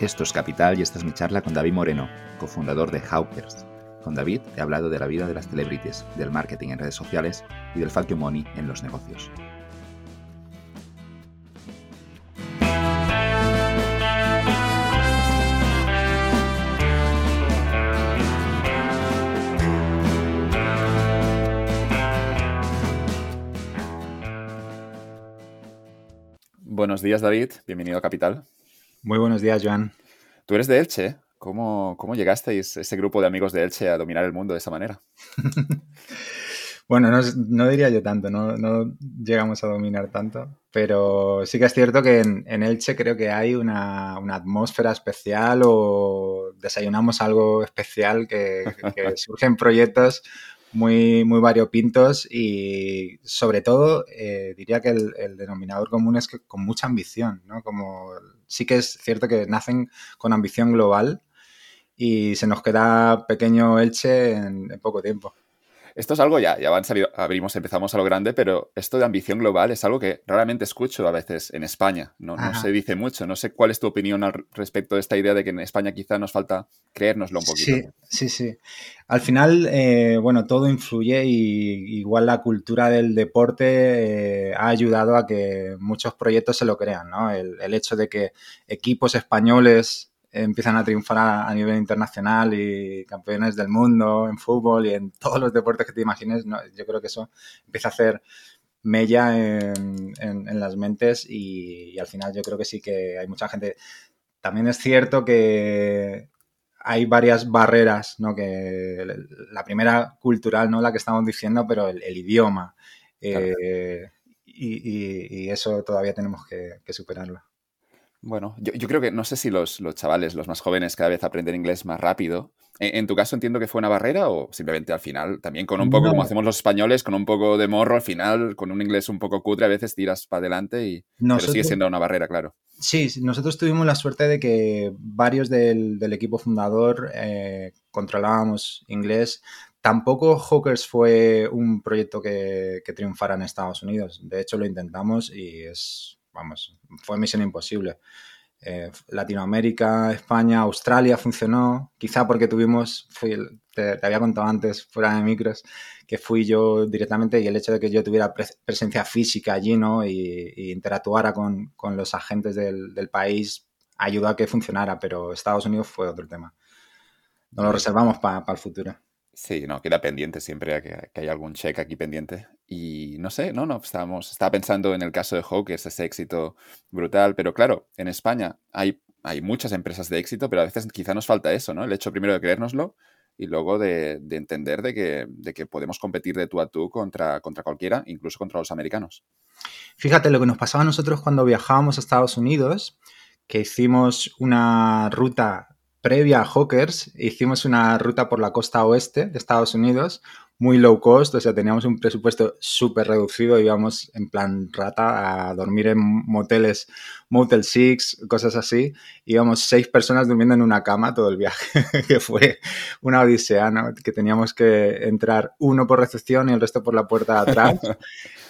Esto es Capital y esta es mi charla con David Moreno, cofundador de Hawkers. Con David he hablado de la vida de las celebrities, del marketing en redes sociales y del factor money en los negocios. Buenos días, David. Bienvenido a Capital. Muy buenos días, Joan. Tú eres de Elche. ¿Cómo, cómo llegasteis, ese grupo de amigos de Elche, a dominar el mundo de esa manera? bueno, no, diría yo tanto, no, no, llegamos a dominar tanto, pero sí que es cierto que en, Elche creo que hay una, una, atmósfera especial o desayunamos algo especial que, que surgen proyectos muy, muy variopintos y sobre todo eh, diría que el, denominador común es que con mucha ambición, ¿no? Como sí que es cierto que nacen con ambición global y se nos queda pequeño Elche en poco tiempo. Esto es algo ya, ya van salido, abrimos, empezamos a lo grande, pero esto de ambición global es algo que raramente escucho a veces en España. No, no se dice mucho. No sé cuál es tu opinión al respecto de esta idea de que en España quizá nos falta creérnoslo un poquito. Sí, sí, sí. Al final, eh, bueno, todo influye y igual la cultura del deporte eh, ha ayudado a que muchos proyectos se lo crean, ¿no? El, el hecho de que equipos españoles empiezan a triunfar a, nivel internacional y campeones del mundo en fútbol y en todos los deportes que te imagines, yo creo que eso empieza a hacer mella en, las mentes y, al final yo creo que sí que hay mucha gente. También es cierto que hay varias barreras, ¿no? Que la primera cultural, ¿no? La que estamos diciendo, pero el, idioma. Eh, y, eso todavía tenemos que superarlo. Bueno, yo, creo que no sé si los, chavales, los más jóvenes, cada vez aprenden inglés más rápido. En, tu caso entiendo que fue una barrera o simplemente al final, también con un poco como hacemos los españoles, con un poco de morro al final, con un inglés un poco cutre, a veces tiras para adelante y pero sigue siendo una barrera, claro. Sí, nosotros tuvimos la suerte de que varios del, equipo fundador eh, controlábamos inglés. Tampoco Hawkers fue un proyecto que, que triunfara en Estados Unidos. De hecho, lo intentamos y es vamos, fue misión imposible. Eh, Latinoamérica, España, Australia funcionó, quizá porque tuvimos, te, había contado antes, fuera de micros, que fui yo directamente y el hecho de que yo tuviera presencia física allí, ¿no? Y, interactuara con, los agentes del, país ayudó a que funcionara, pero Estados Unidos fue otro tema. Nos lo reservamos para el futuro. Sí, no, queda pendiente siempre que, que hay algún check aquí pendiente. Y no sé, no, no, estábamos, estaba pensando en el caso de Hawkers, ese éxito brutal, pero claro, en España hay, hay muchas empresas de éxito, pero a veces quizá nos falta eso, ¿no? El hecho primero de creérnoslo y luego de, entender de que, de que, podemos competir de tú a tú contra, contra cualquiera, incluso contra los americanos. Fíjate lo que nos pasaba a nosotros cuando viajábamos a Estados Unidos, que hicimos una ruta previa a Hawkers, hicimos una ruta por la costa oeste de Estados Unidos, muy low cost, o sea, teníamos un presupuesto súper reducido, íbamos en plan rata a dormir en moteles, Motel Six, cosas así. Íbamos seis personas durmiendo en una cama todo el viaje, que fue una odisea, ¿no? Que teníamos que entrar uno por recepción y el resto por la puerta de atrás.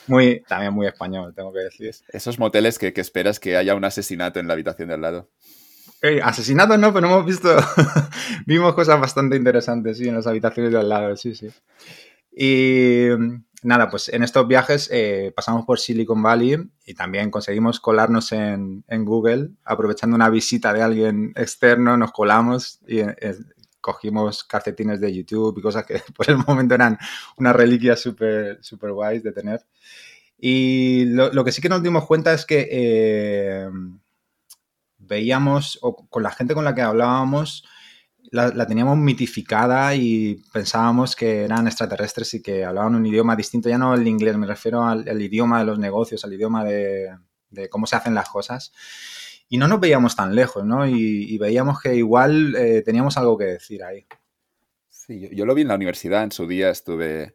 Muy, también muy español, tengo que decir. Esos moteles que, que esperas que haya un asesinato en la habitación de al lado. Asesinato no, pero hemos visto, vimos cosas bastante interesantes, sí, en las habitaciones de al lado, sí, sí. Y nada, pues en estos viajes eh, pasamos por Silicon Valley y también conseguimos colarnos en, Google, aprovechando una visita de alguien externo, nos colamos y eh, cogimos calcetines de YouTube y cosas que por el momento eran una reliquia súper super guays de tener. Y lo, que sí que nos dimos cuenta es que eh, veíamos, o con la gente con la que hablábamos, la, teníamos mitificada y pensábamos que eran extraterrestres y que hablaban un idioma distinto, ya no el inglés, me refiero al, idioma de los negocios, al idioma de, cómo se hacen las cosas. Y no nos veíamos tan lejos, ¿no? Y, veíamos que igual eh, teníamos algo que decir ahí. Sí, yo, lo vi en la universidad, en su día estuve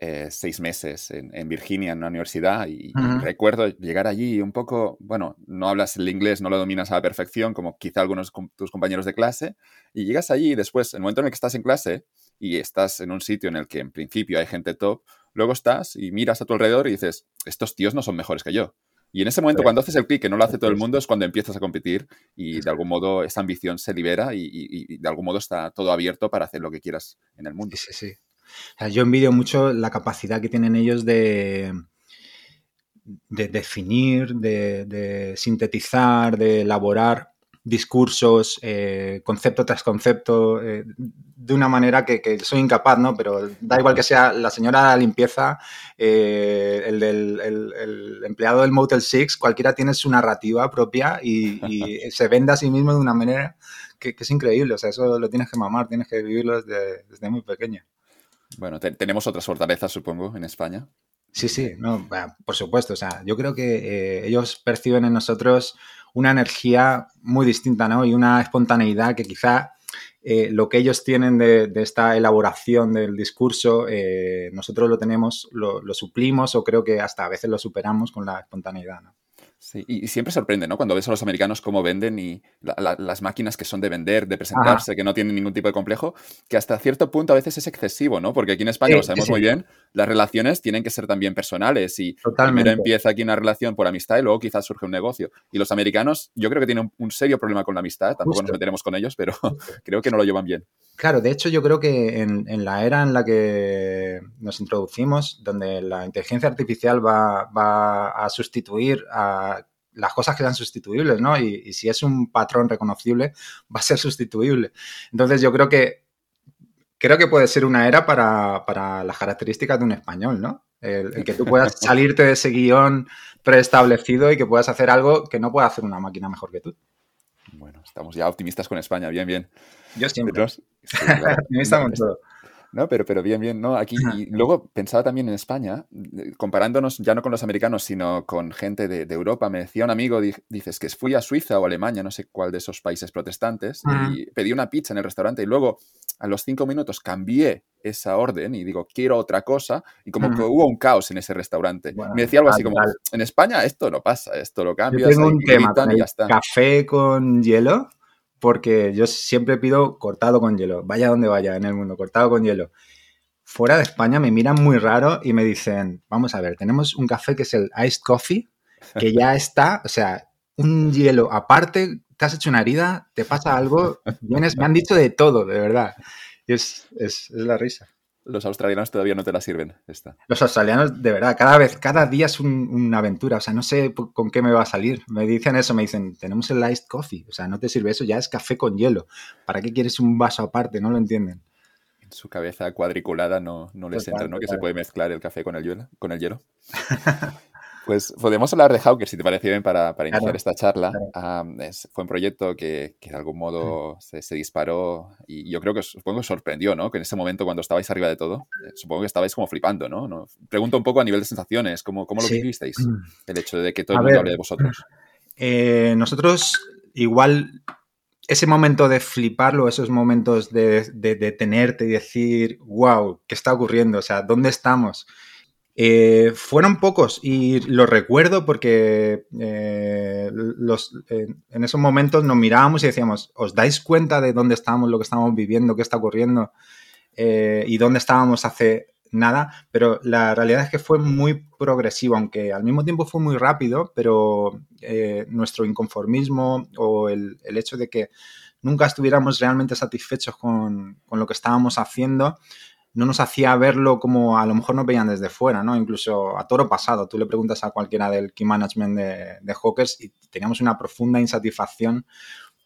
eh, seis meses en, Virginia, en una universidad, y, recuerdo llegar allí y un poco, bueno, no hablas el inglés, no lo dominas a la perfección, como quizá algunos de tus compañeros de clase, y llegas allí y después, en el momento en el que estás en clase y estás en un sitio en el que en principio hay gente top, luego estás y miras a tu alrededor y dices, estos tíos no son mejores que yo. Y en ese momento, cuando haces el clic, que no lo hace todo el mundo, es cuando empiezas a competir y de algún modo esa ambición se libera y, de algún modo está todo abierto para hacer lo que quieras en el mundo. Sí, sí. Yo envidio mucho la capacidad que tienen ellos de, de definir, de, sintetizar, de elaborar discursos, eh, concepto tras concepto, eh, de una manera que, soy incapaz, ¿no? Pero da igual que sea la señora de la limpieza, eh, el, del, el, empleado del Motel 6, cualquiera tiene su narrativa propia y, se vende a sí mismo de una manera que, es increíble. O sea, eso lo tienes que mamar, tienes que vivirlo desde, desde muy pequeño. Bueno, tenemos otras fortalezas, supongo, en España. Sí, sí, no, por supuesto. O sea, yo creo que ellos perciben en nosotros una energía muy distinta, ¿no? Y una espontaneidad que quizá eh, lo que ellos tienen de, esta elaboración del discurso, eh, nosotros lo tenemos, lo, lo, suplimos o creo que hasta a veces lo superamos con la espontaneidad, ¿no? Sí, y siempre sorprende, ¿no? Cuando ves a los americanos cómo venden y las máquinas que son de vender, de presentarse, que no tienen ningún tipo de complejo, que hasta cierto punto a veces es excesivo, ¿no? Porque aquí en España lo sabemos muy bien, las relaciones tienen que ser también personales y primero empieza aquí una relación por amistad y luego quizás surge un negocio. Y los americanos, yo creo que tienen un, serio problema con la amistad, tampoco nos meteremos con ellos, pero creo que no lo llevan bien. Claro, de hecho yo creo que en, la era en la que nos introducimos, donde la inteligencia artificial va, va a sustituir a las cosas que sean sustituibles, ¿no? Y, si es un patrón reconocible, va a ser sustituible. Entonces yo creo que creo que puede ser una era para, las características de un español, ¿no? El, que tú puedas salirte de ese guion preestablecido y que puedas hacer algo que no pueda hacer una máquina mejor que tú. Bueno, estamos ya optimistas con España, bien, bien. Yo siempre. Optimista con todo. No, pero, pero bien, bien, ¿no? Aquí, y luego pensaba también en España, comparándonos ya no con los americanos, sino con gente de, Europa. Me decía un amigo, dices, que fui a Suiza o Alemania, no sé cuál de esos países protestantes, y pedí una pizza en el restaurante y luego a los cinco minutos cambié esa orden y digo, quiero otra cosa, y como que hubo un caos en ese restaurante. me decía algo así como, en España esto no pasa, esto lo cambias, tengo un tema y ya está. café con hielo porque yo siempre pido cortado con hielo, vaya donde vaya en el mundo, cortado con hielo. Fuera de España me miran muy raro y me dicen, vamos a ver, tenemos un café que es el iced coffee, que ya está, o sea, un hielo aparte, te has hecho una herida, te pasa algo, vienes, me han dicho de todo, de verdad. Y es, es, es la risa los australianos todavía no te la sirven. Esta. Los australianos, de verdad, cada vez, cada día es una aventura. O sea, no sé con qué me va a salir. Me dicen eso, me dicen, tenemos el iced coffee. O sea, no te sirve eso, ya es café con hielo. ¿Para qué quieres un vaso aparte? No lo entienden. En su cabeza cuadriculada no, no les entra, ¿no? Que se puede mezclar el café con el hielo. Con el hielo. Pues podemos hablar de Hawker, si te parece bien, para, iniciar esta charla. fue un proyecto que, de algún modo se, disparó y yo creo que supongo que sorprendió, ¿no? Que en ese momento, cuando estabais arriba de todo, eh, supongo que estabais como flipando, ¿no? Pregunto un poco a nivel de sensaciones, ¿cómo, cómo lo vivisteis? El hecho de que todo el mundo hable de vosotros. Eh, nosotros, igual, ese momento de fliparlo, esos momentos de, de detenerte y decir, wow, ¿qué está ocurriendo? O sea, ¿dónde estamos? Eh, fueron pocos y lo recuerdo porque eh, los, en esos momentos nos mirábamos y decíamos, ¿os dais cuenta de dónde estamos, lo que estamos viviendo, qué está ocurriendo eh, y dónde estábamos hace nada? Pero la realidad es que fue muy progresivo, aunque al mismo tiempo fue muy rápido, pero nuestro inconformismo o el, hecho de que nunca estuviéramos realmente satisfechos con, con lo que estábamos haciendo, no nos hacía verlo como a lo mejor nos veían desde fuera, ¿no? Incluso a toro pasado, tú le preguntas a cualquiera del key management de, de Hawkers y teníamos una profunda insatisfacción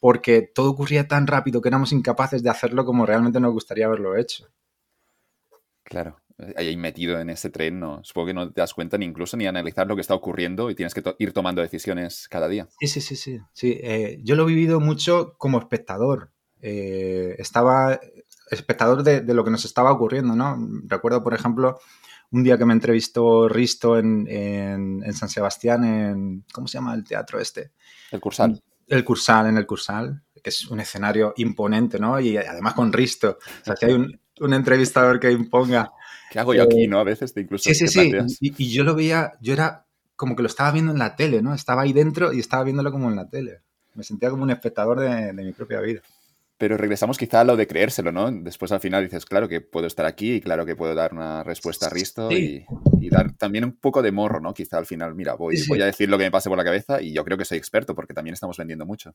porque todo ocurría tan rápido que éramos incapaces de hacerlo como realmente nos gustaría haberlo hecho. Claro, ahí metido en ese tren, no, supongo que no te das cuenta ni incluso ni analizar lo que está ocurriendo y tienes que ir tomando decisiones cada día. Sí, sí, sí, sí. sí eh, yo lo he vivido mucho como espectador. Eh, estaba espectador de, lo que nos estaba ocurriendo, ¿no? Recuerdo, por ejemplo, un día que me entrevistó Risto en, San Sebastián, en, ¿cómo se llama el teatro este? El Cursal. El Cursal, en el Cursal, que es un escenario imponente, ¿no? Y además con Risto. O sea, si hay un, entrevistador que imponga... ¿Qué hago yo aquí, eh, no? A veces te incluso... Sí, sí, sí. Y, yo lo veía, yo era como que lo estaba viendo en la tele, ¿no? Estaba ahí dentro y estaba viéndolo como en la tele. Me sentía como un espectador de mi propia vida Pero regresamos quizá a lo de creérselo, ¿no? Después al final dices, claro que puedo estar aquí y claro que puedo dar una respuesta a Risto y, dar también un poco de morro, ¿no? Quizá al final, mira, voy, voy a decir lo que me pase por la cabeza y yo creo que soy experto porque también estamos vendiendo mucho.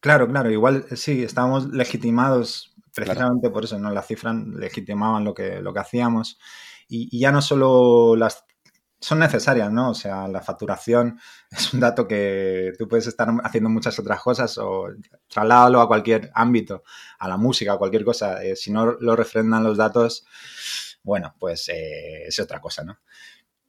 Claro, claro, igual sí, estábamos legitimados precisamente por eso, ¿no? Las cifras legitimaban lo que, lo que hacíamos y ya no solo las son necesarias, ¿no? O sea, la facturación es un dato que tú puedes estar haciendo muchas otras cosas o trasládalo a cualquier ámbito, a la música, a cualquier cosa. Eh, si no lo refrendan los datos, bueno, pues eh, es otra cosa, ¿no?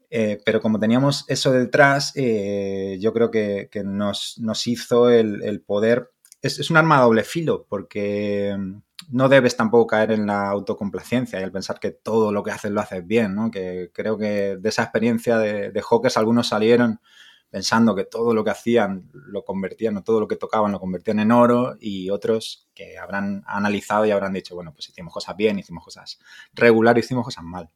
Eh, pero como teníamos eso detrás, yo creo que, nos, hizo el, poder... Es, es, un arma a doble filo, porque no debes tampoco caer en la autocomplacencia y el pensar que todo lo que haces lo haces bien, ¿no? Que creo que de esa experiencia de, de hawkers algunos salieron pensando que todo lo que hacían lo convertían, o todo lo que tocaban lo convertían en oro y otros que habrán analizado y habrán dicho, bueno, pues hicimos cosas bien, hicimos cosas regular, hicimos cosas mal.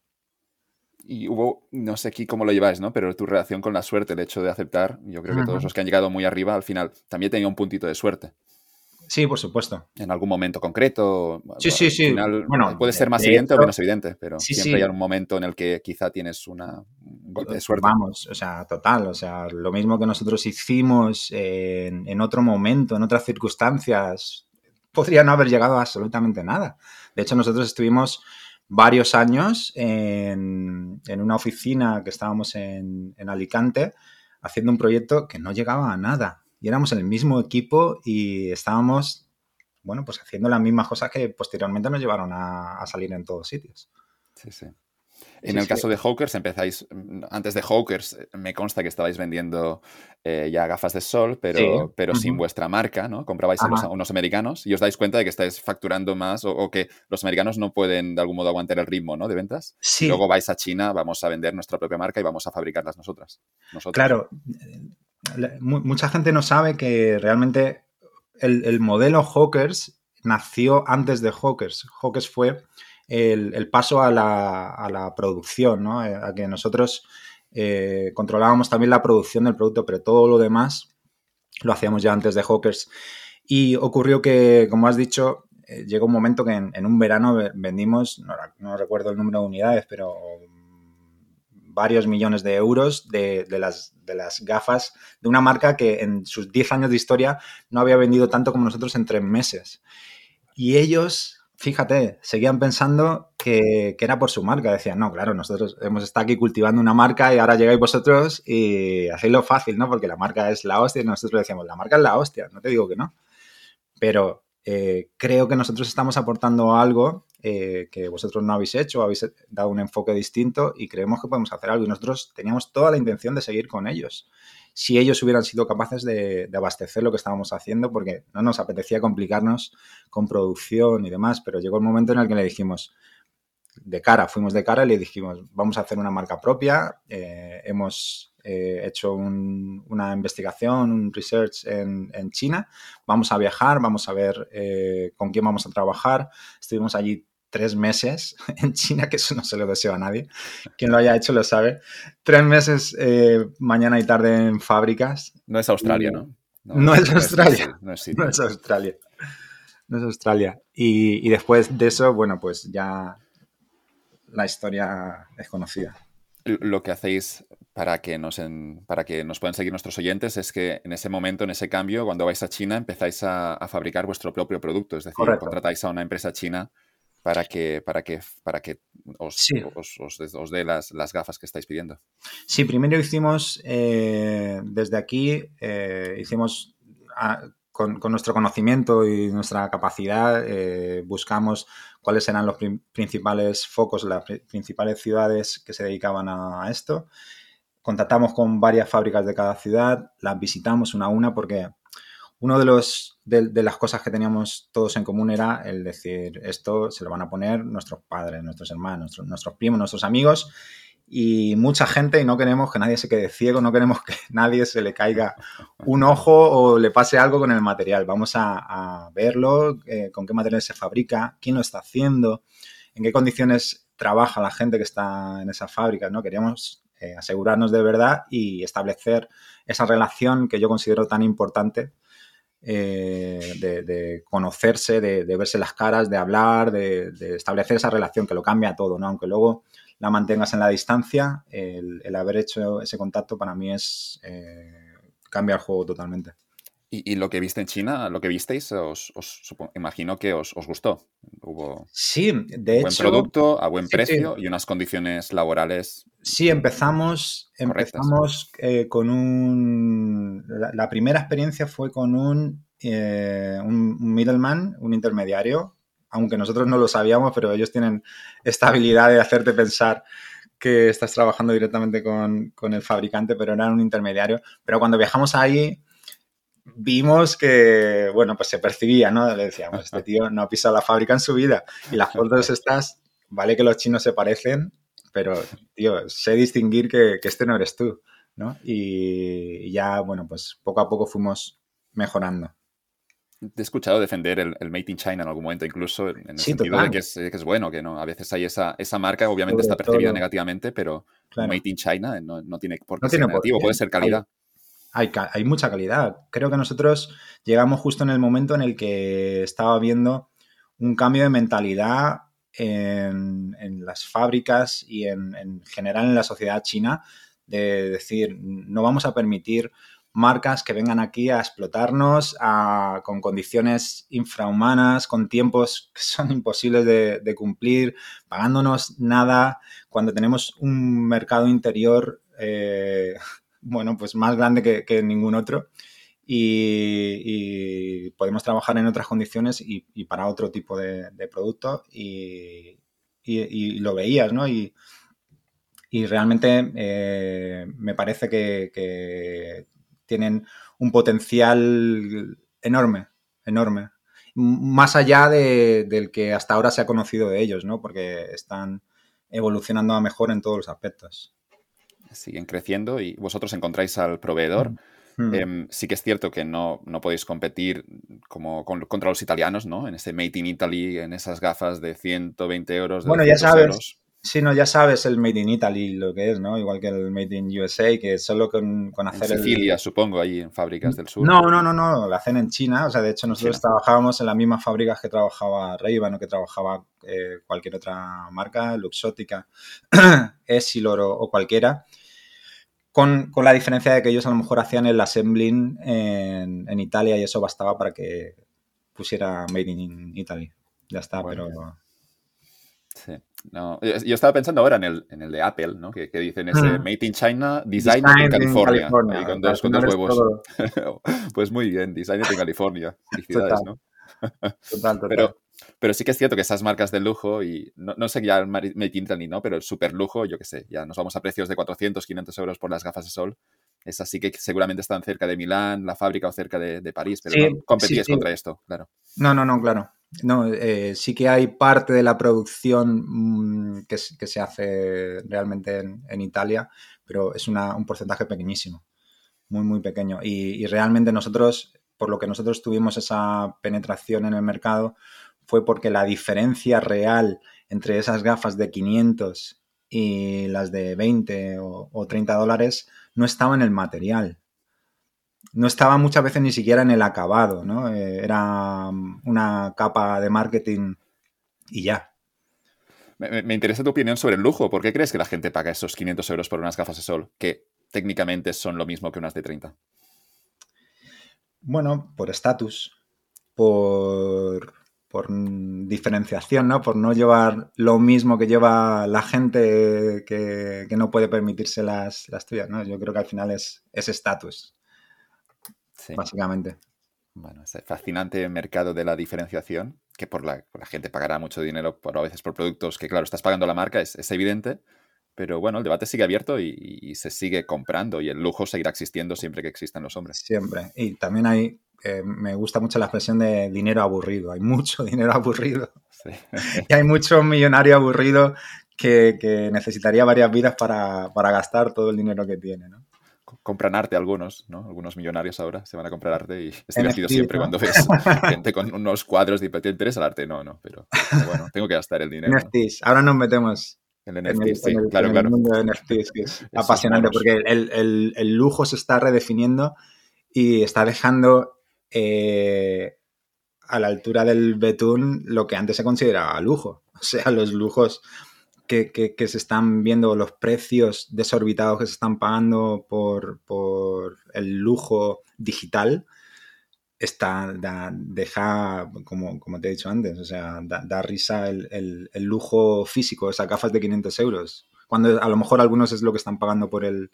Y hubo, no sé aquí cómo lo lleváis, ¿no? Pero tu relación con la suerte, el hecho de aceptar, yo creo que todos los que han llegado muy arriba, al final también tenía un puntito de suerte. Sí, por supuesto. En algún momento concreto. Sí, sí, sí. bueno, puede ser más evidente o menos evidente, pero siempre hay un momento en el que quizá tienes una golpe de suerte. Vamos, o sea, total. O sea, lo mismo que nosotros hicimos en, en otro momento, en otras circunstancias, podría no haber llegado a absolutamente nada. De hecho, nosotros estuvimos varios años en, en una oficina que estábamos en, en Alicante haciendo un proyecto que no llegaba a nada y éramos el mismo equipo y estábamos, bueno, pues haciendo las mismas cosas que posteriormente nos llevaron a, salir en todos sitios. Sí, sí. En el caso de Hawkers, empezáis, antes de Hawkers, me consta que estabais vendiendo eh, ya gafas de sol, pero, pero sin vuestra marca, ¿no? Comprabais a, unos americanos y os dais cuenta de que estáis facturando más o, que los americanos no pueden de algún modo aguantar el ritmo, ¿no? De ventas. Sí. luego vais a China, vamos a vender nuestra propia marca y vamos a fabricarlas nosotras. Claro, mucha gente no sabe que realmente el, modelo Hawkers nació antes de Hawkers. Hawkers fue el, paso a la, producción, ¿no? Eh, a que nosotros eh, controlábamos también la producción del producto, pero todo lo demás lo hacíamos ya antes de Hawkers. Y ocurrió que, como has dicho, eh, llegó un momento que en, un verano vendimos, no, recuerdo el número de unidades, pero varios millones de euros de, las, gafas de una marca que en sus 10 años de historia no había vendido tanto como nosotros en tres meses. Y ellos, fíjate, seguían pensando que, era por su marca. Decían, no, claro, nosotros hemos estado aquí cultivando una marca y ahora llegáis vosotros y hacéis lo fácil, ¿no? Porque la marca es la hostia y nosotros decíamos, la marca es la hostia, no te digo que no. Pero eh, creo que nosotros estamos aportando algo eh, que vosotros no habéis hecho, habéis dado un enfoque distinto y creemos que podemos hacer algo. Y nosotros teníamos toda la intención de seguir con ellos. Si ellos hubieran sido capaces de, abastecer lo que estábamos haciendo, porque no nos apetecía complicarnos con producción y demás, pero llegó el momento en el que le dijimos, de cara, fuimos de cara y le dijimos, vamos a hacer una marca propia, eh, hemos eh, hecho una investigación, un research en, China, vamos a viajar, vamos a ver con quién vamos a trabajar, estuvimos allí tres meses en China, que eso no se lo deseo a nadie. Quien lo haya hecho lo sabe. Tres meses eh, mañana y tarde en fábricas. No es Australia, ¿no? No, es Australia. No es, Australia. No es Australia. Y, después de eso, bueno, pues ya la historia es conocida. Lo que hacéis para que, nos para que nos puedan seguir nuestros oyentes es que en ese momento, en ese cambio, cuando vais a China, empezáis a, fabricar vuestro propio producto. Es decir, contratáis a una empresa china para que, para que, para que os, os, dé las, gafas que estáis pidiendo. Sí, primero hicimos, eh, desde aquí, eh, hicimos ah, con, nuestro conocimiento y nuestra capacidad, eh, buscamos cuáles eran los principales focos, las principales ciudades que se dedicaban a esto. Contactamos con varias fábricas de cada ciudad, las visitamos una a una porque uno de los de, las cosas que teníamos todos en común era el decir esto se lo van a poner nuestros padres, nuestros hermanos, nuestros, primos, nuestros amigos y mucha gente y no queremos que nadie se quede ciego, no queremos que nadie se le caiga un ojo o le pase algo con el material. Vamos a, verlo, eh, con qué material se fabrica, quién lo está haciendo, en qué condiciones trabaja la gente que está en esa fábrica, ¿no? Queríamos eh, asegurarnos de verdad y establecer esa relación que yo considero tan importante eh, de, conocerse, de, verse las caras, de hablar, de, establecer esa relación que lo cambia todo, ¿no? Aunque luego la mantengas en la distancia, el, haber hecho ese contacto para mí es eh, cambia el juego totalmente. Y, lo que viste en China, lo que visteis, os, imagino que os, gustó. Hubo sí, de buen producto a buen precio y unas condiciones laborales. Sí, empezamos, empezamos eh, con un. La, primera experiencia fue con un, eh, un, middleman, un intermediario, aunque nosotros no lo sabíamos, pero ellos tienen esta habilidad de hacerte pensar que estás trabajando directamente con, con el fabricante, pero eran un intermediario. Pero cuando viajamos ahí vimos que, bueno, pues se percibía, ¿no? Le decíamos, este tío no ha pisado la fábrica en su vida. Y las fotos estas, vale que los chinos se parecen, pero, tío, sé distinguir que, este no eres tú, ¿no? Y, ya, bueno, pues poco a poco fuimos mejorando. Te he escuchado defender el, Made in China en algún momento, incluso en el sentido de que es, bueno, que no, a veces hay esa, esa marca, obviamente está percibida negativamente, pero Made in China no, tiene por qué ser negativo, puede ser calidad hay, mucha calidad. Creo que nosotros llegamos justo en el momento en el que estaba viendo un cambio de mentalidad en, las fábricas y en, general en la sociedad china de decir, no vamos a permitir marcas que vengan aquí a explotarnos con condiciones infrahumanas, con tiempos que son imposibles de, cumplir, pagándonos nada, cuando tenemos un mercado interior eh, bueno, pues más grande que, ningún otro. Y, podemos trabajar en otras condiciones y, para otro tipo de, producto y, lo veías, ¿no? Y, realmente eh, me parece que, tienen un potencial enorme, enorme, más allá del que hasta ahora se ha conocido de ellos, ¿no? Porque están evolucionando a mejor en todos los aspectos siguen creciendo y vosotros encontráis al proveedor. Mm. Em, sí que es cierto que no, no podéis competir como contra los italianos, ¿no? En ese Made in Italy, en esas gafas de 120 euros. bueno, ya sabes. Sí, no, ya sabes el Made in Italy lo que es, ¿no? Igual que el Made in USA, que solo con, con hacer en Sicilia, supongo, ahí en fábricas del sur. No, no, no, no, lo hacen en China. O sea, de hecho, nosotros trabajábamos en las mismas fábricas que trabajaba ray o que trabajaba eh, cualquier otra marca, Luxótica, Essilor o cualquiera. Con, la diferencia de que ellos a lo mejor hacían el assembling en, Italia y eso bastaba para que pusiera Made in Italy. Ya está, pero... Sí. No, yo estaba pensando ahora en el, en el de Apple, ¿no? Que, dicen ese hmm. Made in China, Designed, in California. con dos, huevos. pues muy bien, Designed in California. Felicidades, ¿no? Total, total. Pero, pero sí que es cierto que esas marcas de lujo, y no, sé ya el in Italy, ¿no? Pero el super lujo, yo qué sé, ya nos vamos a precios de 400, 500 euros por las gafas de sol. Esas sí que seguramente están cerca de Milán, la fábrica o cerca de, París, pero no competías contra esto, claro. No, no, no, claro. No, eh, sí que hay parte de la producción mm, que, se hace realmente en, Italia, pero es un porcentaje pequeñísimo, muy, muy pequeño. y realmente nosotros, por lo que nosotros tuvimos esa penetración en el mercado, fue porque la diferencia real entre esas gafas de 500 y las de 20 o, 30 dólares no estaba en el material. No estaba muchas veces ni siquiera en el acabado, ¿no? Eh, era una capa de marketing y ya. Me, interesa tu opinión sobre el lujo. ¿Por qué crees que la gente paga esos 500 euros por unas gafas de sol que técnicamente son lo mismo que unas de 30? Bueno, por estatus, por por diferenciación, ¿no? Por no llevar lo mismo que lleva la gente que, no puede permitirse las, las, tuyas, ¿no? Yo creo que al final es estatus, básicamente. Bueno, ese fascinante mercado de la diferenciación, que por la, gente pagará mucho dinero por a veces por productos que, claro, estás pagando la marca, es, evidente, pero bueno, el debate sigue abierto y, y, se sigue comprando y el lujo seguirá existiendo siempre que existan los hombres. Siempre. Y también hay me gusta mucho la expresión de dinero aburrido. Hay mucho dinero aburrido. y hay mucho millonario aburrido que, necesitaría varias vidas para, gastar todo el dinero que tiene, ¿no? compran arte algunos, ¿no? Algunos millonarios ahora se van a comprar arte y es divertido siempre cuando ves gente con unos cuadros de ¿te interesa el arte? No, no, pero, bueno, tengo que gastar el dinero. NFTs, ahora nos metemos el NFT, sí, claro, claro. mundo de NFTs, que es apasionante porque el, lujo se está redefiniendo y está dejando eh, a la altura del betún lo que antes se consideraba lujo. O sea, los lujos que, se están viendo, los precios desorbitados que se están pagando por, el lujo digital, está, deja, como, como, te he dicho antes, o sea, da, risa el, lujo físico, esas gafas de 500 euros. Cuando a lo mejor algunos es lo que están pagando por el,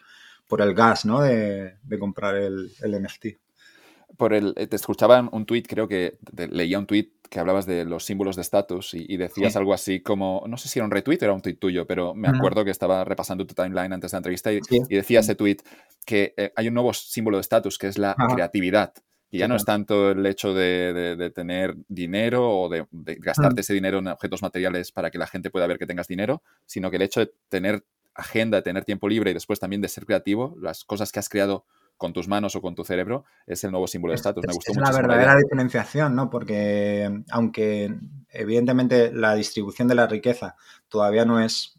por el gas, ¿no? De, comprar el, el NFT por el, te escuchaba un tuit, creo que leía un tuit que hablabas de los símbolos de estatus y, decías algo así como, no sé si era un retweet o era un tuit tuyo, pero me acuerdo que estaba repasando tu timeline antes de la entrevista y, decía ese tuit que eh, hay un nuevo símbolo de estatus que es la creatividad. Y ya no es tanto el hecho de, tener dinero o de, gastarte ese dinero en objetos materiales para que la gente pueda ver que tengas dinero, sino que el hecho de tener agenda, de tener tiempo libre y después también de ser creativo, las cosas que has creado con tus manos o con tu cerebro, es el nuevo símbolo de estatus. Me gustó es la verdadera diferenciación, ¿no? Porque aunque evidentemente la distribución de la riqueza todavía no es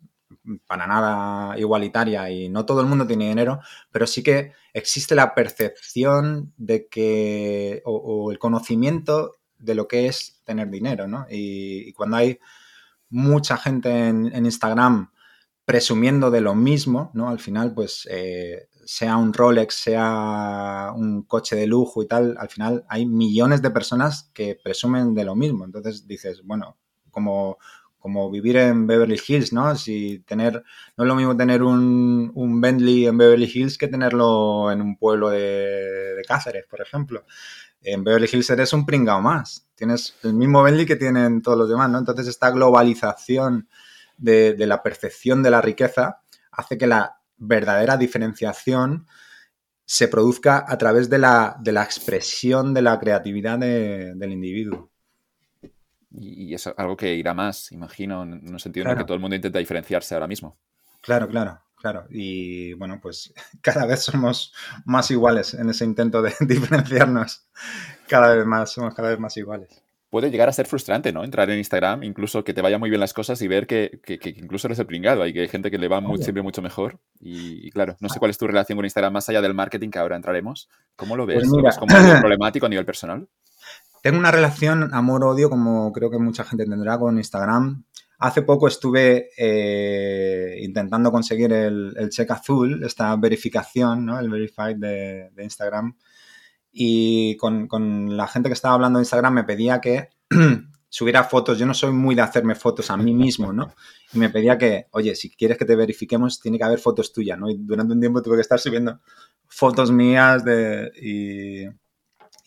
para nada igualitaria y no todo el mundo tiene dinero, pero sí que existe la percepción de que, o, el conocimiento de lo que es tener dinero, ¿no? Y, cuando hay mucha gente en, Instagram presumiendo de lo mismo, ¿no? Al final, pues eh, sea un Rolex, sea un coche de lujo y tal, al final hay millones de personas que presumen de lo mismo. Entonces dices, bueno, como, como vivir en Beverly Hills, ¿no? Si tener, no es lo mismo tener un, un Bentley en Beverly Hills que tenerlo en un pueblo de, Cáceres, por ejemplo. En Beverly Hills eres un pringao más. Tienes el mismo Bentley que tienen todos los demás, ¿no? Entonces esta globalización de, de la percepción de la riqueza hace que la verdadera diferenciación se produzca a través de la, de la expresión de la creatividad del individuo. Y es algo que irá más, imagino, en un sentido en el que todo el mundo intenta diferenciarse ahora mismo. Claro, claro, claro. Y bueno, pues cada vez somos más iguales en ese intento de diferenciarnos. Cada vez más, somos cada vez más iguales puede llegar a ser frustrante, ¿no? Entrar en Instagram, incluso que te vaya muy bien las cosas y ver que, incluso eres el pringado y que hay gente que le va siempre mucho mejor. Y, claro, no sé cuál es tu relación con Instagram más allá del marketing que ahora entraremos. ¿Cómo lo ves? Pues ¿Es como problemático a nivel personal? Tengo una relación amor-odio, como creo que mucha gente tendrá con Instagram. Hace poco estuve eh, intentando conseguir el, check azul, esta verificación, ¿no? El verified de, Instagram y con, la gente que estaba hablando de Instagram me pedía que subiera fotos. Yo no soy muy de hacerme fotos a mí mismo, ¿no? Y me pedía que, oye, si quieres que te verifiquemos, tiene que haber fotos tuyas, ¿no? Y durante un tiempo tuve que estar subiendo fotos mías de, y,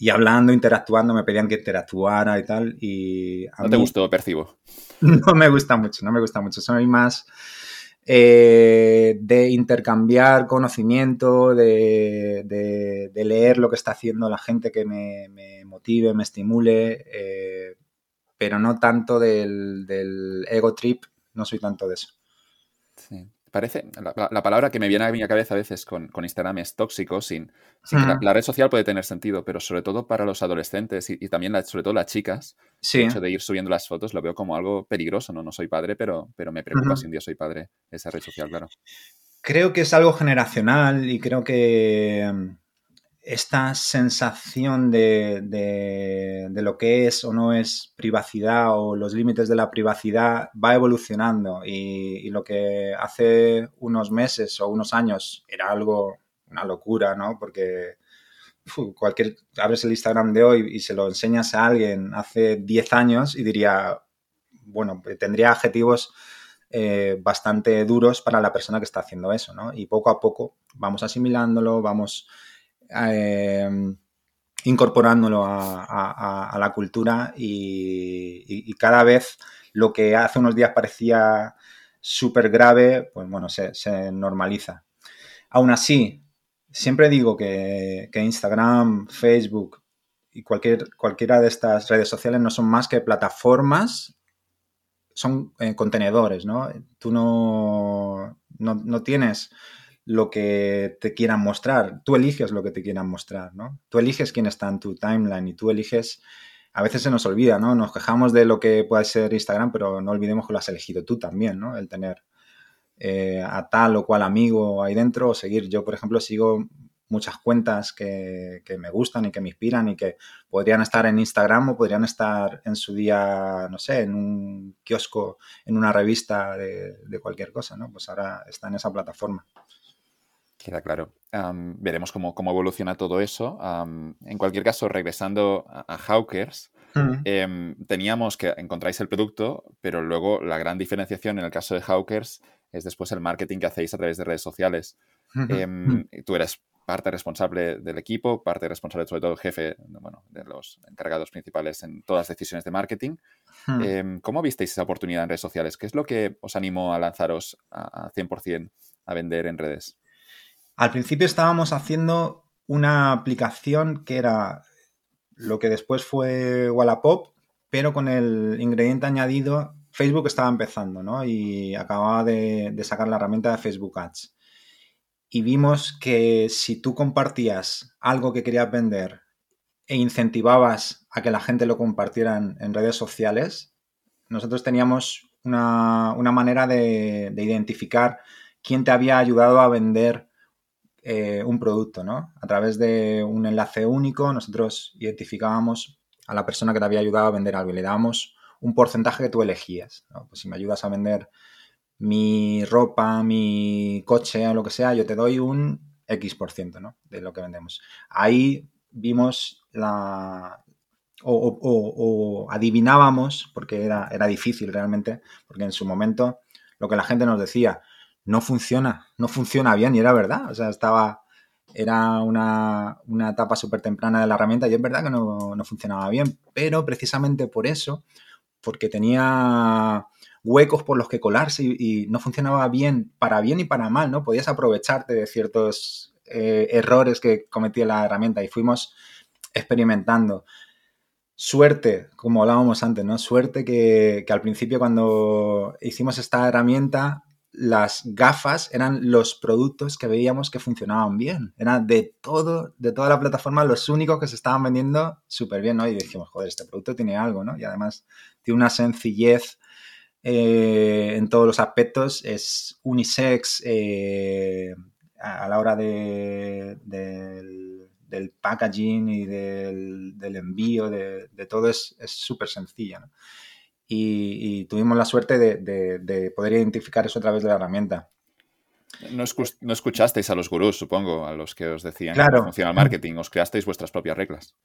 hablando, interactuando, me pedían que interactuara y tal. Y ¿No te gustó, percibo? No me gusta mucho, no me gusta mucho. Soy más eh, de intercambiar conocimiento, de, leer lo que está haciendo la gente que me, motive, me estimule, eh, pero no tanto del, del, ego trip, no soy tanto de eso. Sí parece, la, palabra que me viene a mi cabeza a veces con, Instagram es tóxico, sin, la, red social puede tener sentido, pero sobre todo para los adolescentes y, también sobre todo las chicas, el hecho de ir subiendo las fotos lo veo como algo peligroso, ¿no? No soy padre, pero, pero me preocupa si un día soy padre esa red social, claro. Creo que es algo generacional y creo que esta sensación de, lo que es o no es privacidad o los límites de la privacidad va evolucionando y, lo que hace unos meses o unos años era algo, una locura, ¿no? Porque cualquier, abres el Instagram de hoy y se lo enseñas a alguien hace 10 años y diría, bueno, tendría adjetivos eh, bastante duros para la persona que está haciendo eso, ¿no? Y poco a poco vamos asimilándolo, vamos eh, incorporándolo a, la cultura y, cada vez lo que hace unos días parecía súper grave, pues bueno, se, normaliza. Aún así, siempre digo que, Instagram, Facebook y cualquier, cualquiera de estas redes sociales no son más que plataformas, son eh, contenedores, ¿no? Tú no, no tienes lo que te quieran mostrar. Tú eliges lo que te quieran mostrar, ¿no? Tú eliges quién está en tu timeline y tú eliges... A veces se nos olvida, ¿no? Nos quejamos de lo que puede ser Instagram, pero no olvidemos que lo has elegido tú también, ¿no? El tener eh, a tal o cual amigo ahí dentro o seguir. Yo, por ejemplo, sigo muchas cuentas que, me gustan y que me inspiran y que podrían estar en Instagram o podrían estar en su día, no sé, en un kiosco, en una revista de, cualquier cosa. Pues ahora está en esa plataforma. Queda claro. veremos cómo, evoluciona todo eso. en cualquier caso, regresando a, Hawkers, em, teníamos que encontráis el producto, pero luego la gran diferenciación en el caso de Hawkers es después el marketing que hacéis a través de redes sociales. Em, tú eres parte responsable del equipo, parte responsable, sobre todo jefe, bueno, de los encargados principales en todas las decisiones de marketing. Em, ¿Cómo visteis esa oportunidad en redes sociales? ¿Qué es lo que os animó a lanzaros a, 100% a vender en redes? Al principio estábamos haciendo una aplicación que era lo que después fue Wallapop, pero con el ingrediente añadido, Facebook estaba empezando, ¿no? Y acababa de, sacar la herramienta de Facebook Ads y vimos que si tú compartías algo que querías vender e incentivabas a que la gente lo compartiera en, redes sociales, nosotros teníamos una, manera de, identificar quién te había ayudado a vender eh, un producto, ¿no? A través de un enlace único, nosotros identificábamos a la persona que te había ayudado a vender algo y le dábamos un porcentaje que tú elegías. Pues si me ayudas a vender mi ropa, mi coche o lo que sea, yo te doy un X por ciento ¿no? de lo que vendemos. Ahí vimos la... O, adivinábamos, porque era, era difícil realmente, porque en su momento lo que la gente nos decía, no funciona, no funciona bien y era verdad, o sea, estaba, era una, etapa súper temprana de la herramienta y es verdad que no, no, funcionaba bien, pero precisamente por eso, porque tenía huecos por los que colarse y, no funcionaba bien, para bien y para mal, ¿no? Podías aprovecharte de ciertos eh, errores que cometía la herramienta y fuimos experimentando. Suerte, como hablábamos antes, ¿no? Suerte que, al principio cuando hicimos esta herramienta, las gafas eran los productos que veíamos que funcionaban bien. Eran de todo, de toda la plataforma, los únicos que se estaban vendiendo súper bien, ¿no? Y dijimos, joder, este producto tiene algo, ¿no? Y además tiene una sencillez eh, en todos los aspectos, es unisex eh, a, la hora de, del, packaging y del, envío, de, todo es súper sencilla. Y, tuvimos la suerte de, poder identificar eso a través de la herramienta. No, escuchasteis a los gurús, supongo, a los que os decían cómo funciona el marketing, os creasteis vuestras propias reglas.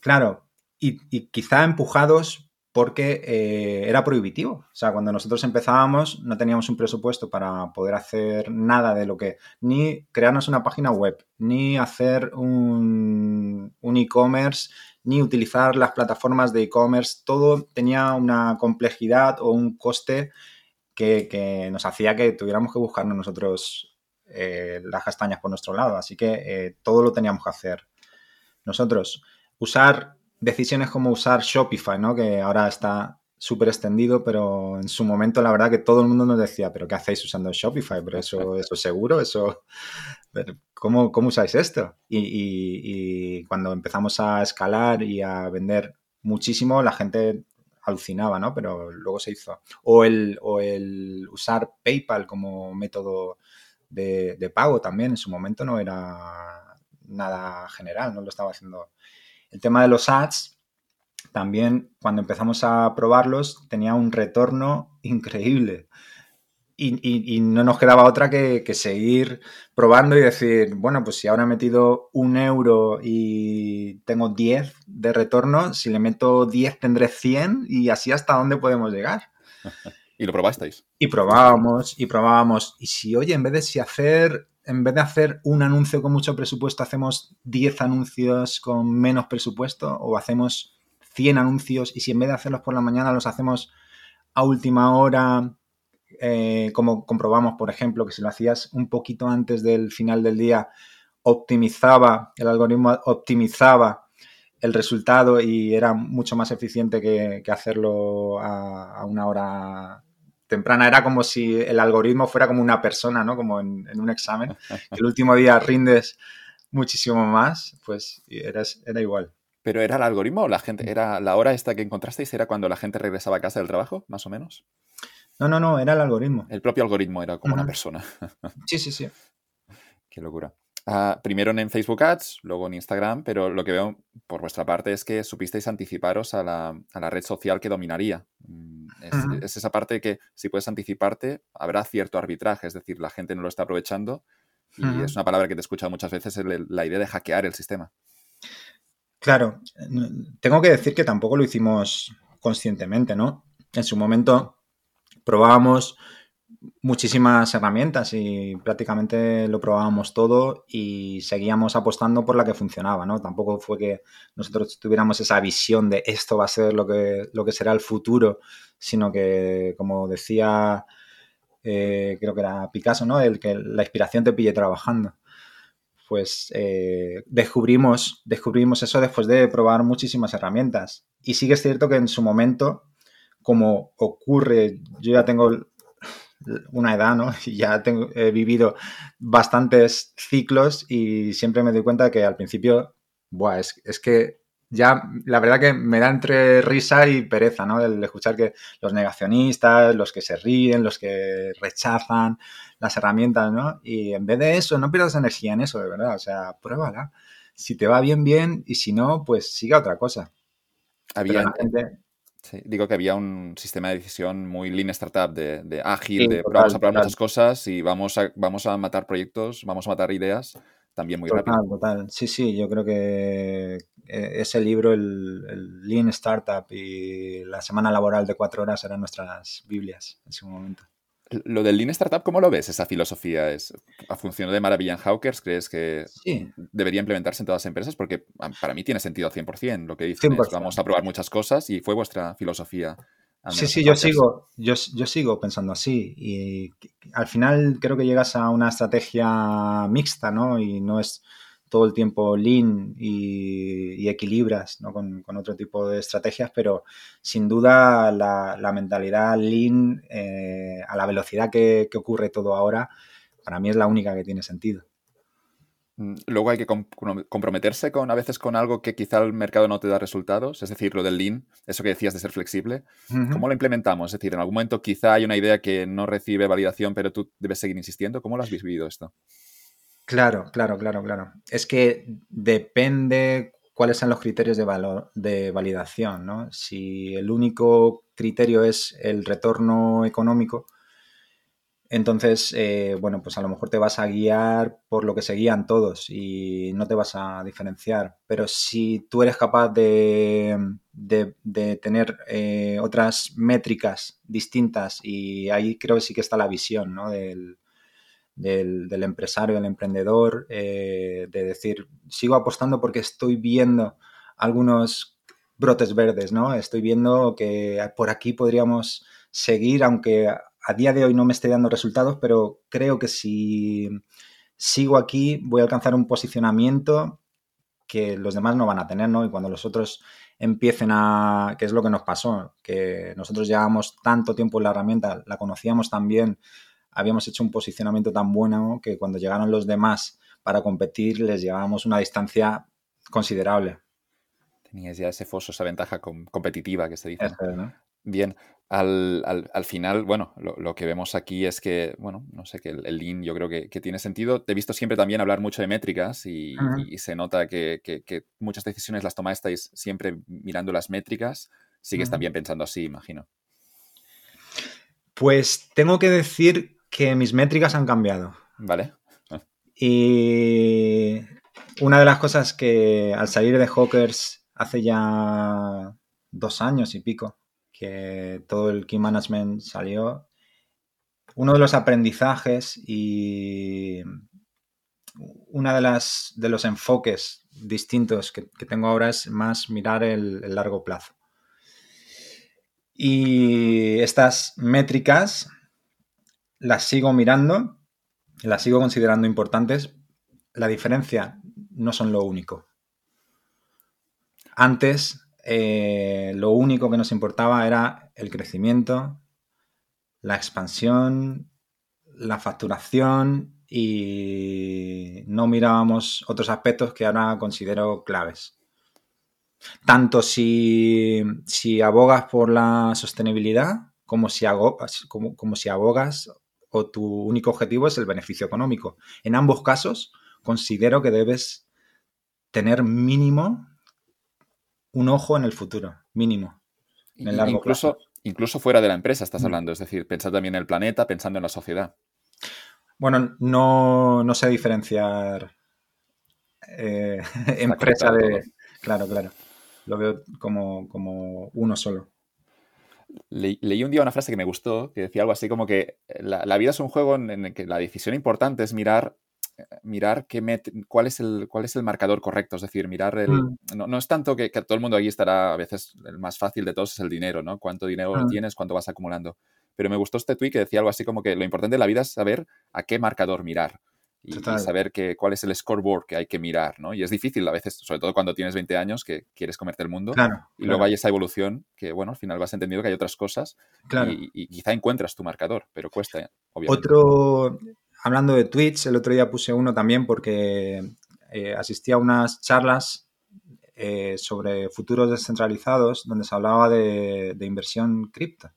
Claro, y, y, quizá empujados porque eh, era prohibitivo. O sea, cuando nosotros empezábamos no teníamos un presupuesto para poder hacer nada de lo que, ni crearnos una página web, ni hacer un, e-commerce, ni utilizar las plataformas de e-commerce. Todo tenía una complejidad o un coste que, nos hacía que tuviéramos que buscarnos nosotros eh, las castañas por nuestro lado. Así que eh, todo lo teníamos que hacer nosotros. Usar decisiones como usar Shopify, ¿no? Que ahora está súper extendido, pero en su momento la verdad que todo el mundo nos decía, pero ¿qué hacéis usando Shopify? Pero eso, eso es seguro, eso... ¿Cómo, cómo usáis esto? Y, cuando empezamos a escalar y a vender muchísimo, la gente alucinaba, ¿no? Pero luego se hizo. O el, o el usar PayPal como método de, de pago también en su momento no era nada general, no lo estaba haciendo el tema de los ads, también cuando empezamos a probarlos, tenía un retorno increíble. Y, no nos quedaba otra que, seguir probando y decir, bueno, pues si ahora he metido un euro y tengo 10 de retorno, si le meto 10 tendré 100 y así hasta dónde podemos llegar. ¿Y lo probasteis? Y probábamos, y probábamos. Y si, oye, en vez de si hacer en vez de hacer un anuncio con mucho presupuesto, hacemos 10 anuncios con menos presupuesto o hacemos 100 anuncios y si en vez de hacerlos por la mañana los hacemos a última hora, eh, como comprobamos, por ejemplo, que si lo hacías un poquito antes del final del día, optimizaba, el algoritmo optimizaba el resultado y era mucho más eficiente que, hacerlo a, una hora temprana era como si el algoritmo fuera como una persona, ¿no? Como en, un examen, que el último día rindes muchísimo más, pues era, era igual. ¿Pero era el algoritmo la gente? ¿Era la hora esta que encontrasteis? ¿Era cuando la gente regresaba a casa del trabajo, más o menos? No, no, no, era el algoritmo. El propio algoritmo era como una persona. sí, sí, sí. Qué locura. Ah, primero en Facebook Ads, luego en Instagram, pero lo que veo por vuestra parte es que supisteis anticiparos a la, a la red social que dominaría. Mm, es, esa parte que si puedes anticiparte, habrá cierto arbitraje, es decir, la gente no lo está aprovechando y es una palabra que te he escuchado muchas veces, la idea de hackear el sistema. Claro, tengo que decir que tampoco lo hicimos conscientemente, ¿no? En su momento probábamos muchísimas herramientas y prácticamente lo probábamos todo y seguíamos apostando por la que funcionaba, ¿no? Tampoco fue que nosotros tuviéramos esa visión de esto va a ser lo que, lo que será el futuro, sino que, como decía, eh, creo que era Picasso, ¿no? El que la inspiración te pille trabajando. Pues eh, descubrimos, descubrimos eso después de probar muchísimas herramientas. Y sí que es cierto que en su momento, como ocurre, yo ya tengo una edad, ¿no? Y ya tengo, he vivido bastantes ciclos y siempre me doy cuenta que al principio, buah, es, es que ya la verdad que me da entre risa y pereza, ¿no? El escuchar que los negacionistas, los que se ríen, los que rechazan las herramientas, ¿no? Y en vez de eso, no pierdas energía en eso, de verdad. O sea, pruébala. Si te va bien, bien, y si no, pues siga otra cosa. Había, gente, digo que había un sistema de decisión muy lean startup, de, ágil, de vamos a probar muchas cosas y vamos a, vamos a matar proyectos, vamos a matar ideas también muy rápido. Total, sí, sí, yo creo que ese libro, el, el, Lean Startup y la semana laboral de cuatro horas eran nuestras Biblias en ese momento. Lo del Lean Startup, ¿cómo lo ves? Esa filosofía es ¿ha funcionado de maravilla en Hawkers? ¿Crees que debería implementarse en todas las empresas? Porque para mí tiene sentido 100% lo que dicen. vamos a probar muchas cosas y fue vuestra filosofía. Sí, sí, yo sigo, yo, yo, sigo pensando así. Y al final creo que llegas a una estrategia mixta, ¿no? Y no es todo el tiempo lean y, equilibras con, otro tipo de estrategias, pero sin duda la, mentalidad lean eh, a la velocidad que, ocurre todo ahora, para mí es la única que tiene sentido. Mm, luego hay que comprometerse con a veces con algo que quizá el mercado no te da resultados, es decir, lo del lean, eso que decías de ser flexible. ¿Cómo lo implementamos? Es decir, en algún momento quizá hay una idea que no recibe validación, pero tú debes seguir insistiendo. ¿Cómo lo has vivido esto? Claro, claro, claro, claro. Es que depende cuáles son los criterios de, valor, de validación, ¿no? Si el único criterio es el retorno económico, entonces, eh, bueno, pues a lo mejor te vas a guiar por lo que se guían todos y no te vas a diferenciar. Pero si tú eres capaz de, tener eh, otras métricas distintas y ahí creo que sí que está la visión, ¿no? Del, del, empresario, del emprendedor, eh, de decir, sigo apostando porque estoy viendo algunos brotes verdes, ¿no? Estoy viendo que por aquí podríamos seguir, aunque a día de hoy no me esté dando resultados, pero creo que si sigo aquí voy a alcanzar un posicionamiento que los demás no van a tener, ¿no? Y cuando los otros empiecen a, que es lo que nos pasó, que nosotros llevábamos tanto tiempo en la herramienta, la conocíamos tan bien, habíamos hecho un posicionamiento tan bueno que cuando llegaron los demás para competir les llevábamos una distancia considerable. Tenías ya ese foso, esa ventaja competitiva que se dice. Bien, al, final, bueno, lo, que vemos aquí es que, bueno, no sé, que el, Lean yo creo que, tiene sentido. Te he visto siempre también hablar mucho de métricas y, se nota que, muchas decisiones las tomasteis siempre mirando las métricas. Sigues también pensando así, imagino. Pues tengo que decir que mis métricas han cambiado. Vale. Y una de las cosas que al salir de Hawkers hace ya dos años y pico, que todo el Key Management salió, uno de los aprendizajes y una de las de los enfoques distintos que, tengo ahora es más mirar el, el largo plazo. Y estas métricas las sigo mirando, las sigo considerando importantes. La diferencia no son lo único. Antes, eh, lo único que nos importaba era el crecimiento, la expansión, la facturación y no mirábamos otros aspectos que ahora considero claves. Tanto si, si abogas por la sostenibilidad como si, como si abogas o tu único objetivo es el beneficio económico. En ambos casos, considero que debes tener mínimo un ojo en el futuro, mínimo. En el largo incluso, incluso fuera de la empresa estás mm. hablando, es decir, pensando también en el planeta, pensando en la sociedad. Bueno, no, no sé diferenciar eh, empresa de... Claro, claro. Lo veo como, como uno solo. Leí un día una frase que me gustó, que decía algo así como que la, vida es un juego en, el que la decisión importante es mirar mirar qué cuál, es el, cuál es el marcador correcto, es decir, mirar el... Mm. No, es tanto que, todo el mundo aquí estará, a veces el más fácil de todos es el dinero, ¿no? Cuánto dinero mm. tienes, cuánto vas acumulando. Pero me gustó este tweet que decía algo así como que lo importante de la vida es saber a qué marcador mirar. Y, saber que, cuál es el scoreboard que hay que mirar, ¿no? Y es difícil a veces, sobre todo cuando tienes 20 años, que quieres comerte el mundo. y luego hay esa evolución que, bueno, al final vas entendiendo que hay otras cosas y, y, quizá encuentras tu marcador, pero cuesta, obviamente. Otro, hablando de tweets, el otro día puse uno también porque eh, asistí a unas charlas eh, sobre futuros descentralizados donde se hablaba de, inversión cripto.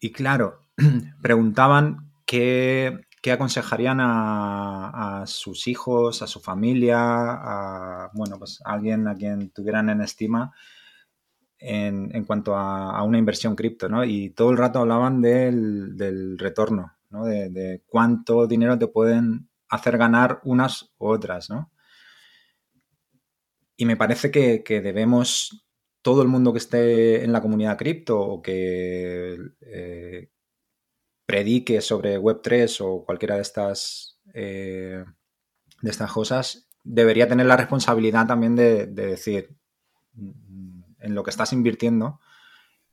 Y claro, preguntaban qué, aconsejarían a, sus hijos, a su familia, a bueno, pues alguien a quien tuvieran en estima en, cuanto a, una inversión cripto, ¿no? Y todo el rato hablaban del retorno, de, cuánto dinero te pueden hacer ganar unas u otras, ¿no? Y me parece que, debemos, todo el mundo que esté en la comunidad cripto o que eh, predique sobre Web3 o cualquiera de estas, eh, de estas cosas, debería tener la responsabilidad también de, decir, mm, en lo que estás invirtiendo,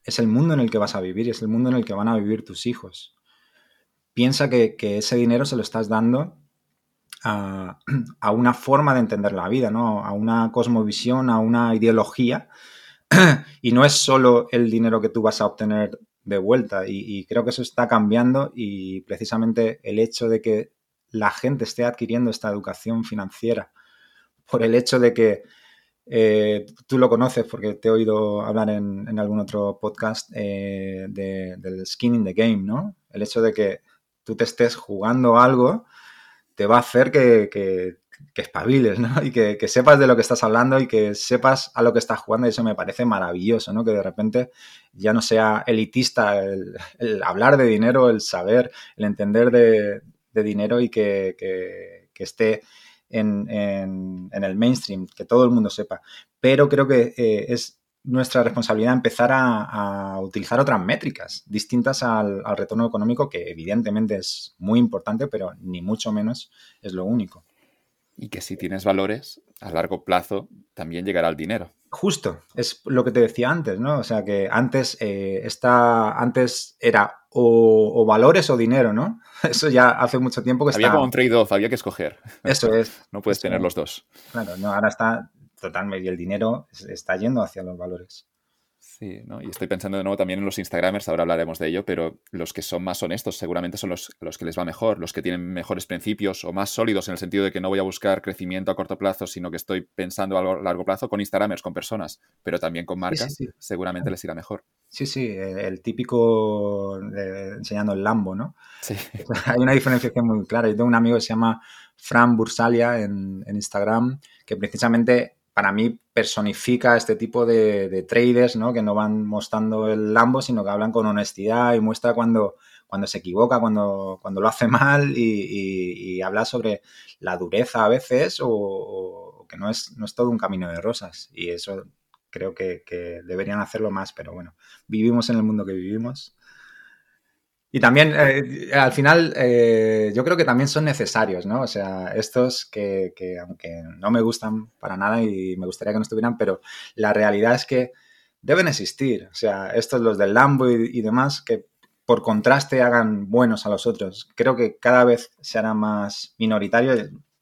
es el mundo en el que vas a vivir, es el mundo en el que van a vivir tus hijos piensa que, ese dinero se lo estás dando a, una forma de entender la vida, ¿no? A una cosmovisión, a una ideología. y no es solo el dinero que tú vas a obtener de vuelta. Y, creo que eso está cambiando y precisamente el hecho de que la gente esté adquiriendo esta educación financiera por el hecho de que eh, tú lo conoces porque te he oído hablar en, algún otro podcast eh, del skin in the game, ¿no? El hecho de que tú te estés jugando algo, te va a hacer que, que, espabiles, ¿no? Y que, sepas de lo que estás hablando y que sepas a lo que estás jugando. Y eso me parece maravilloso, ¿no? Que de repente ya no sea elitista el, hablar de dinero, el saber, el entender de, dinero y que, esté en, el mainstream, que todo el mundo sepa. Pero creo que eh, es nuestra responsabilidad empezar a, utilizar otras métricas distintas al, retorno económico, que evidentemente es muy importante, pero ni mucho menos es lo único. Y que si tienes valores, a largo plazo también llegará el dinero. Justo, es lo que te decía antes, ¿no? O sea que antes, eh, antes era o, valores o dinero, ¿no? Eso ya hace mucho tiempo que había como un trade-off, había que escoger. Eso es. no puedes tener los dos. Claro, no, ahora está totalmente, y el dinero está yendo hacia los valores. Sí, ¿no? y estoy pensando de nuevo también en los Instagramers, ahora hablaremos de ello, pero los que son más honestos seguramente son los, los que les va mejor, los que tienen mejores principios o más sólidos en el sentido de que no voy a buscar crecimiento a corto plazo, sino que estoy pensando a largo plazo con Instagramers, con personas, pero también con marcas, seguramente les irá mejor. Sí, sí, el, típico enseñando el Lambo, ¿no? Sí. Hay una diferenciación muy clara. Yo tengo un amigo que se llama Fran Bursalia en, en Instagram, que precisamente para mí personifica este tipo de, traders, ¿no? Que no van mostrando el Lambo, sino que hablan con honestidad y muestra cuando, cuando se equivoca, cuando, cuando lo hace mal y, habla sobre la dureza a veces o, que no es, no es todo un camino de rosas. Y eso creo que, que deberían hacerlo más, pero bueno, vivimos en el mundo que vivimos y también, eh, al final, eh, yo creo que también son necesarios, ¿no? O sea, estos que, aunque no me gustan para nada y me gustaría que no estuvieran, pero la realidad es que deben existir. O sea, estos, los del Lambo y, demás, que por contraste hagan buenos a los otros. Creo que cada vez se hará más minoritario.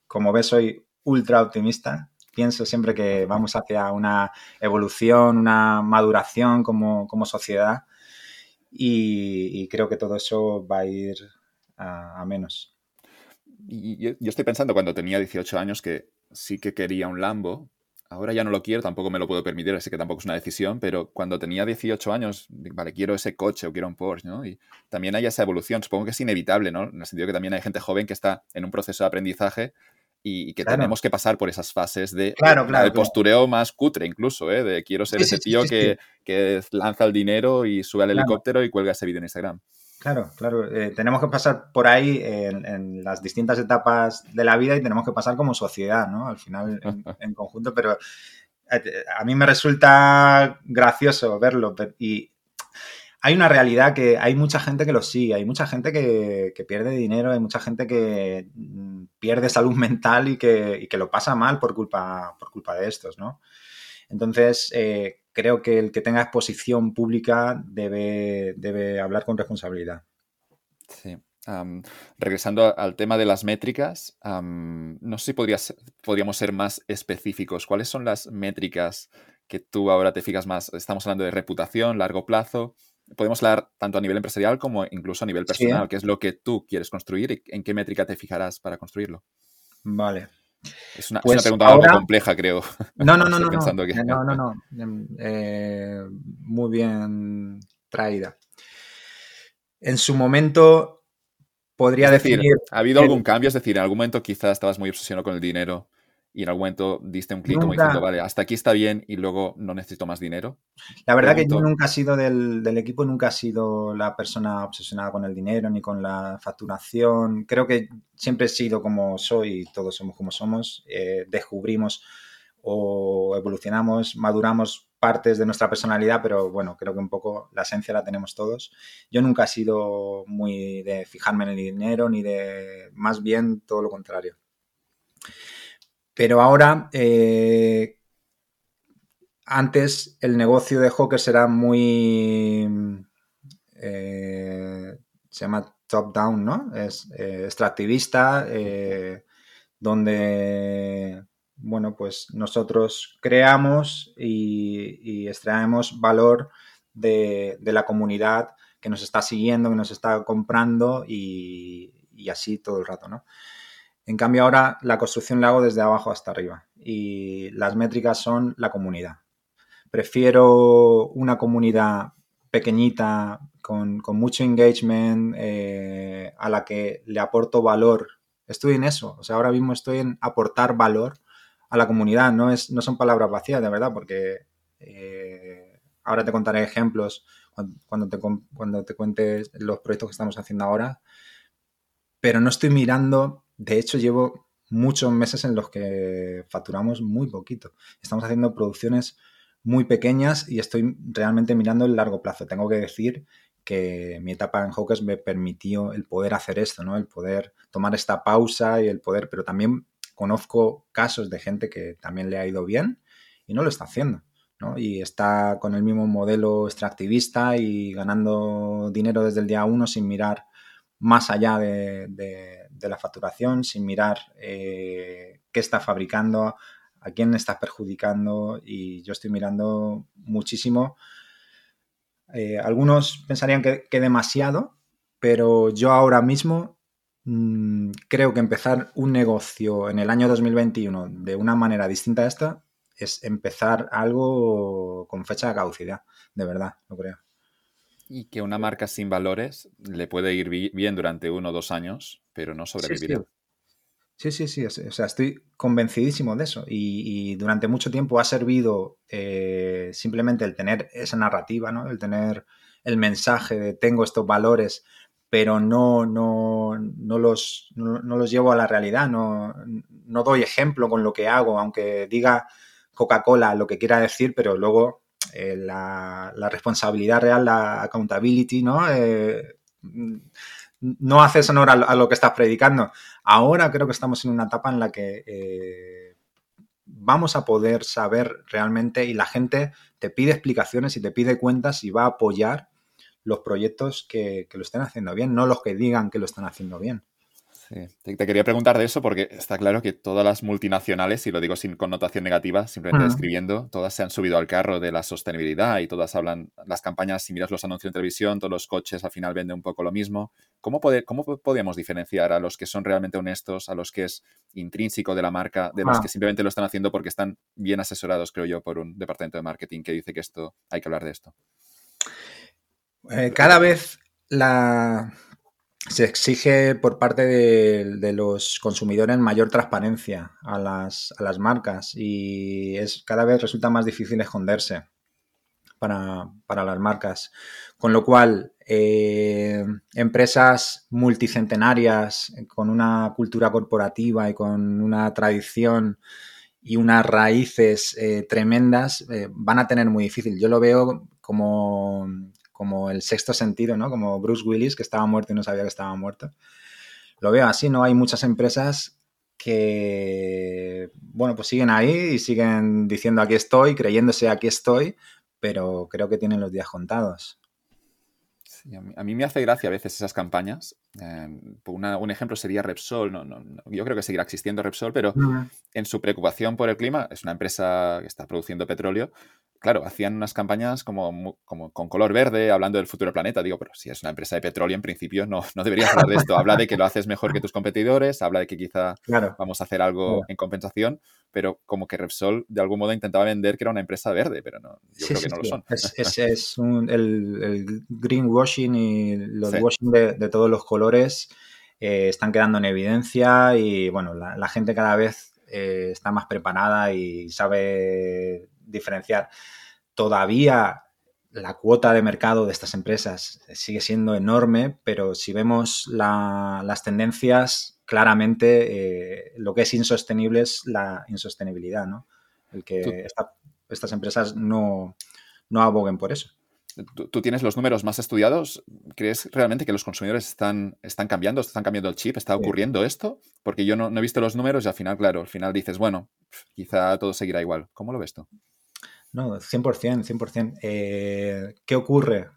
Como ves, soy ultra optimista. Pienso siempre que vamos hacia una evolución, una maduración como, como sociedad y, creo que todo eso va a ir a, menos. Y yo, estoy pensando cuando tenía 18 años que sí que quería un Lambo. Ahora ya no lo quiero, tampoco me lo puedo permitir, así que tampoco es una decisión, pero cuando tenía 18 años, vale, quiero ese coche o quiero un Porsche, ¿no? Y también hay esa evolución, supongo que es inevitable, ¿no? En el sentido que también hay gente joven que está en un proceso de aprendizaje y, que tenemos que pasar por esas fases de, claro, postureo más cutre incluso, ¿eh? de quiero ser ese tío que, que, lanza el dinero y sube al helicóptero y cuelga ese vídeo en Instagram. Claro, claro. Eh, tenemos que pasar por ahí en, las distintas etapas de la vida y tenemos que pasar como sociedad, ¿no? Al final, en, conjunto, pero eh, a mí me resulta gracioso verlo y hay una realidad que hay mucha gente que lo sigue, hay mucha gente que, pierde dinero, hay mucha gente que mm, pierde salud mental y que, lo pasa mal por culpa, por culpa de estos, ¿no? Entonces, eh, creo que el que tenga exposición pública debe, debe hablar con responsabilidad. Sí. regresando al tema de las métricas, no sé si podríamos ser más específicos. ¿Cuáles son las métricas que tú ahora te fijas más? Estamos hablando de reputación, largo plazo. Podemos hablar tanto a nivel empresarial como incluso a nivel personal, ¿qué es lo que tú quieres construir y en qué métrica te fijarás para construirlo. Vale. Es una, pues pregunta algo compleja, creo. No, no, no, no, no, no, no, eh, muy bien traída. En su momento podría decir, ¿Ha habido algún cambio? Es decir, en algún momento quizás estabas muy obsesionado con el dinero y en algún momento diste un clic como diciendo, vale, hasta aquí está bien y luego no necesito más dinero? La verdad que yo nunca he sido del, equipo, nunca he sido la persona obsesionada con el dinero ni con la facturación. Creo que siempre he sido como soy, todos somos como somos. Eh, descubrimos o evolucionamos, maduramos partes de nuestra personalidad, pero bueno, creo que un poco la esencia la tenemos todos. Yo nunca he sido muy de fijarme en el dinero, ni de más bien todo lo contrario. Pero ahora, eh, antes el negocio de Hawkers era muy... Eh, se llama top-down, ¿no? Es eh, extractivista, donde, bueno, pues nosotros creamos y, extraemos valor de, la comunidad que nos está siguiendo, que nos está comprando y, y así todo el rato, ¿no? En cambio, ahora la construcción la hago desde abajo hasta arriba y las métricas son la comunidad. Prefiero una comunidad pequeñita, con, mucho engagement, eh, a la que le aporto valor. Estoy en eso, o sea, ahora mismo estoy en aportar valor a la comunidad, no, es, no son palabras vacías, de verdad, porque eh, ahora te contaré ejemplos cuando, te, cuando te cuente los proyectos que estamos haciendo ahora, pero no estoy mirando de hecho, llevo muchos meses en los que facturamos muy poquito. Estamos haciendo producciones muy pequeñas y estoy realmente mirando el largo plazo. Tengo que decir que mi etapa en Hawkers me permitió el poder hacer esto, ¿no? El poder tomar esta pausa y el poder, pero también conozco casos de gente que también le ha ido bien y no lo está haciendo, ¿no? Y está con el mismo modelo extractivista y ganando dinero desde el día uno sin mirar más allá de, la facturación, sin mirar eh, qué está fabricando, a quién está perjudicando y yo estoy mirando muchísimo. Eh, algunos pensarían que, demasiado, pero yo ahora mismo mm, creo que empezar un negocio en el año 2021 de una manera distinta a esta es empezar algo con fecha de caducidad, de verdad, lo creo. Y que una marca sin valores le puede ir bien durante uno o dos años, pero no sobrevivirá. Sí, sí, sí. O sea, estoy convencidísimo de eso. Y, durante mucho tiempo ha servido eh, simplemente el tener esa narrativa, ¿no? El tener el mensaje de tengo estos valores, pero no, no, no, los, no, los llevo a la realidad, no, no doy ejemplo con lo que hago, aunque diga Coca-Cola lo que quiera decir, pero luego eh, la, responsabilidad real, la accountability, ¿no? Eh, no haces honor a, lo que estás predicando. Ahora creo que estamos en una etapa en la que eh, vamos a poder saber realmente y la gente te pide explicaciones y te pide cuentas y va a apoyar los proyectos que lo estén haciendo bien, no los que digan que lo están haciendo bien. Te, quería preguntar de eso porque está claro que todas las multinacionales, y lo digo sin connotación negativa, simplemente escribiendo, todas se han subido al carro de la sostenibilidad y todas hablan, las campañas, si miras los anuncios en televisión, todos los coches al final venden un poco lo mismo. ¿Cómo, cómo podemos diferenciar a los que son realmente honestos, a los que es intrínseco de la marca, de los ah. que simplemente lo están haciendo porque están bien asesorados, creo yo, por un departamento de marketing que dice que esto hay que hablar de esto? Eh, cada vez la, se exige por parte de, los consumidores mayor transparencia a las, a las, marcas y es cada vez resulta más difícil esconderse para, para las marcas. Con lo cual, eh, empresas multicentenarias con una cultura corporativa y con una tradición y unas raíces eh, tremendas eh, van a tener muy difícil. Yo lo veo como como el sexto sentido, ¿no? Como Bruce Willis, que estaba muerto y no sabía que estaba muerto. Lo veo así, ¿no? Hay muchas empresas que, bueno, pues siguen ahí y siguen diciendo aquí estoy, creyéndose aquí estoy, pero creo que tienen los días contados. A, mí, me hace gracia a veces esas campañas. Eh, un ejemplo sería Repsol. No, no, yo creo que seguirá existiendo Repsol, pero en su preocupación por el clima, es una empresa que está produciendo petróleo, claro, hacían unas campañas como, como, con color verde, hablando del futuro del planeta. Digo, pero si es una empresa de petróleo, en principio no, no deberías hablar de esto. Habla de que lo haces mejor que tus competidores, habla de que quizá vamos a hacer algo en compensación, pero como que Repsol de algún modo intentaba vender que era una empresa verde, pero no, yo creo que no lo son. Es, es, el, greenwashing y los washing de, todos los colores eh, están quedando en evidencia y bueno, la, gente cada vez eh, está más preparada y sabe diferenciar. Todavía la cuota de mercado de estas empresas sigue siendo enorme, pero si vemos las tendencias, claramente eh, lo que es insostenible es la insostenibilidad, ¿no? El que estas empresas no, no aboguen por eso. ¿Tú, tienes los números más estudiados. ¿Crees realmente que los consumidores están, están cambiando, están cambiando el chip? ¿Está ocurriendo esto? Porque yo no, no, he visto los números y al final, claro, al final dices, bueno, quizá todo seguirá igual. ¿Cómo lo ves tú? No, 100%, 100%. Eh, ¿Qué ocurre?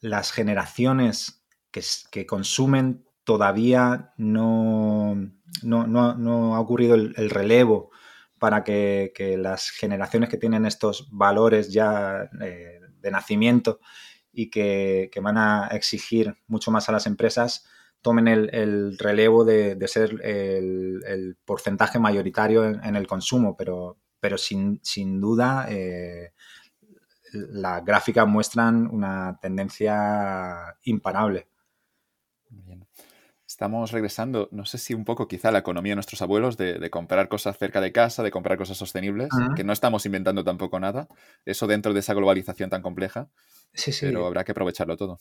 Las generaciones que, consumen todavía no, no, ha ocurrido el, relevo para que, las generaciones que tienen estos valores ya eh, de nacimiento y que, van a exigir mucho más a las empresas tomen el, relevo de, ser el, porcentaje mayoritario en, el consumo, pero, pero sin, duda eh, las gráficas muestran una tendencia imparable. Estamos regresando, no sé si un poco quizá a la economía de nuestros abuelos, de, comprar cosas cerca de casa, de comprar cosas sostenibles, que no estamos inventando tampoco nada. Eso dentro de esa globalización tan compleja. Sí, sí. Pero habrá que aprovecharlo todo.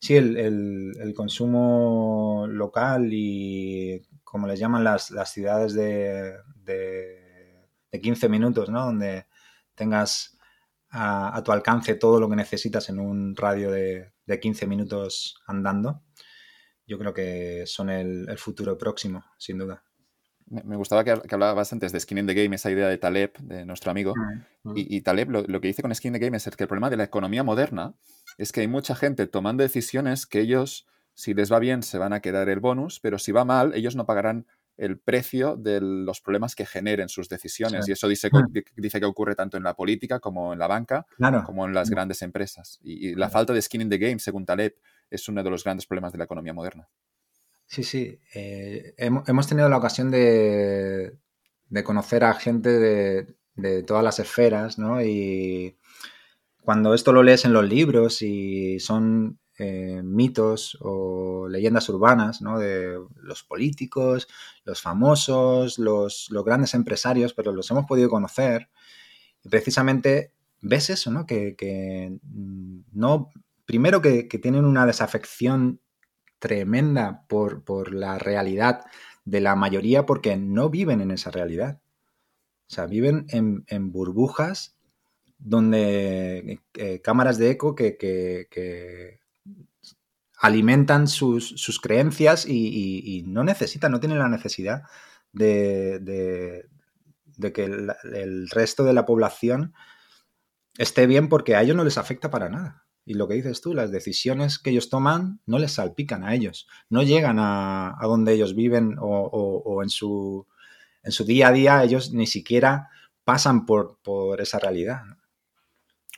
Sí, el, consumo local y como les llaman las, ciudades de 15 minutos, ¿no? Donde tengas a, tu alcance todo lo que necesitas en un radio de, 15 minutos andando. Yo creo que son el, futuro próximo, sin duda. Me gustaba que, hablabas antes de Skin in the Game, esa idea de Taleb, de nuestro amigo. Mm, mm. Y, Taleb lo, que dice con Skin in the Game es que el problema de la economía moderna es que hay mucha gente tomando decisiones que ellos, si les va bien, se van a quedar el bonus, pero si va mal, ellos no pagarán el precio de los problemas que generen sus decisiones. Y eso dice, dice, que ocurre tanto en la política como en la banca, como en las grandes empresas. Y, la falta de skin in the game, según Taleb, es uno de los grandes problemas de la economía moderna. Sí, sí. Eh, hemos tenido la ocasión de, conocer a gente de, todas las esferas, ¿no? Y cuando esto lo lees en los libros y son eh, mitos o leyendas urbanas ¿no? de los políticos, los famosos, los, grandes empresarios, pero los hemos podido conocer. Y precisamente ves eso, ¿no? Que, mm, no, primero que, tienen una desafección tremenda por, la realidad de la mayoría porque no viven en esa realidad. O sea, viven en, burbujas donde eh, cámaras de eco que, alimentan sus, creencias y, no necesitan, no tienen la necesidad de, que el, resto de la población esté bien porque a ellos no les afecta para nada. Y lo que dices tú, las decisiones que ellos toman no les salpican a ellos, no llegan a, donde ellos viven o, en, su, en su día a día ellos ni siquiera pasan por, por esa realidad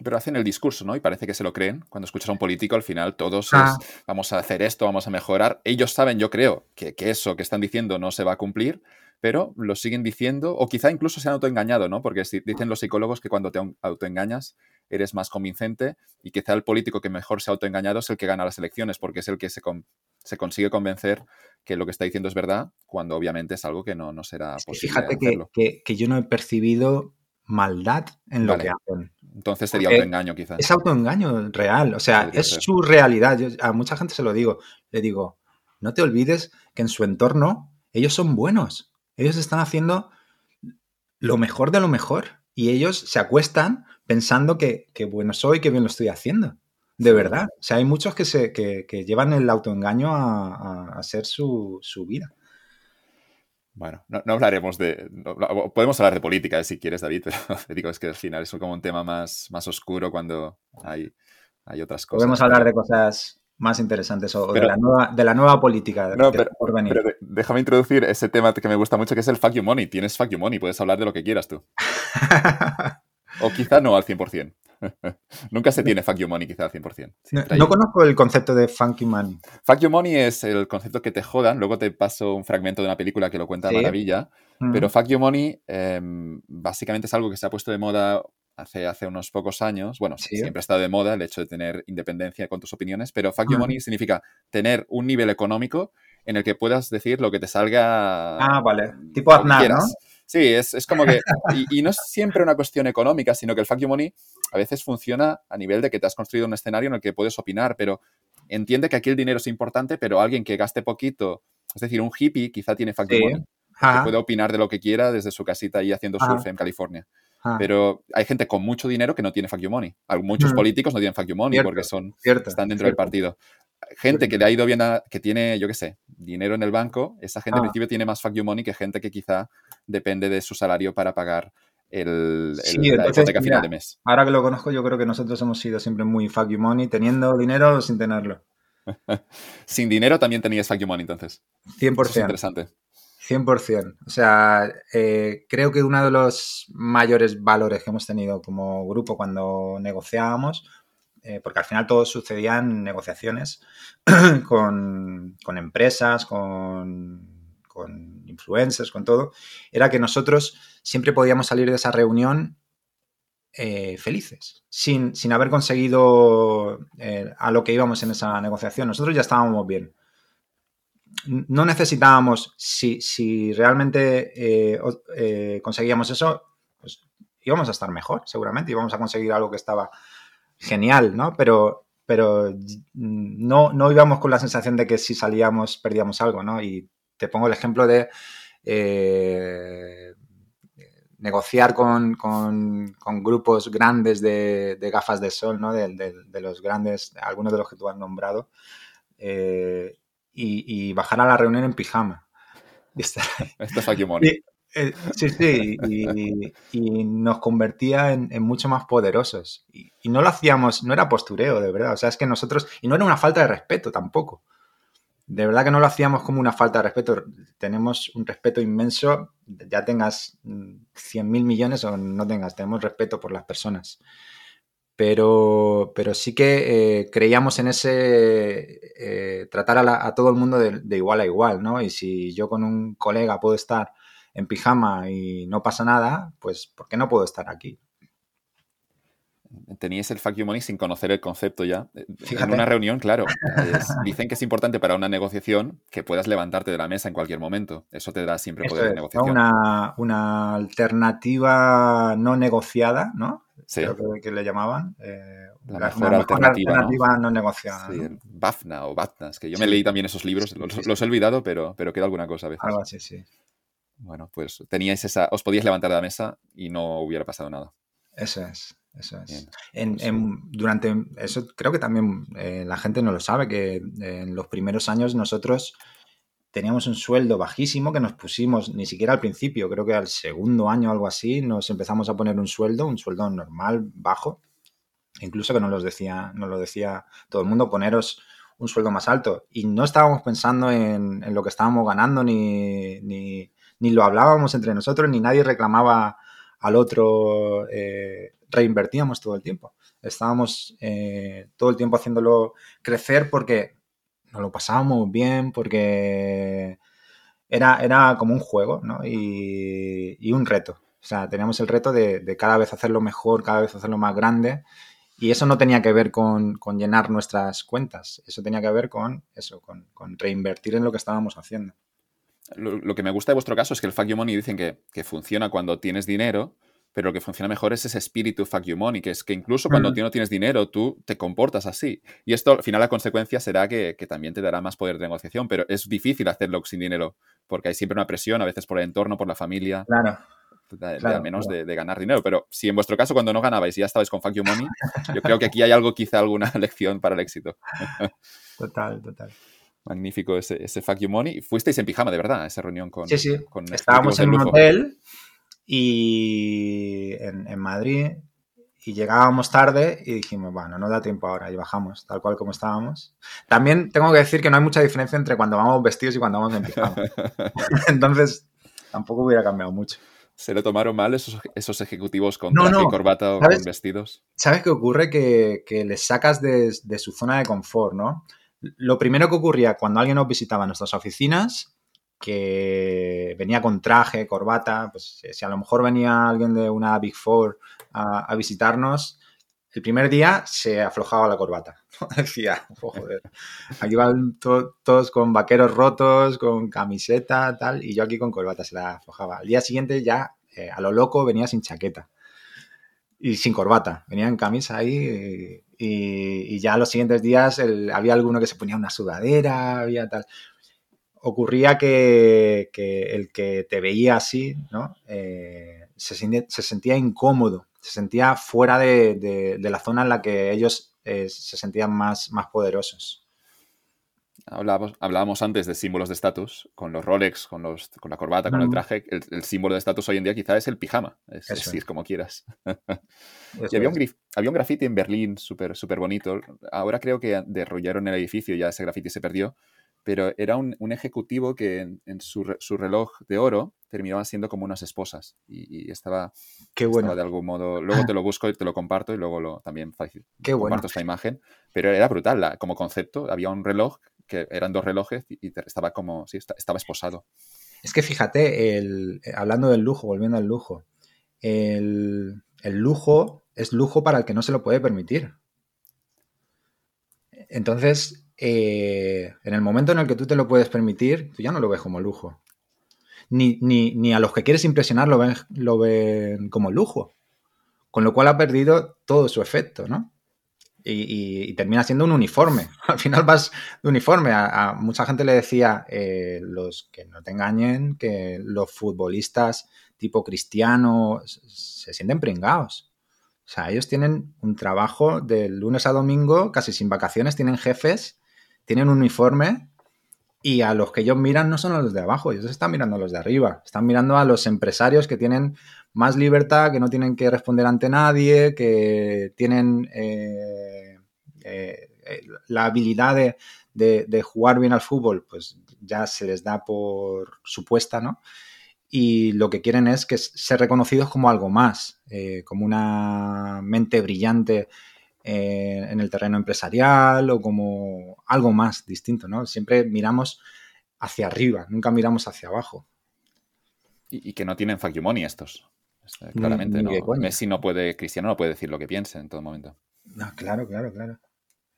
pero hacen el discurso, ¿no? Y parece que se lo creen. Cuando escuchas a un político, al final todos ah. es, vamos a hacer esto, vamos a mejorar. Ellos saben, yo creo, que, eso que están diciendo no se va a cumplir, pero lo siguen diciendo, o quizá incluso se han autoengañado, ¿no? Porque dicen los psicólogos que cuando te autoengañas eres más convincente y quizá el político que mejor se ha autoengañado es el que gana las elecciones porque es el que se, se consigue convencer que lo que está diciendo es verdad cuando obviamente es algo que no, no será posible. Fíjate que, que, yo no he percibido maldad en lo que hacen. Entonces sería autoengaño quizás. Es autoengaño real, o sea, es su realidad. a mucha gente se lo digo, le digo, no te olvides que en su entorno ellos son buenos, ellos están haciendo lo mejor de lo mejor y ellos se acuestan pensando que, bueno soy, que bien lo estoy haciendo. De verdad. O sea, hay muchos que, se, que, llevan el autoengaño a, a, ser su, vida. Bueno, no, hablaremos de. podemos hablar de política eh, si quieres, David, pero te digo, es que al final es como un tema más, más oscuro cuando hay, hay otras cosas. Podemos hablar de cosas más interesantes o de, la nueva, de la nueva política no, pero, déjame introducir ese tema que me gusta mucho, que es el fuck you money. Tienes fuck you money, puedes hablar de lo que quieras tú. o quizá no al 100%. Nunca se tiene fuck you money quizá al 100%. No, conozco el concepto de funky money. Fuck you money es el concepto que te jodan. Luego te paso un fragmento de una película que lo cuenta de maravilla. Pero fuck you money em, básicamente es algo que se ha puesto de moda hace, hace unos pocos años, bueno, siempre ha estado de moda el hecho de tener independencia con tus opiniones, pero fuck you money significa tener un nivel económico en el que puedas decir lo que te salga. Ah, vale. Tipo Aznar, ¿no? Sí, es, es como que. Y, no es siempre una cuestión económica, sino que el fuck you money a veces funciona a nivel de que te has construido un escenario en el que puedes opinar, pero entiende que aquí el dinero es importante, pero alguien que gaste poquito, es decir, un hippie quizá tiene fuck you money. Que puede opinar de lo que quiera desde su casita ahí haciendo surf en California. Pero hay gente con mucho dinero que no tiene fuck you money. Muchos mm. políticos no tienen fuck you money porque son, están dentro del partido. Gente que le ha ido bien, a, que tiene, yo qué sé, dinero en el banco, esa gente en ah. principio tiene más fuck you money que gente que quizá depende de su salario para pagar el, la hipoteca final de mes. Ahora que lo conozco, yo creo que nosotros hemos sido siempre muy fuck you money, teniendo dinero o sin tenerlo. sin dinero también tenías fuck you money, entonces. 100%. es interesante. 100%. O sea, eh, creo que uno de los mayores valores que hemos tenido como grupo cuando negociábamos, eh, porque al final todo sucedía en negociaciones con, empresas, con, influencers, con todo, era que nosotros siempre podíamos salir de esa reunión eh, felices, sin, sin, haber conseguido a lo que íbamos en esa negociación. Nosotros ya estábamos bien. No necesitábamos, si, realmente eh, eh, conseguíamos eso, pues íbamos a estar mejor, seguramente, íbamos a conseguir algo que estaba genial, ¿no? Pero, pero no, no íbamos con la sensación de que si salíamos perdíamos algo, ¿no? Y te pongo el ejemplo de eh, negociar con, grupos grandes de, gafas de sol, ¿no? De, los grandes, algunos de los que tú has nombrado y, bajar a la reunión en pijama. Esto es aquí eh, sí, sí, y, nos convertía en, mucho más poderosos. Y, no lo hacíamos, no era postureo, de verdad. O sea, es que nosotros, y no era una falta de respeto tampoco. De verdad que no lo hacíamos como una falta de respeto. Tenemos un respeto inmenso, ya tengas 100 mil millones o no tengas, tenemos respeto por las personas pero, pero sí que eh, creíamos en ese eh, tratar a, todo el mundo de, igual a igual, ¿no? Y si yo con un colega puedo estar en pijama y no pasa nada, pues ¿por qué no puedo estar aquí? Tenías el fuck you money sin conocer el concepto ya. Eh, en una reunión, claro. dicen que es importante para una negociación que puedas levantarte de la mesa en cualquier momento. Eso te da siempre poder de negociación. Una, una alternativa no negociada, ¿no? creo que, le llamaban. Eh, la mejor alternativa, ¿no? negociada. Sí, Bafna o Batna. Es que yo me leí también esos libros, los, he olvidado, pero, pero queda alguna cosa a veces. Algo así, sí. Bueno, pues teníais esa, os podíais levantar de la mesa y no hubiera pasado nada. Eso es, eso es. En, durante, eso creo que también eh, la gente no lo sabe, que en los primeros años nosotros teníamos un sueldo bajísimo que nos pusimos, ni siquiera al principio, creo que al segundo año o algo así, nos empezamos a poner un sueldo, un sueldo normal, bajo, incluso que nos, los decía, nos lo decía todo el mundo, poneros un sueldo más alto. Y no estábamos pensando en, lo que estábamos ganando, ni, ni, lo hablábamos entre nosotros, ni nadie reclamaba al otro, eh, reinvertíamos todo el tiempo. Estábamos eh, todo el tiempo haciéndolo crecer porque nos lo pasábamos bien porque era, era como un juego, ¿no? Y, un reto. sea, teníamos el reto de, cada vez hacerlo mejor, cada vez hacerlo más grande. Y eso no tenía que ver con, llenar nuestras cuentas, eso tenía que ver con eso, con, reinvertir en lo que estábamos haciendo. Lo, que me gusta de vuestro caso es que el Fuck You Money dicen que, que funciona cuando tienes dinero, pero lo que funciona mejor es ese espíritu fuck you money, que es que incluso cuando tú no tienes dinero, tú te comportas así. Y esto, al final, la consecuencia será que, también te dará más poder de negociación, pero es difícil hacerlo sin dinero, porque hay siempre una presión, a veces por el entorno, por la familia. Claro. al menos de, ganar dinero. Pero si en vuestro caso, cuando no ganabais y ya estabais con Fuck You Money, yo creo que aquí hay algo, quizá alguna lección para el éxito. Total, total. Magnífico ese, ese Fuck You Money. Fuisteis en pijama, de verdad, a esa reunión con. Sí, sí. Estábamos en un hotel y en, Madrid y llegábamos tarde y dijimos, bueno, no da tiempo ahora y bajamos tal cual como estábamos. También tengo que decir que no hay mucha diferencia entre cuando vamos vestidos y cuando vamos en pijama. Entonces, tampoco hubiera cambiado mucho. ¿Se le tomaron mal esos, esos ejecutivos con traje y corbata o con vestidos? ¿Sabes qué ocurre? Que, que les sacas de, de, su zona de confort, ¿no? Lo primero que ocurría cuando alguien nos visitaba en nuestras oficinas que venía con traje, corbata, pues si a lo mejor venía alguien de una Big Four a, visitarnos, el primer día se aflojaba la corbata. Decía, oh, joder, aquí van todos con vaqueros rotos, con camiseta, tal, y yo aquí con corbata se la aflojaba. Al día siguiente ya, eh, a lo loco, venía sin chaqueta y sin corbata, venía en camisa ahí y, ya los siguientes días había alguno que se ponía una sudadera, había tal ocurría que, el que te veía así, ¿no? Eh, se, sentía incómodo, se sentía fuera de, la zona en la que ellos eh, se sentían más, más poderosos. Hablábamos, hablábamos, antes de símbolos de estatus, con los Rolex, con, los, con la corbata, con el traje. El, símbolo de estatus hoy en día quizá es el pijama, es decir, como quieras. y había un, había un graffiti en Berlín súper super bonito. Ahora creo que derrollaron el edificio, ya ese graffiti se perdió pero era un, ejecutivo que en, su, reloj de oro terminaba siendo como unas esposas y, estaba, Qué bueno. de algún modo, luego te lo busco y te lo comparto y luego lo, también Qué comparto esta imagen, pero era brutal como concepto, había un reloj que eran dos relojes y, estaba como, sí, estaba esposado. Es que fíjate, el, hablando del lujo, volviendo al lujo, el, el lujo es lujo para el que no se lo puede permitir. Entonces, eh, en el momento en el que tú te lo puedes permitir, tú ya no lo ves como lujo. Ni, ni, a los que quieres impresionar lo ven, lo ven como lujo. Con lo cual ha perdido todo su efecto, ¿no? Y, termina siendo un uniforme. Al final vas de uniforme. A, mucha gente le decía, eh, los que no te engañen, que los futbolistas tipo cristiano se sienten pringados. O sea, ellos tienen un trabajo de lunes a domingo, casi sin vacaciones, tienen jefes tienen un uniforme y a los que ellos miran no son a los de abajo, ellos están mirando a los de arriba, están mirando a los empresarios que tienen más libertad, que no tienen que responder ante nadie, que tienen eh, eh, la habilidad de, jugar bien al fútbol, pues ya se les da por supuesta, ¿no? Y lo que quieren es que ser reconocidos como algo más, eh, como una mente brillante eh, en el terreno empresarial o como algo más distinto, ¿no? Siempre miramos hacia arriba, nunca miramos hacia abajo. Y, que no tienen fuck money estos. Claramente, ¿no? Messi no puede, Cristiano no puede decir lo que piense en todo momento. No, claro, claro, claro.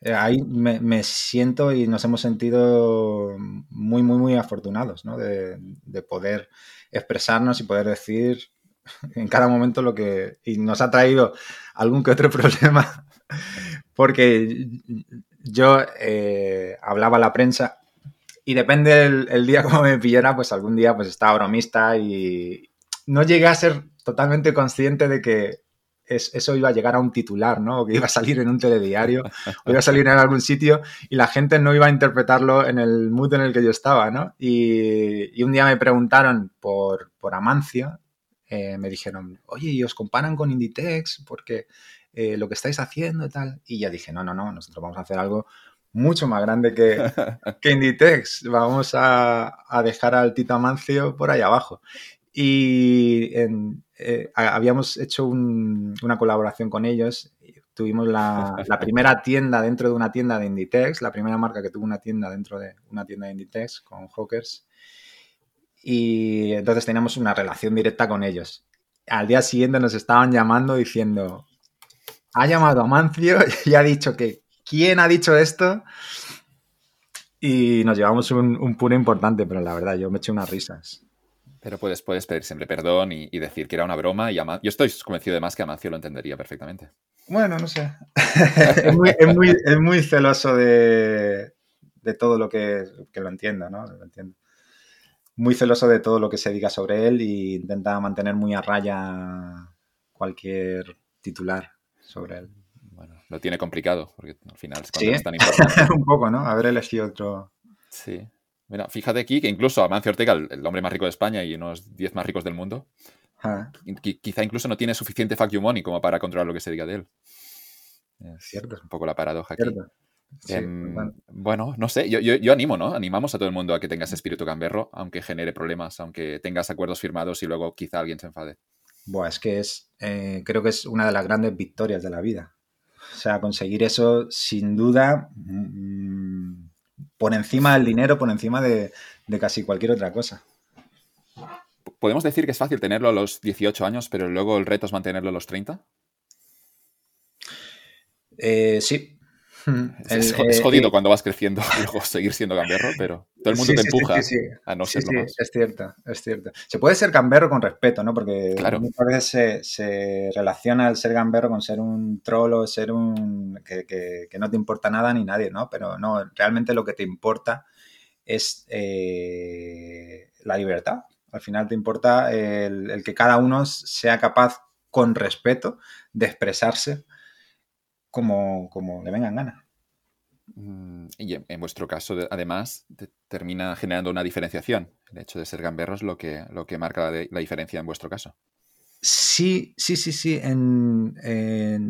Eh, ahí me, siento y nos hemos sentido muy, muy, muy afortunados, ¿no? De, de, poder expresarnos y poder decir en cada momento lo que... Y nos ha traído algún que otro problema porque yo eh, hablaba a la prensa y depende el, día como me pillara, pues algún día pues estaba bromista y no llegué a ser totalmente consciente de que eso iba a llegar a un titular, ¿no? O que iba a salir en un telediario, o iba a salir en algún sitio y la gente no iba a interpretarlo en el mood en el que yo estaba, ¿no? Y, un día me preguntaron por, por Amancio, eh, me dijeron, oye, ¿y os comparan con Inditex? Porque eh, lo que estáis haciendo y tal. Y ya dije, no, no, no, nosotros vamos a hacer algo mucho más grande que, que Inditex. Vamos a, dejar al Tito Amancio por ahí abajo. Y eh, habíamos hecho una colaboración con ellos. Tuvimos la, primera tienda dentro de una tienda de Inditex, la primera marca que tuvo una tienda dentro de una tienda de Inditex con Hawkers. Y entonces teníamos una relación directa con ellos. al día siguiente nos estaban llamando diciendo, ha llamado a Mancio y ha dicho que, ¿quién ha dicho esto? Y nos llevamos un, un puro importante, pero la verdad, yo me eché unas risas. Pero puedes, puedes pedir siempre perdón y, decir que era una broma. Y yo estoy convencido además que Amancio lo entendería perfectamente. Bueno, no sé. es, muy, celoso de, todo lo que, que lo entienda, ¿no? Lo entiendo. Muy celoso de todo lo que se diga sobre él e intenta mantener muy a raya cualquier titular sobre él. Bueno, lo tiene complicado, porque al final es cuando es tan importante. Un poco, ¿no? Haber elegido otro. Sí. Mira, fíjate aquí que incluso Amancio Ortega, el, hombre más rico de España y unos 10 más ricos del mundo, ah. quizá incluso no tiene suficiente fuck you money como para controlar lo que se diga de él. Es Cierto. un poco la paradoja aquí. Em, bueno, no sé, yo, animo, ¿no? Animamos a todo el mundo a que tengas espíritu gamberro, aunque genere problemas, aunque tengas acuerdos firmados y luego quizá alguien se enfade. Buah, es que es, eh, creo que es una de las grandes victorias de la vida. O sea, conseguir eso, sin duda, mm, por encima del dinero, por encima de, casi cualquier otra cosa. ¿Podemos decir que es fácil tenerlo a los 18 años, pero luego el reto es mantenerlo a los 30? Eh, sí, es, eh, jodido cuando vas creciendo y luego seguir siendo gamberro, pero todo el mundo te empuja a no serlo más. Es cierto, es cierto. Se puede ser gamberro con respeto, ¿no? Porque muchas veces se, relaciona el ser gamberro con ser un trolo, ser un. Que, no te importa nada ni nadie, ¿no? Pero no, realmente lo que te importa es eh, la libertad. Al final te importa el, el que cada uno sea capaz, con respeto, de expresarse como, como le vengan ganas. Mm, y en, vuestro caso, además, termina generando una diferenciación. El hecho de ser gamberro es lo que, lo que marca la, diferencia en vuestro caso. Sí, sí, sí, sí. En,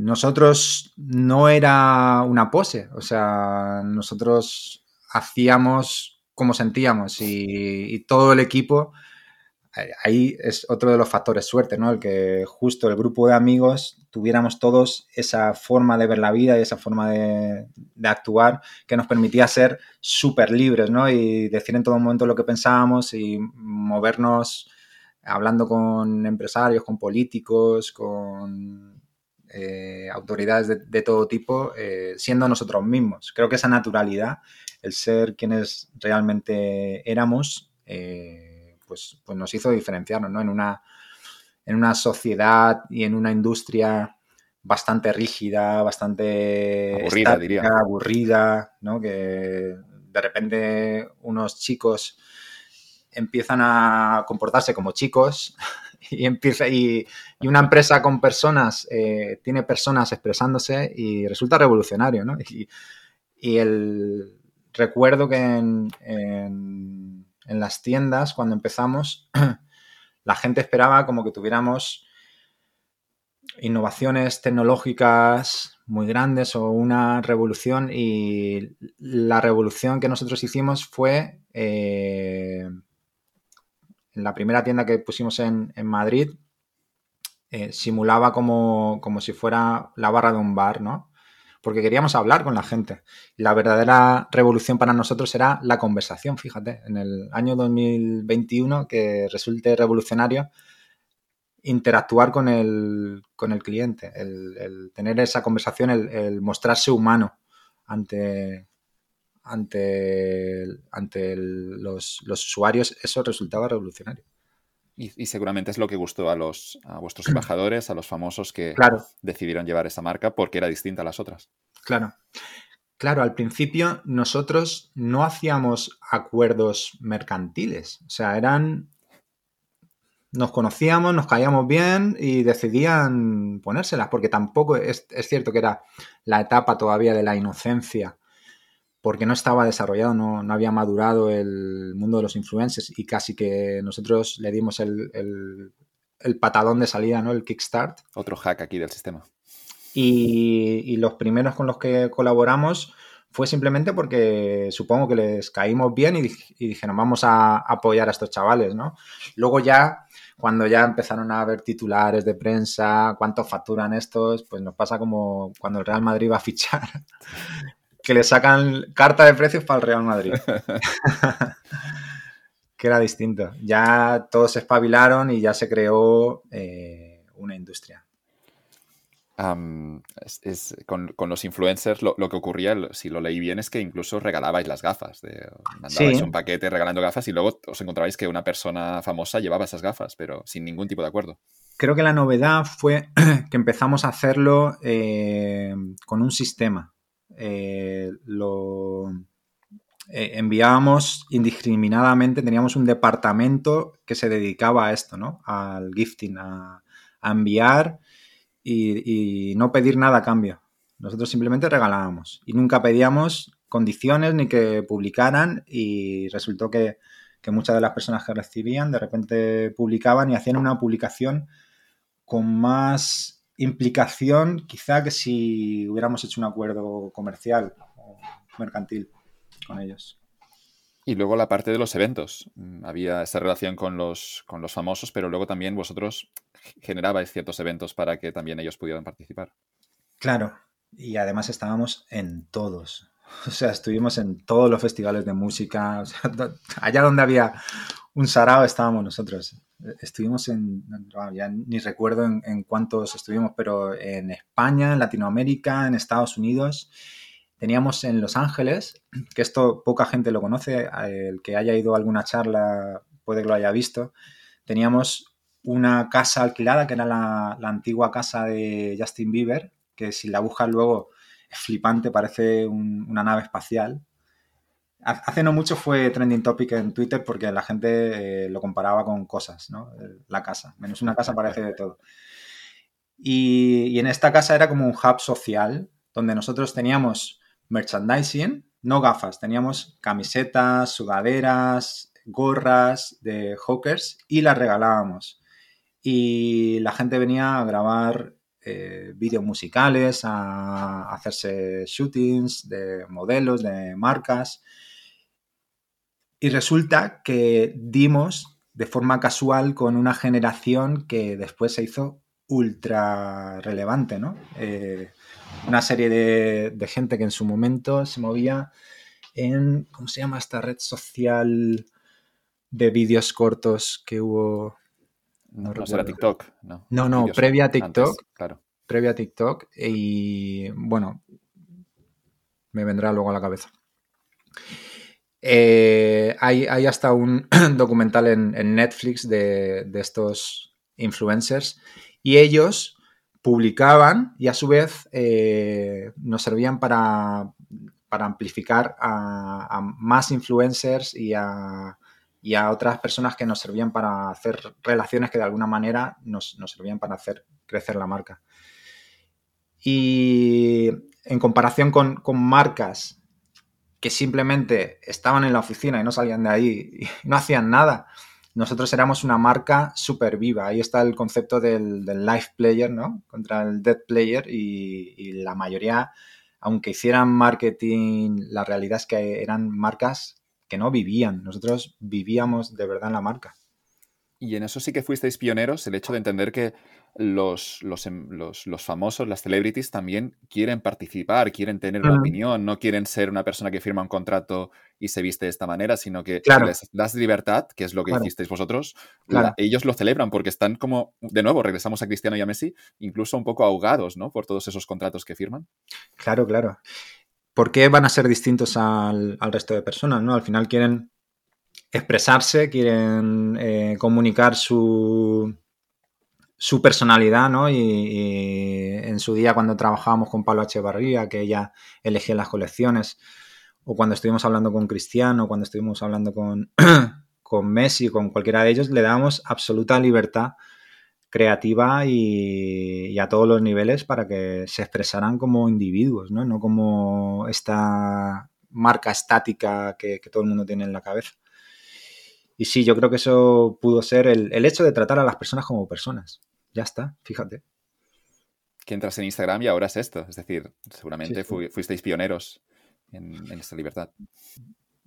nosotros no era una pose. O sea, nosotros hacíamos como sentíamos y, y todo el equipo ahí es otro de los factores suerte, ¿no? El que justo el grupo de amigos tuviéramos todos esa forma de ver la vida y esa forma de, actuar que nos permitía ser súper libres, ¿no? Y decir en todo momento lo que pensábamos y movernos hablando con empresarios, con políticos, con eh, autoridades de, todo tipo, eh, siendo nosotros mismos. Creo que esa naturalidad, el ser quienes realmente éramos, eh, pues, pues, nos hizo diferenciarnos, ¿no? En una, en una sociedad y en una industria bastante rígida, bastante aburrida, diría. aburrida, ¿no? Que de repente unos chicos empiezan a comportarse como chicos y empieza y, una empresa con personas eh, tiene personas expresándose y resulta revolucionario, ¿no? Y, el recuerdo que en en las tiendas, cuando empezamos, la gente esperaba como que tuviéramos innovaciones tecnológicas muy grandes o una revolución y la revolución que nosotros hicimos fue eh, en la primera tienda que pusimos en, Madrid eh, simulaba como, como, si fuera la barra de un bar, ¿no? Porque queríamos hablar con la gente. La verdadera revolución para nosotros era la conversación, fíjate, en el año 2021 que resulte revolucionario interactuar con el, con el cliente, el, tener esa conversación, el, mostrarse humano ante, ante, ante los usuarios, eso resultaba revolucionario. Y, seguramente es lo que gustó a los a vuestros embajadores, a los famosos que decidieron llevar esa marca porque era distinta a las otras. Claro. Claro, al principio nosotros no hacíamos acuerdos mercantiles. O sea, eran. Nos conocíamos, nos caíamos bien y decidían ponérselas, porque tampoco es, es cierto que era la etapa todavía de la inocencia porque no estaba desarrollado, no, había madurado el mundo de los influencers y casi que nosotros le dimos el, patadón de salida, ¿no? El kickstart. Otro hack aquí del sistema. Y, los primeros con los que colaboramos fue simplemente porque supongo que les caímos bien y, y, dijeron, vamos a apoyar a estos chavales, ¿no? Luego ya, cuando ya empezaron a ver titulares de prensa, cuánto facturan estos, pues nos pasa como cuando el Real Madrid va a fichar que le sacan carta de precios para el Real Madrid. que era distinto. Ya todos se espabilaron y ya se creó eh, una industria. es, con, los influencers lo, que ocurría, si lo leí bien, es que incluso regalabais las gafas. De, mandabais un paquete regalando gafas y luego os encontrabais que una persona famosa llevaba esas gafas, pero sin ningún tipo de acuerdo. Creo que la novedad fue que empezamos a hacerlo eh, con un sistema. Eh, lo eh, enviábamos indiscriminadamente, teníamos un departamento que se dedicaba a esto, ¿no? Al gifting, a, enviar y, no pedir nada a cambio. Nosotros simplemente regalábamos y nunca pedíamos condiciones ni que publicaran y resultó que, que muchas de las personas que recibían de repente publicaban y hacían una publicación con más implicación quizá que si hubiéramos hecho un acuerdo comercial o mercantil con ellos. Y luego la parte de los eventos. Mm, había esa relación con los, con los famosos, pero luego también vosotros generabais ciertos eventos para que también ellos pudieran participar. Claro, y además estábamos en todos. O sea, estuvimos en todos los festivales de música. allá donde había un sarao estábamos nosotros. Estuvimos en, ya ni recuerdo en, cuántos estuvimos, pero en España, en Latinoamérica, en Estados Unidos teníamos en Los Ángeles, que esto poca gente lo conoce, el que haya ido a alguna charla puede que lo haya visto, teníamos una casa alquilada que era la, antigua casa de Justin Bieber, que si la buscas luego flipante, parece una nave espacial. Hace no mucho fue trending topic en Twitter porque la gente eh, lo comparaba con cosas, ¿no? La casa, menos una casa parece de todo. Y, y en esta casa era como un hub social donde nosotros teníamos merchandising, no gafas, teníamos camisetas, sudaderas, gorras de hawkers y las regalábamos. Y la gente venía a grabar eh, vídeos musicales, a hacerse shootings de modelos, de marcas. Y resulta que dimos de forma casual con una generación que después se hizo ultra relevante, ¿no? Eh, una serie de, gente que en su momento se movía en, ¿cómo se llama esta red social de vídeos cortos que hubo? No, no será TikTok, no. No, no, previa a TikTok. claro. Previa a TikTok y bueno, me vendrá luego a la cabeza. Eh, hay, hasta un documental en, Netflix de, de, estos influencers y ellos publicaban y a su vez eh, nos servían para, amplificar a, más influencers y a, otras personas que nos servían para hacer relaciones que de alguna manera nos, servían para hacer crecer la marca. Y en comparación con, con, marcas que simplemente estaban en la oficina y no salían de ahí y no hacían nada, nosotros éramos una marca súper viva. Ahí está el concepto del, live player, ¿no? Contra el dead player y, la mayoría, aunque hicieran marketing, la realidad es que eran marcas que no vivían. Nosotros vivíamos de verdad en la marca. Y en eso sí que fuisteis pioneros, el hecho de entender que los, los, em, los, los, famosos, las celebrities, también quieren participar, quieren tener una opinión, no quieren ser una persona que firma un contrato y se viste de esta manera, sino que les das libertad, que es lo que hicisteis vosotros, ellos lo celebran porque están como, de nuevo, regresamos a Cristiano y a Messi, incluso un poco ahogados, ¿no? Por todos esos contratos que firman. Claro, claro. ¿Por qué van a ser distintos al, al resto de personas, ¿no? Al final quieren expresarse, quieren eh, comunicar su, su personalidad, ¿no? Y, en su día cuando trabajábamos con Pablo Echevarría, que ella elegía las colecciones, o cuando estuvimos hablando con Cristiano, cuando estuvimos hablando con, con Messi, con cualquiera de ellos, le damos absoluta libertad creativa y, a todos los niveles para que se expresaran como individuos, ¿no? No como esta marca estática que, todo el mundo tiene en la cabeza. Y sí, yo creo que eso pudo ser el, el hecho de tratar a las personas como personas ya está, fíjate. Que entras en Instagram y ahora es esto. Es decir, seguramente fuisteis pioneros en, esta libertad.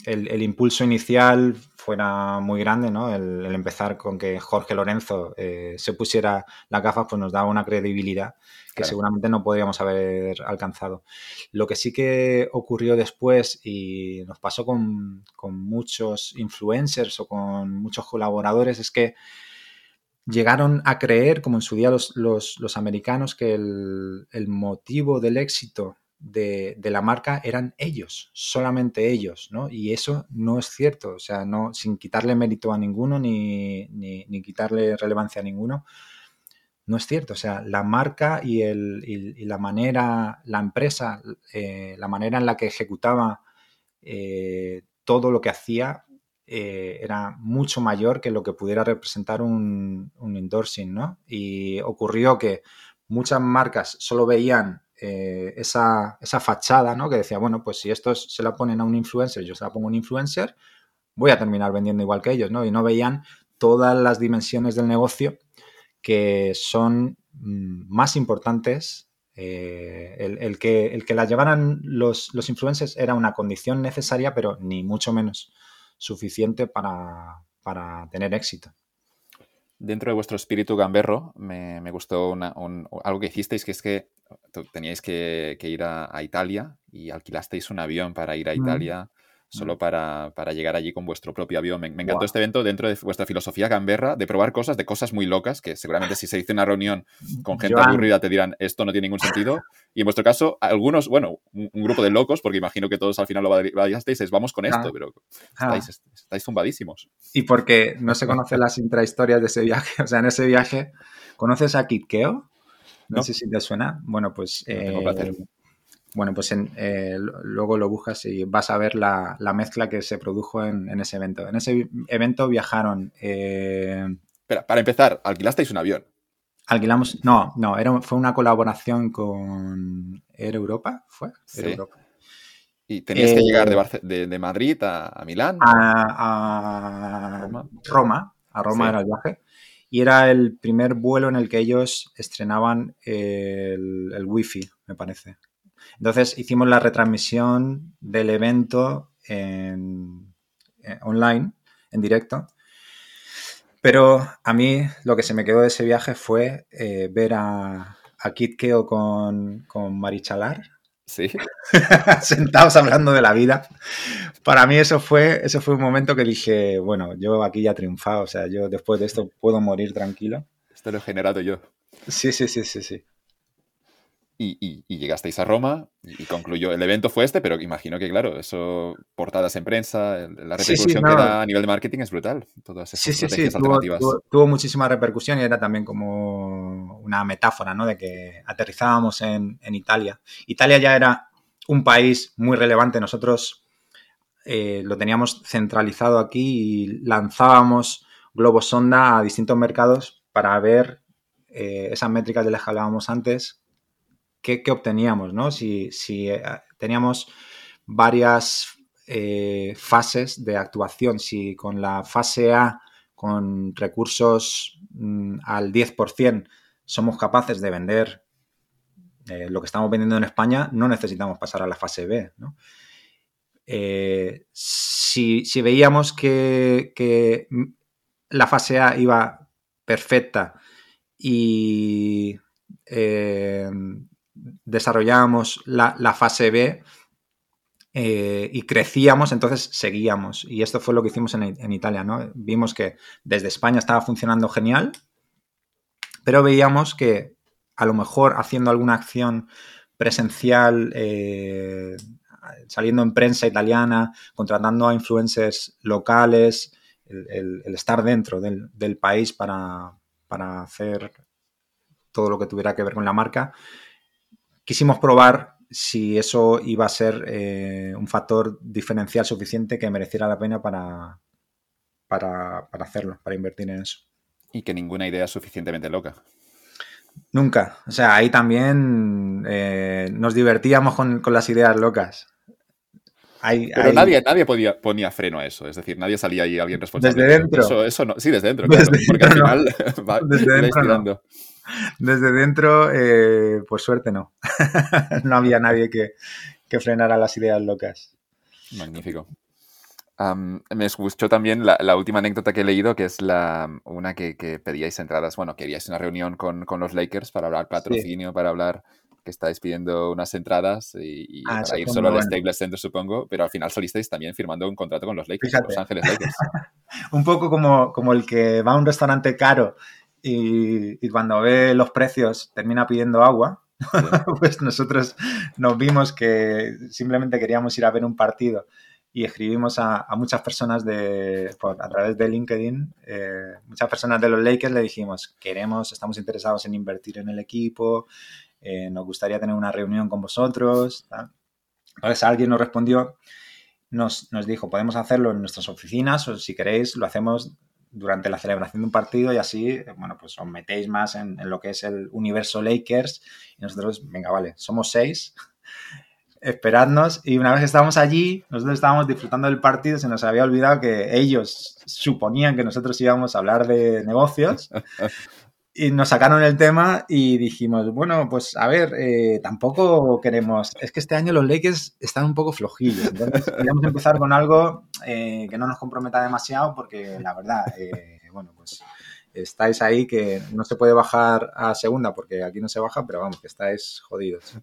El, impulso inicial fuera muy grande, ¿no? El, empezar con que Jorge Lorenzo eh, se pusiera las gafas, pues nos daba una credibilidad que seguramente no podríamos haber alcanzado. Lo que sí que ocurrió después y nos pasó con, con muchos influencers o con muchos colaboradores es que llegaron a creer, como en su día los, los, americanos, que el, el, motivo del éxito de, la marca eran ellos, solamente ellos, ¿no? Y eso no es cierto, o sea, no, sin quitarle mérito a ninguno ni, ni, quitarle relevancia a ninguno, no es cierto. O sea, la marca y, el, y, la manera, la empresa, eh, la manera en la que ejecutaba eh, todo lo que hacía eh, era mucho mayor que lo que pudiera representar un, endorsing, ¿no? Y ocurrió que muchas marcas solo veían esa, esa, fachada, ¿no? Que decía, bueno, pues si estos se la ponen a un influencer, yo se la pongo a un influencer, voy a terminar vendiendo igual que ellos, ¿no? Y no veían todas las dimensiones del negocio que son mm, más importantes. Eh, el, que, el que la llevaran los, influencers era una condición necesaria, pero ni mucho menos suficiente para, tener éxito. Dentro de vuestro espíritu gamberro, me, gustó algo que hicisteis, que es que teníais que, ir a, Italia y alquilasteis un avión para ir a Italia solo para, llegar allí con vuestro propio avión. Me, encantó este evento dentro de vuestra filosofía gamberra de probar cosas, de cosas muy locas, que seguramente si se dice una reunión con gente aburrida te dirán esto no tiene ningún sentido. Y en vuestro caso, algunos, bueno, un, grupo de locos, porque imagino que todos al final lo validasteis, es vamos con esto, pero estáis, estáis zumbadísimos. Y porque no se conocen las intrahistorias de ese viaje. O sea, en ese viaje, ¿conoces a Kitkeo? No, sé si te suena. Bueno, pues bueno, pues eh, luego lo buscas y vas a ver la, mezcla que se produjo en, ese evento. En ese evento viajaron... Eh, Espera, para empezar, ¿alquilasteis un avión? Alquilamos... No, no, era, fue una colaboración con Air Europa, ¿fue? Europa. ¿Y tenías que llegar de, de, Madrid a, Milán? A, Roma. A Roma era el viaje. Y era el primer vuelo en el que ellos estrenaban el, el Wi-Fi, me parece. Entonces hicimos la retransmisión del evento en, eh, online, en directo. Pero a mí lo que se me quedó de ese viaje fue eh, ver a, a Kit Keo con, con Marichalar. Sí. Sentados hablando de la vida. Para mí eso fue, eso fue un momento que dije, bueno, yo aquí ya he triunfado, o sea, yo después de esto puedo morir tranquilo. Esto lo he generado yo. Sí, sí, sí, sí, sí. Y, llegasteis a Roma y, concluyó. El evento fue este, pero imagino que, claro, eso, portadas en prensa, la repercusión que da a nivel de marketing es brutal. Todas esas estrategias alternativas. Tuvo, muchísima repercusión y era también como una metáfora, ¿no? De que aterrizábamos en, Italia. Italia ya era un país muy relevante. Nosotros eh, lo teníamos centralizado aquí y lanzábamos globos sonda a distintos mercados para ver eh, esas métricas de las que hablábamos antes, qué, obteníamos, ¿no? Si, eh, teníamos varias eh, fases de actuación, si con la fase A, con recursos mm, al 10%, somos capaces de vender eh, lo que estamos vendiendo en España, no necesitamos pasar a la fase B, si, veíamos que, la fase A iba perfecta y desarrollábamos la, fase B eh, y crecíamos, entonces seguíamos. Y esto fue lo que hicimos en, Italia, ¿no? Vimos que desde España estaba funcionando genial, pero veíamos que a lo mejor haciendo alguna acción presencial, eh, saliendo en prensa italiana, contratando a influencers locales, el, estar dentro del, país para, para hacer todo lo que tuviera que ver con la marca, quisimos probar si eso iba a ser eh, un factor diferencial suficiente que mereciera la pena para, para, hacerlo, para invertir en eso. Y que ninguna idea es suficientemente loca. Nunca. O sea, ahí también eh, nos divertíamos con, las ideas locas. Pero nadie, nadie podía, ponía freno a eso. Es decir, nadie salía ahí alguien responsable. Desde dentro. Eso, eso no. Sí, desde dentro, claro, porque al final va, desde dentro desde dentro, eh, por suerte no. no había nadie que, frenara las ideas locas. Magnífico. me escuchó también la, última anécdota que he leído, que es la, una que, pedíais entradas, bueno, queríais una reunión con, los Lakers para hablar patrocinio, para hablar que estáis pidiendo unas entradas y, ah, para ir solo al Staples Center, supongo, pero al final solisteis también firmando un contrato con los Lakers, Los Ángeles Lakers. un poco como, como el que va a un restaurante caro y, cuando ve los precios termina pidiendo agua, pues nosotros nos vimos que simplemente queríamos ir a ver un partido y escribimos a, muchas personas de, a través de LinkedIn, eh, muchas personas de los Lakers le dijimos, queremos, estamos interesados en invertir en el equipo, eh, nos gustaría tener una reunión con vosotros. Entonces alguien nos respondió, nos, nos, dijo, podemos hacerlo en nuestras oficinas o si queréis lo hacemos durante la celebración de un partido y así, bueno, pues os metéis más en, en lo que es el universo Lakers y nosotros, venga, vale, somos seis esperadnos. Y una vez que estábamos allí, nosotros estábamos disfrutando del partido, se nos había olvidado que ellos suponían que nosotros íbamos a hablar de negocios. Y nos sacaron el tema y dijimos, bueno, pues a ver, eh, tampoco queremos, es que este año los Lakers están un poco flojillos, entonces queríamos empezar con algo eh, que no nos comprometa demasiado porque la verdad, eh, bueno, pues estáis ahí que no se puede bajar a segunda porque aquí no se baja, pero vamos, que estáis jodidos.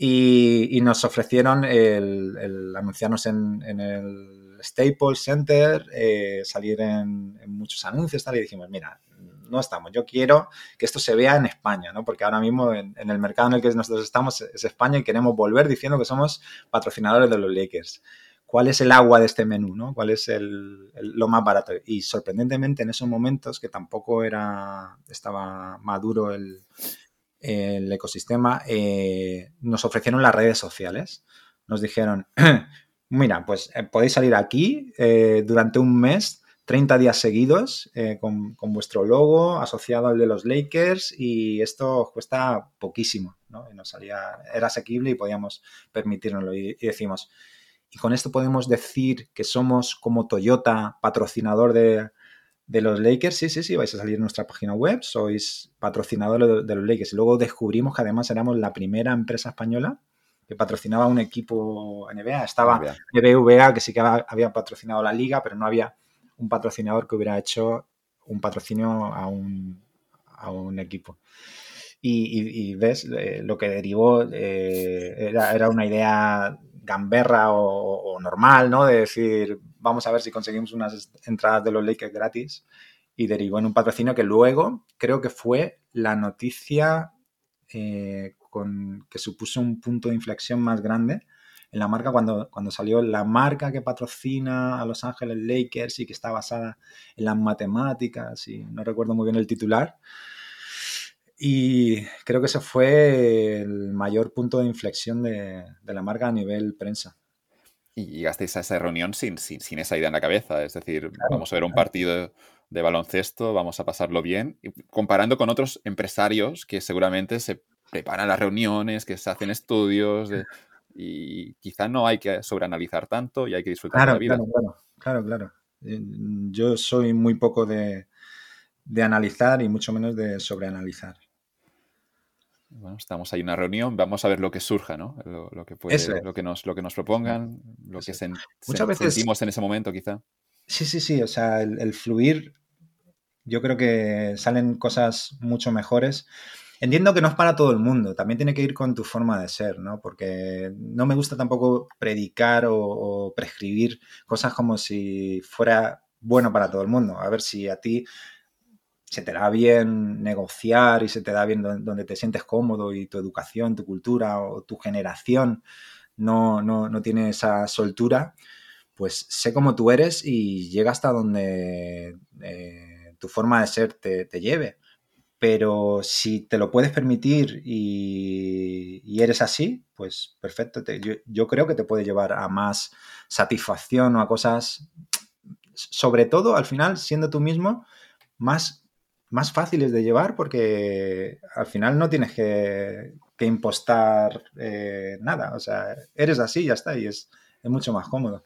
Y, nos ofrecieron el, anunciarnos en, el Staples Center, eh, salir en, muchos anuncios, tal, y dijimos, mira, no estamos, yo quiero que esto se vea en España, ¿no? Porque ahora mismo en, el mercado en el que nosotros estamos es España y queremos volver diciendo que somos patrocinadores de los Lakers. ¿Cuál es el agua de este menú, ¿no? ¿Cuál es el, lo más barato? Y sorprendentemente en esos momentos que tampoco era, estaba maduro el, el ecosistema, eh, nos ofrecieron las redes sociales. Nos dijeron, mira, pues eh, podéis salir aquí eh, durante un mes, 30 días seguidos, con, vuestro logo asociado al de los Lakers y esto cuesta poquísimo, ¿no? Y nos salía, era asequible y podíamos permitirnoslo. y decimos, y con esto podemos decir que somos como Toyota, patrocinador de, de los Lakers, sí, sí, sí, vais a salir en nuestra página web, sois patrocinadores de, los Lakers. Y luego descubrimos que además éramos la primera empresa española que patrocinaba un equipo NBA. Estaba BBVA, que sí que había patrocinado la liga, pero no había un patrocinador que hubiera hecho un patrocinio a un, a un equipo. Y, ves, eh, lo que derivó eh, era, era, una idea gamberra o, normal, ¿no? De decir, vamos a ver si conseguimos unas entradas de los Lakers gratis y derivó en un patrocinio que luego creo que fue la noticia eh, con, que supuso un punto de inflexión más grande en la marca cuando, cuando salió la marca que patrocina a Los Ángeles Lakers y que está basada en las matemáticas y no recuerdo muy bien el titular. Y creo que ese fue el mayor punto de inflexión de, de la marca a nivel prensa y llegasteis a esa reunión sin, sin, sin, esa idea en la cabeza. Es decir, vamos a ver un partido de baloncesto, vamos a pasarlo bien, comparando con otros empresarios que seguramente se preparan las reuniones, que se hacen estudios, y quizá no hay que sobreanalizar tanto y hay que disfrutar de la vida. Claro, claro, claro. Eh, yo soy muy poco de, de analizar y mucho menos de sobreanalizar. Bueno, estamos ahí en una reunión, vamos a ver lo que surja, ¿no? Lo, que, puede, lo, que, nos, lo que nos propongan, lo que Muchas veces, sentimos en ese momento, quizá. Sí, sí, sí. O sea, el, fluir, yo creo que salen cosas mucho mejores. Entiendo que no es para todo el mundo, también tiene que ir con tu forma de ser, ¿no? Porque no me gusta tampoco predicar o prescribir cosas como si fuera bueno para todo el mundo. A ver si a ti se te da bien negociar y se te da bien donde te sientes cómodo y tu educación, tu cultura o tu generación no, no, tiene esa soltura, pues sé cómo tú eres y llega hasta donde eh, tu forma de ser te, lleve. Pero si te lo puedes permitir y, eres así, pues perfecto. yo, yo creo que te puede llevar a más satisfacción o a cosas, sobre todo al final, siendo tú mismo, más más fáciles de llevar porque al final no tienes que, impostar eh, nada. O sea, eres así y ya está, y es, mucho más cómodo.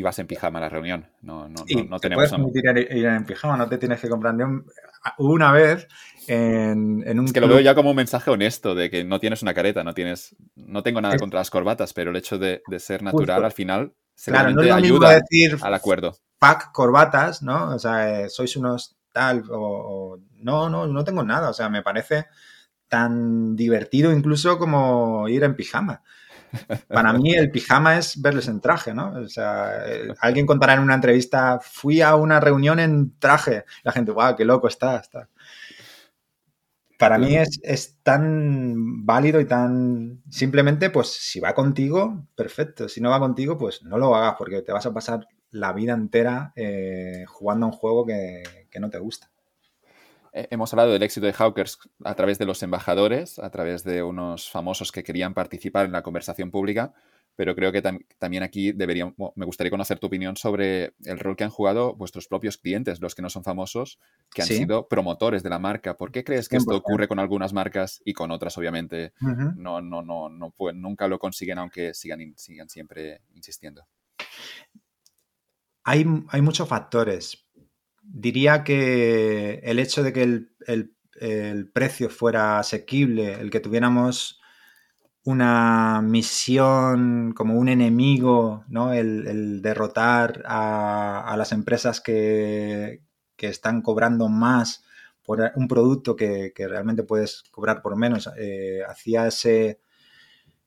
Y vas en pijama a la reunión. No, no, no, tenemos. Puedes ir, en pijama, no te tienes que comprar ni una vez en, un. Es que lo veo ya como un mensaje honesto de que no tienes una careta, no tienes. No tengo nada contra las corbatas, pero el hecho de, ser natural al final claro, no ayuda decir al acuerdo. Pack corbatas, ¿no? O sea, eh, sois unos tal, o, no, no, no tengo nada, o sea, me parece tan divertido incluso como ir en pijama. Para mí el pijama es verles en traje, ¿no? O sea, eh, alguien contará en una entrevista, fui a una reunión en traje. La gente, guau, qué loco está. Para mí es, es, tan válido y tan... Simplemente, pues si va contigo, perfecto. Si no va contigo, pues no lo hagas porque te vas a pasar la vida entera eh, jugando a un juego que no te gusta. Eh, hemos hablado del éxito de Hawkers a través de los embajadores, a través de unos famosos que querían participar en la conversación pública, pero creo que también aquí debería, me gustaría conocer tu opinión sobre el rol que han jugado vuestros propios clientes, los que no son famosos, que han sido promotores de la marca. ¿Por qué crees que esto ocurre con algunas marcas y con otras, obviamente, no, no, no, no nunca lo consiguen, aunque sigan, sigan siempre insistiendo? Hay, hay muchos factores, diría que el hecho de que el, precio fuera asequible, el que tuviéramos una misión como un enemigo, ¿no? el, derrotar a, las empresas que, están cobrando más por un producto que, realmente puedes cobrar por menos, eh, hacía ese,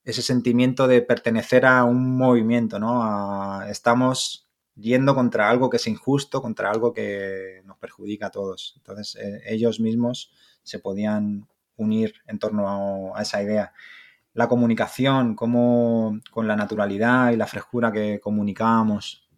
ese sentimiento de pertenecer a un movimiento, ¿no? estamos yendo contra algo que es injusto, contra algo que nos perjudica a todos. Entonces, eh, ellos mismos se podían unir en torno a, esa idea. La comunicación, como con la naturalidad y la frescura que comunicábamos,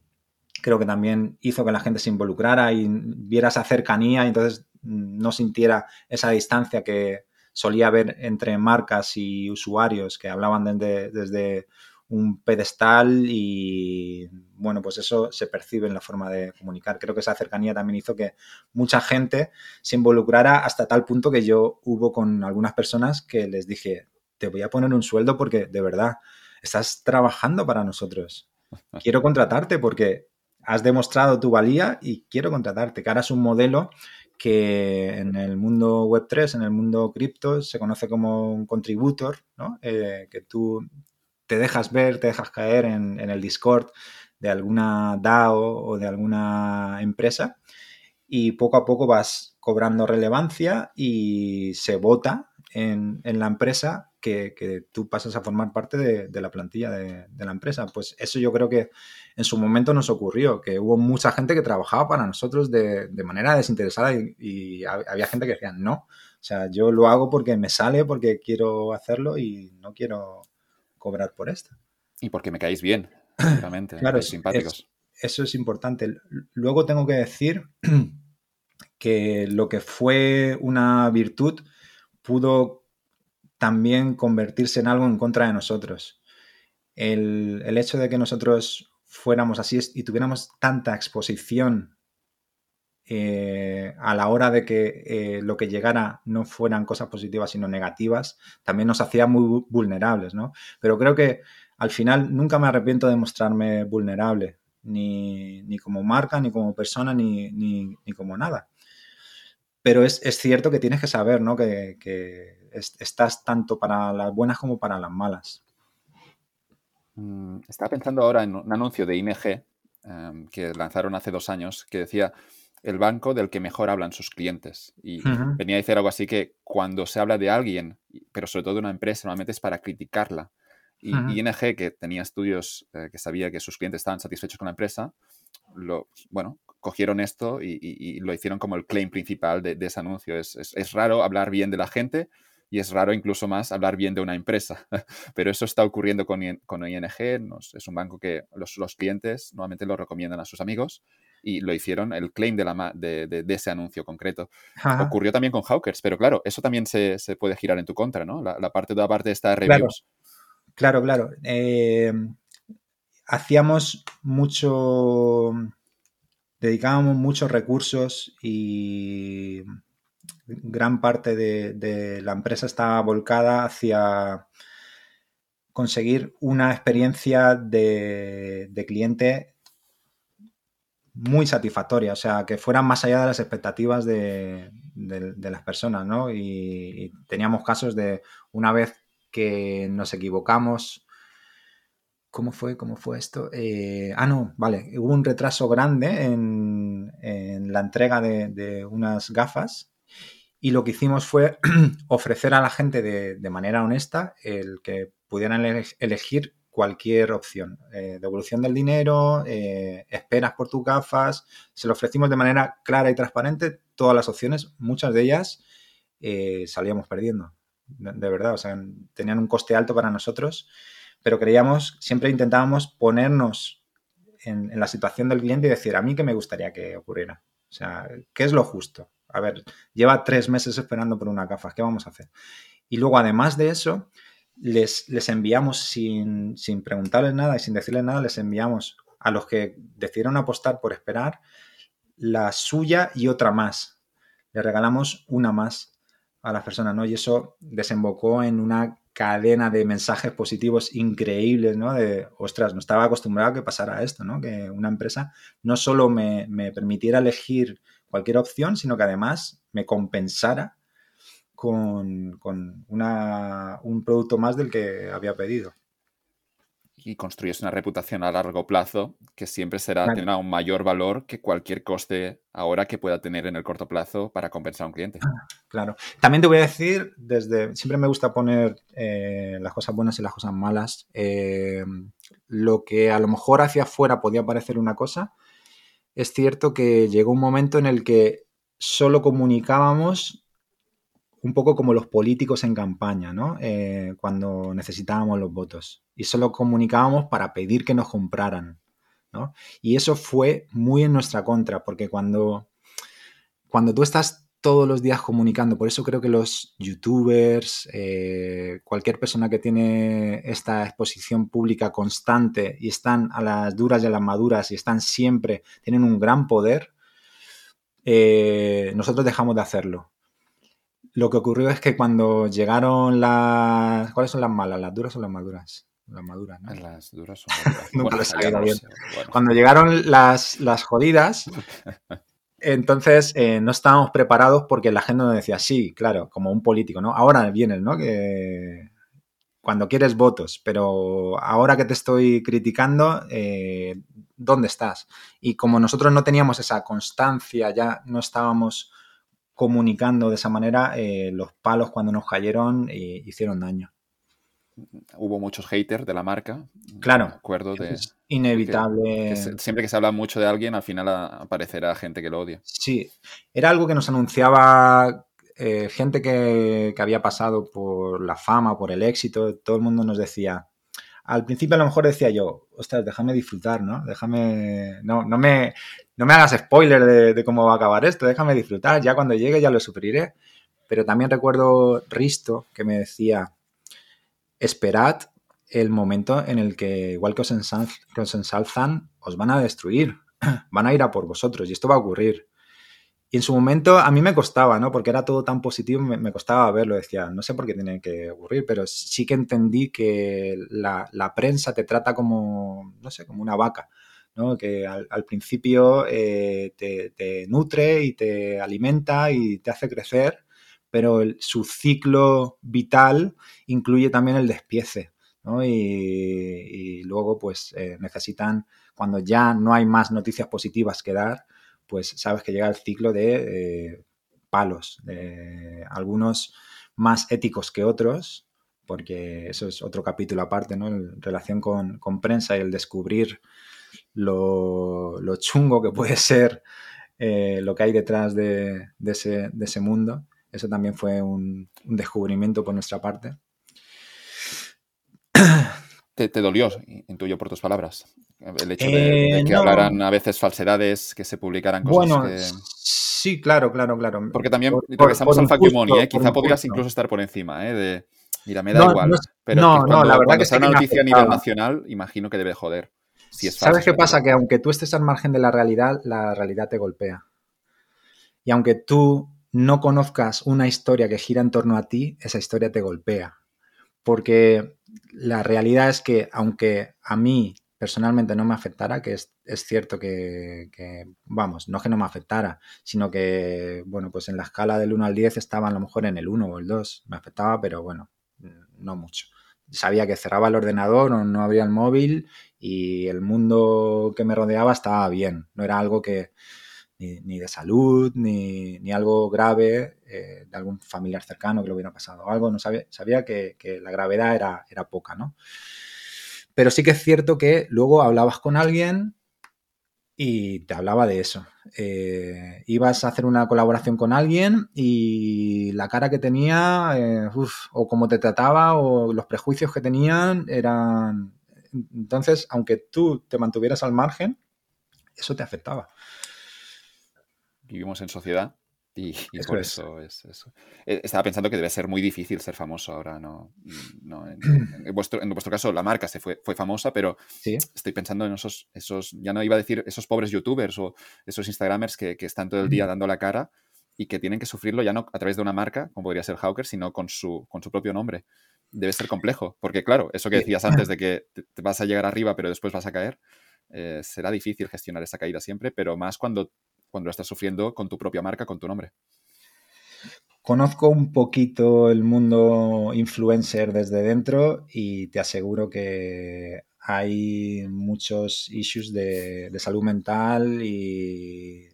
creo que también hizo que la gente se involucrara y viera esa cercanía y entonces no sintiera esa distancia que solía haber entre marcas y usuarios que hablaban desde un pedestal y bueno, pues eso se percibe en la forma de comunicar. Creo que esa cercanía también hizo que mucha gente se involucrara hasta tal punto que yo hubo con algunas personas que les dije, te voy a poner un sueldo porque de verdad estás trabajando para nosotros. Quiero contratarte porque has demostrado tu valía y quiero contratarte, que ahora es un modelo que en el mundo Web3, en el mundo cripto, se conoce como un contributor, ¿no? Eh, que tú te dejas ver, te dejas caer en, el Discord de alguna DAO o de alguna empresa y poco a poco vas cobrando relevancia y se vota en, la empresa que, tú pasas a formar parte de, la plantilla de, la empresa. Pues eso yo creo que en su momento nos ocurrió, que hubo mucha gente que trabajaba para nosotros de, manera desinteresada y, y, había gente que decía, no, o sea, yo lo hago porque me sale, porque quiero hacerlo y no quiero cobrar por esto. Y porque me caéis bien, realmente, claro, simpáticos. eso es importante. Luego tengo que decir que lo que fue una virtud pudo también convertirse en algo en contra de nosotros. El, hecho de que nosotros fuéramos así y tuviéramos tanta exposición eh, a la hora de que eh, lo que llegara no fueran cosas positivas sino negativas, también nos hacía muy vulnerables, ¿no? Pero creo que al final nunca me arrepiento de mostrarme vulnerable, ni, como marca, ni como persona, ni, ni, como nada. Pero es, cierto que tienes que saber, ¿no? Que, estás tanto para las buenas como para las malas. Mm, estaba pensando ahora en un anuncio de ING em, que lanzaron hace dos años que decía el banco del que mejor hablan sus clientes. Y venía a decir algo así que cuando se habla de alguien, pero sobre todo de una empresa, normalmente es para criticarla. Y ING, que tenía estudios eh, que sabía que sus clientes estaban satisfechos con la empresa, lo, bueno, cogieron esto y, lo hicieron como el claim principal de, ese anuncio. Es, es, raro hablar bien de la gente y es raro incluso más hablar bien de una empresa. Pero eso está ocurriendo con, con ING. es un banco que los, los clientes normalmente lo recomiendan a sus amigos y lo hicieron el claim de, la, de, de, ese anuncio concreto. Ocurrió también con Hawkers, pero claro, eso también se, se puede girar en tu contra, ¿no? La, parte de la parte de esta reviews. Claro, claro. Eh, hacíamos mucho, dedicábamos muchos recursos y gran parte de, de, la empresa estaba volcada hacia conseguir una experiencia de, de cliente muy satisfactoria, o sea, que fueran más allá de las expectativas de, las personas, ¿no? Y, teníamos casos de una vez que nos equivocamos, ¿cómo fue? ¿Cómo fue esto? Eh, ah, no, vale, hubo un retraso grande en, la entrega de, unas gafas y lo que hicimos fue ofrecer a la gente de, manera honesta el que pudieran elegir cualquier opción. Eh, devolución del dinero, eh, esperas por tus gafas. Se lo ofrecimos de manera clara y transparente todas las opciones. Muchas de ellas eh, salíamos perdiendo. De, verdad, o sea, tenían un coste alto para nosotros, pero creíamos, siempre intentábamos ponernos en, en la situación del cliente y decir, a mí qué me gustaría que ocurriera. O sea, ¿qué es lo justo? A ver, lleva tres meses esperando por una gafas, ¿qué vamos a hacer? Y luego, además de eso, les, les enviamos sin, sin, preguntarles nada y sin decirles nada, les enviamos a los que decidieron apostar por esperar la suya y otra más. Le regalamos una más a las personas, ¿no? Y eso desembocó en una cadena de mensajes positivos increíbles, ¿no? De, ostras, no estaba acostumbrado a que pasara esto, ¿no? Que una empresa no solo me, me permitiera elegir cualquier opción, sino que además me compensara con, un producto más del que había pedido. Y construyes una reputación a largo plazo que siempre será, tendrá un mayor valor que cualquier coste ahora que pueda tener en el corto plazo para compensar a un cliente. Claro. También te voy a decir, desde siempre me gusta poner eh, las cosas buenas y las cosas malas. Eh, lo que a lo mejor hacia afuera podía parecer una cosa, es cierto que llegó un momento en el que solo comunicábamos un poco como los políticos en campaña, ¿no? Eh, cuando necesitábamos los votos. Y solo comunicábamos para pedir que nos compraran, ¿no? Y eso fue muy en nuestra contra, porque cuando, cuando tú estás todos los días comunicando. Por eso creo que los youtubers, eh, cualquier persona que tiene esta exposición pública constante y están a las duras y a las maduras y están siempre, tienen un gran poder, eh, nosotros dejamos de hacerlo. Lo que ocurrió es que cuando llegaron las... ¿Cuáles son las malas? ¿Las duras o las maduras? Las maduras, ¿no? Las duras son maduras. Nunca bien. Cuando llegaron las, las jodidas, entonces eh, no estábamos preparados porque la gente nos decía, sí, claro, como un político, ¿no? Ahora vienes, ¿no? Que cuando quieres votos, pero ahora que te estoy criticando, eh, ¿dónde estás? Y como nosotros no teníamos esa constancia, ya no estábamos comunicando de esa manera, eh, los palos cuando nos cayeron hicieron daño hubo muchos haters de la marca. Claro. acuerdo de, es inevitable. siempre que se habla mucho de alguien, al final aparecerá gente que lo odia. Sí, era algo que nos anunciaba eh, gente que, había pasado por la fama, por el éxito. Todo el mundo nos decía. Al principio a lo mejor decía yo, ostras, déjame disfrutar, ¿no? Déjame, no, no me, no me hagas spoiler de, de cómo va a acabar esto, déjame disfrutar, ya cuando llegue ya lo sufriré. Pero también recuerdo Risto que me decía, esperad el momento en el que, igual que os, ensalzan, os van a destruir, van a ir a por vosotros y esto va a ocurrir. Y en su momento a mí me costaba, ¿no? Porque era todo tan positivo, me, costaba verlo. Decía, no sé por qué tiene que ocurrir, pero sí que entendí que la, prensa te trata como, no sé, como una vaca, ¿no? Que al, principio eh, te, nutre y te alimenta y te hace crecer pero su ciclo vital incluye también el despiece. Y, luego, pues eh, necesitan, cuando ya no hay más noticias positivas que dar, pues sabes que llega el ciclo de eh, palos, algunos más éticos que otros, porque eso es otro capítulo aparte, ¿no? En relación con, prensa y el descubrir lo, chungo que puede ser eh, lo que hay detrás de, ese, de ese mundo. Eso también fue un, descubrimiento por nuestra parte. ¿Te, dolió, intuyo por tus palabras, el hecho de, que eh, hablaran a veces falsedades, que se publicaran cosas bueno, Sí, claro, claro, claro. Porque también regresamos al fact money, ¿eh? quizá podrías incluso estar por encima, ¿eh? De, mira, me da igual. pero no, no, la verdad que sea una noticia a nivel nacional, imagino que debe joder. Si es ¿Sabes qué pasa? Que aunque tú estés al margen de la realidad, la realidad te golpea. Y aunque tú no conozcas una historia que gira en torno a ti, esa historia te golpea. Porque la realidad es que, aunque a mí personalmente no me afectara, que es, cierto que, vamos, no que no me afectara, sino que, bueno, pues en la escala del 1 al 10 estaba a lo mejor en el 1 o el 2, me afectaba, pero bueno, no mucho. Sabía que cerraba el ordenador o no abría el móvil y el mundo que me rodeaba estaba bien, no era algo que, ni, de salud, ni, algo grave eh, de algún familiar cercano que le hubiera pasado algo, no sabía, sabía que, la gravedad era, era poca, ¿no? Pero sí que es cierto que luego hablabas con alguien y te hablaba de eso. Eh, ibas a hacer una colaboración con alguien y la cara que tenía, eh, o cómo te trataba, o los prejuicios que tenían eran... Entonces, aunque tú te mantuvieras al margen, eso te afectaba. Vivimos en sociedad y, por eso es eso. Eh, estaba pensando que debe ser muy difícil ser famoso ahora, ¿no? en, vuestro, en, vuestro, caso, la marca se fue, fue famosa, pero estoy pensando en esos, esos, ya no iba a decir esos pobres youtubers o esos instagramers que, que están todo el día dando la cara y que tienen que sufrirlo ya no a través de una marca, como podría ser Hawker, sino con su, con su propio nombre. Debe ser complejo, porque claro, eso que decías antes de que te vas a llegar arriba pero después vas a caer, eh, será difícil gestionar esa caída siempre, pero más cuando cuando estás sufriendo con tu propia marca, con tu nombre. Conozco un poquito el mundo influencer desde dentro y te aseguro que hay muchos issues de, salud mental y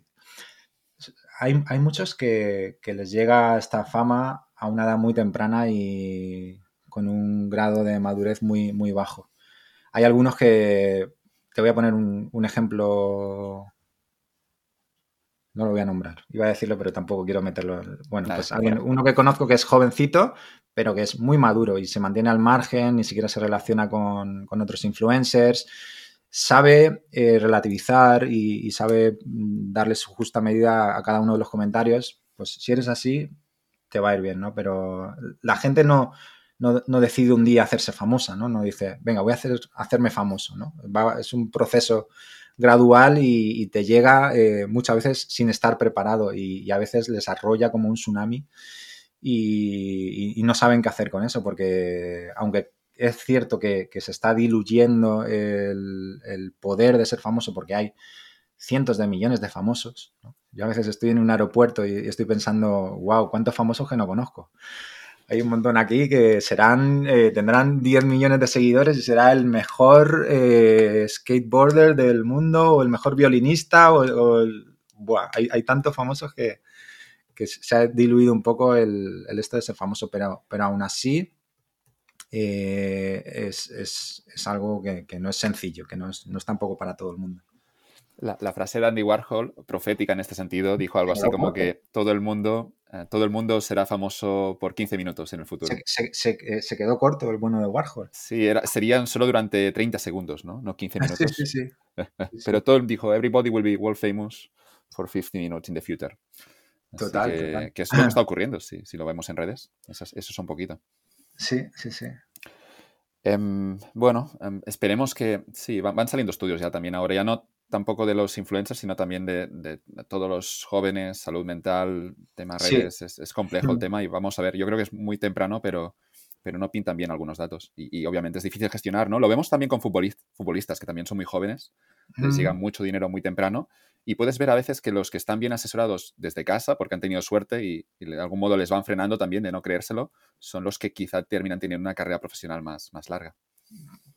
hay, muchos que, les llega esta fama a una edad muy temprana y con un grado de madurez muy, muy bajo. Hay algunos que, te voy a poner un ejemplo no lo voy a nombrar. Iba a decirlo, pero tampoco quiero meterlo. Bueno, pues alguien, uno que conozco que es jovencito, pero que es muy maduro y se mantiene al margen, ni siquiera se relaciona con, otros influencers, sabe eh, relativizar y, sabe mm, darle su justa medida a cada uno de los comentarios. Pues si eres así, te va a ir bien, ¿no? Pero la gente no, no, decide un día hacerse famosa, ¿no? No dice, venga, voy a hacer, hacerme famoso, ¿no? es un proceso gradual y, te llega eh, muchas veces sin estar preparado y, a veces les arrolla como un tsunami y, no saben qué hacer con eso porque aunque es cierto que, se está diluyendo el, poder de ser famoso porque hay cientos de millones de famosos. Yo a veces estoy en un aeropuerto y estoy pensando, wow, cuántos famosos que no conozco hay un montón aquí que serán, eh, tendrán 10 millones de seguidores y será el mejor eh, skateboarder del mundo o el mejor violinista o, hay, tantos famosos que, se ha diluido un poco el, esto de ser famoso, pero, pero aún así eh, es, algo que, no es sencillo, que no es, no es tampoco para todo el mundo. La, frase de Andy Warhol, profética en este sentido, dijo algo así como que todo el mundo, todo el mundo será famoso por 15 minutos en el futuro. Se, se, quedó corto el bueno de Warhol. Sí, era, serían solo durante 30 segundos, ¿no? No 15 minutos. sí, sí, sí. Pero todo dijo, everybody will be world famous for 15 minutes in the future. total, que, total. Que eso es lo que está ocurriendo, sí, si lo vemos en redes. Eso, es un poquito. Sí, sí, sí. Em, bueno, em, esperemos que sí, van, saliendo estudios ya también ahora, ya no tampoco de los influencers, sino también de, todos los jóvenes, salud mental, tema redes. Es, complejo el tema y vamos a ver, yo creo que es muy temprano, pero, pero no pintan bien algunos datos. Y, obviamente es difícil gestionar, ¿no? Lo vemos también con futbolistas, que también son muy jóvenes, les llega mucho dinero muy temprano. Y puedes ver a veces que los que están bien asesorados desde casa, porque han tenido suerte y, y, de algún modo les van frenando también de no creérselo, son los que quizá terminan teniendo una carrera profesional más, más larga.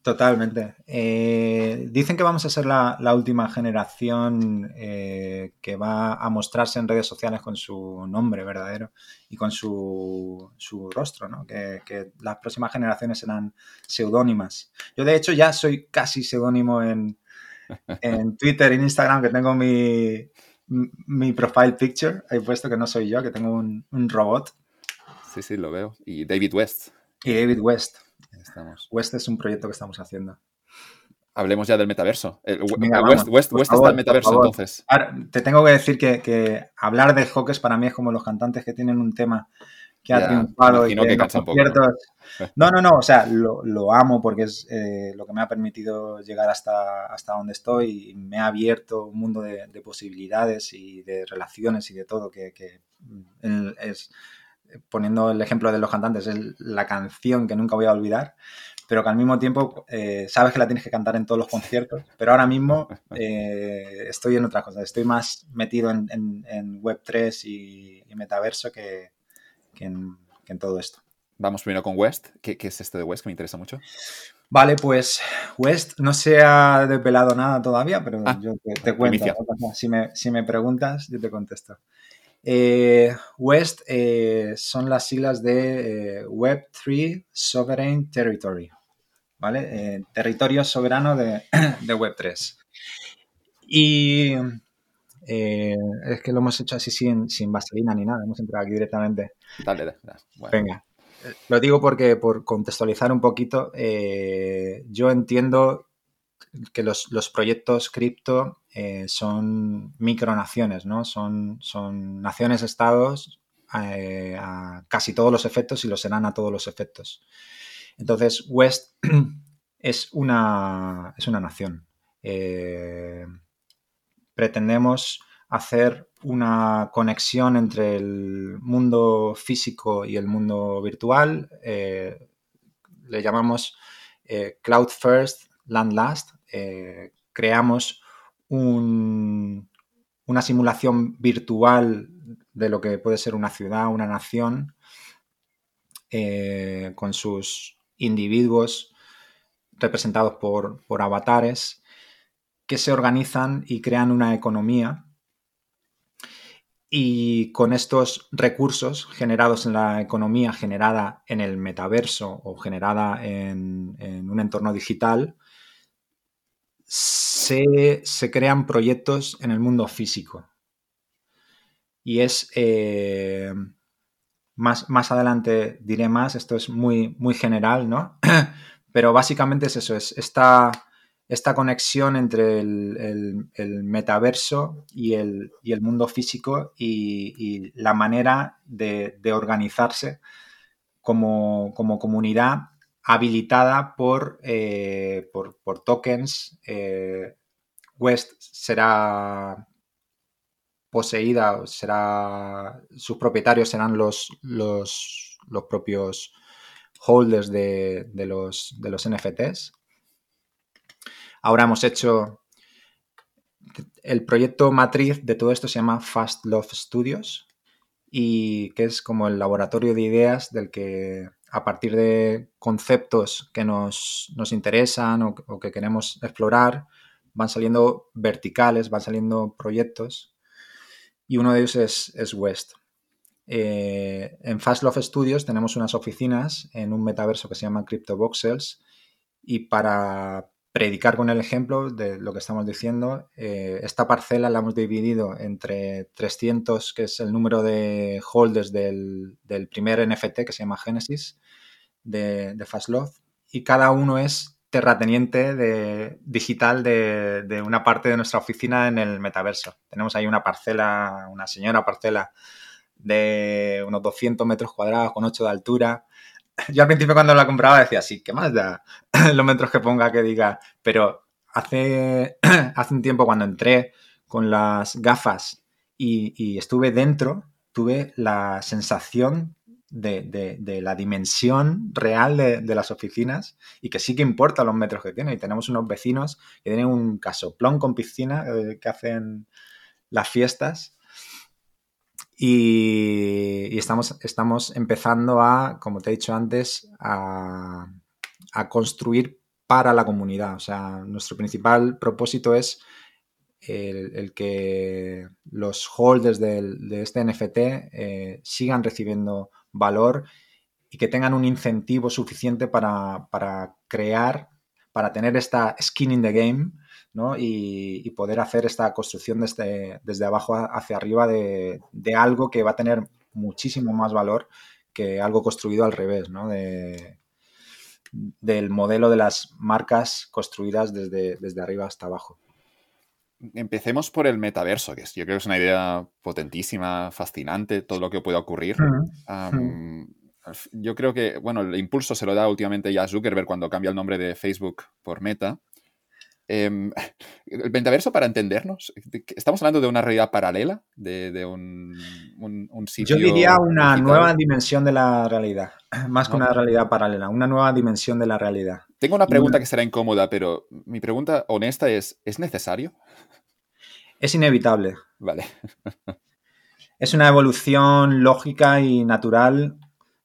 Totalmente. Eh, dicen que vamos a ser la, última generación eh, que va a mostrarse en redes sociales con su nombre verdadero y con su, rostro, ¿no? Que, las próximas generaciones serán seudónimas. Yo, de hecho, ya soy casi seudónimo en, en Twitter e Instagram, que tengo mi, mi profile picture. He puesto que no soy yo, que tengo un, un robot. Sí, sí, lo veo. Y David West. Y David West. Estamos. West es un proyecto que estamos haciendo. Hablemos ya del metaverso. West, está en el metaverso entonces. te tengo que decir que, hablar de Hawkes para mí es como los cantantes que tienen un tema que ha triunfado y que, ¿no? ¿no? no, o sea, lo, amo porque es eh, lo que me ha permitido llegar hasta, hasta donde estoy y me ha abierto un mundo de, posibilidades y de relaciones y de todo que, que es poniendo el ejemplo de los cantantes, es la canción que nunca voy a olvidar, pero que al mismo tiempo eh, sabes que la tienes que cantar en todos los conciertos, pero ahora mismo eh, estoy en otras cosas, estoy más metido en, Web3 y, metaverso que, en, todo esto. Vamos primero con West. ¿Qué, es esto de West que me interesa mucho? Vale, pues West no se ha desvelado nada todavía, pero ah, yo te, cuento. Si me, si me preguntas, yo te contesto. Eh, West eh, son las siglas de Web3 Sovereign Territory, ¿vale? territorio soberano de, Web3. Y es que lo hemos hecho así sin, sin vaselina ni nada, hemos entrado aquí directamente. Dale, dale. Venga. Lo digo porque, por contextualizar un poquito, yo entiendo que los, proyectos cripto eh, son micronaciones, ¿no? Son, son naciones-estados eh, a casi todos los efectos y lo serán a todos los efectos. Entonces, West es una, es una nación. Eh, pretendemos hacer una conexión entre el mundo físico y el mundo virtual. le llamamos Cloud First, Land Last, eh, una simulación virtual de lo que puede ser una ciudad, una nación, eh, con sus individuos representados por, por avatares que se organizan y crean una economía. Y con estos recursos generados en la economía generada en el metaverso o generada en, en un entorno digital, se, crean proyectos en el mundo físico. Y es, eh, más, más adelante diré más, esto es muy, muy general, ¿no? Pero básicamente es eso, es esta, esta conexión entre el, metaverso y el, mundo físico y, la manera de, organizarse como, como, comunidad habilitada por, eh, por, tokens. Eh, West será poseída, será, sus propietarios serán los, los, propios holders de, los, de los NFTs. Ahora hemos hecho el proyecto matriz de todo esto se llama Fast Love Studios y que es como el laboratorio de ideas del que a partir de conceptos que nos, interesan o, que queremos explorar, van saliendo verticales, van saliendo proyectos y uno de ellos es, West. Eh, en Fast Love Studios tenemos unas oficinas en un metaverso que se llama CryptoVoxels y para predicar con el ejemplo de lo que estamos diciendo, eh, esta parcela la hemos dividido entre 300, que es el número de holders del, primer NFT que se llama Genesis, de, de Love y cada uno es terrateniente de, digital de, una parte de nuestra oficina en el metaverso. Tenemos ahí una parcela, una señora parcela de unos 200 metros cuadrados con 8 de altura. Yo al principio cuando la compraba decía, sí, ¿qué más da los metros que ponga que diga? Pero hace, hace un tiempo cuando entré con las gafas y, estuve dentro, tuve la sensación de, la dimensión real de, las oficinas y que sí que importa los metros que tiene. Y tenemos unos vecinos que tienen un casoplón con piscina eh, que hacen las fiestas. Y, estamos, estamos empezando a, como te he dicho antes, a, construir para la comunidad. O sea, nuestro principal propósito es el, que los holders de este NFT eh, sigan recibiendo valor y que tengan un incentivo suficiente para, crear, para tener esta skin in the game ¿no? y, poder hacer esta construcción desde, desde abajo hacia arriba de, algo que va a tener muchísimo más valor que algo construido al revés, ¿no? de, del modelo de las marcas construidas desde, desde arriba hasta abajo. Empecemos por el metaverso, que yo creo que es una idea potentísima, fascinante, todo lo que pueda ocurrir. Yo creo que, bueno, el impulso se lo da últimamente ya a Zuckerberg cuando cambia el nombre de Facebook por Meta. Em, el metaverso, para entendernos, ¿estamos hablando de una realidad paralela? ¿De, un, sitio? Yo diría una nueva dimensión de la realidad, más que una realidad paralela, una nueva dimensión de la realidad. Tengo una pregunta que será incómoda, pero mi pregunta honesta es, ¿es necesario? Es inevitable. Vale. es una evolución lógica y natural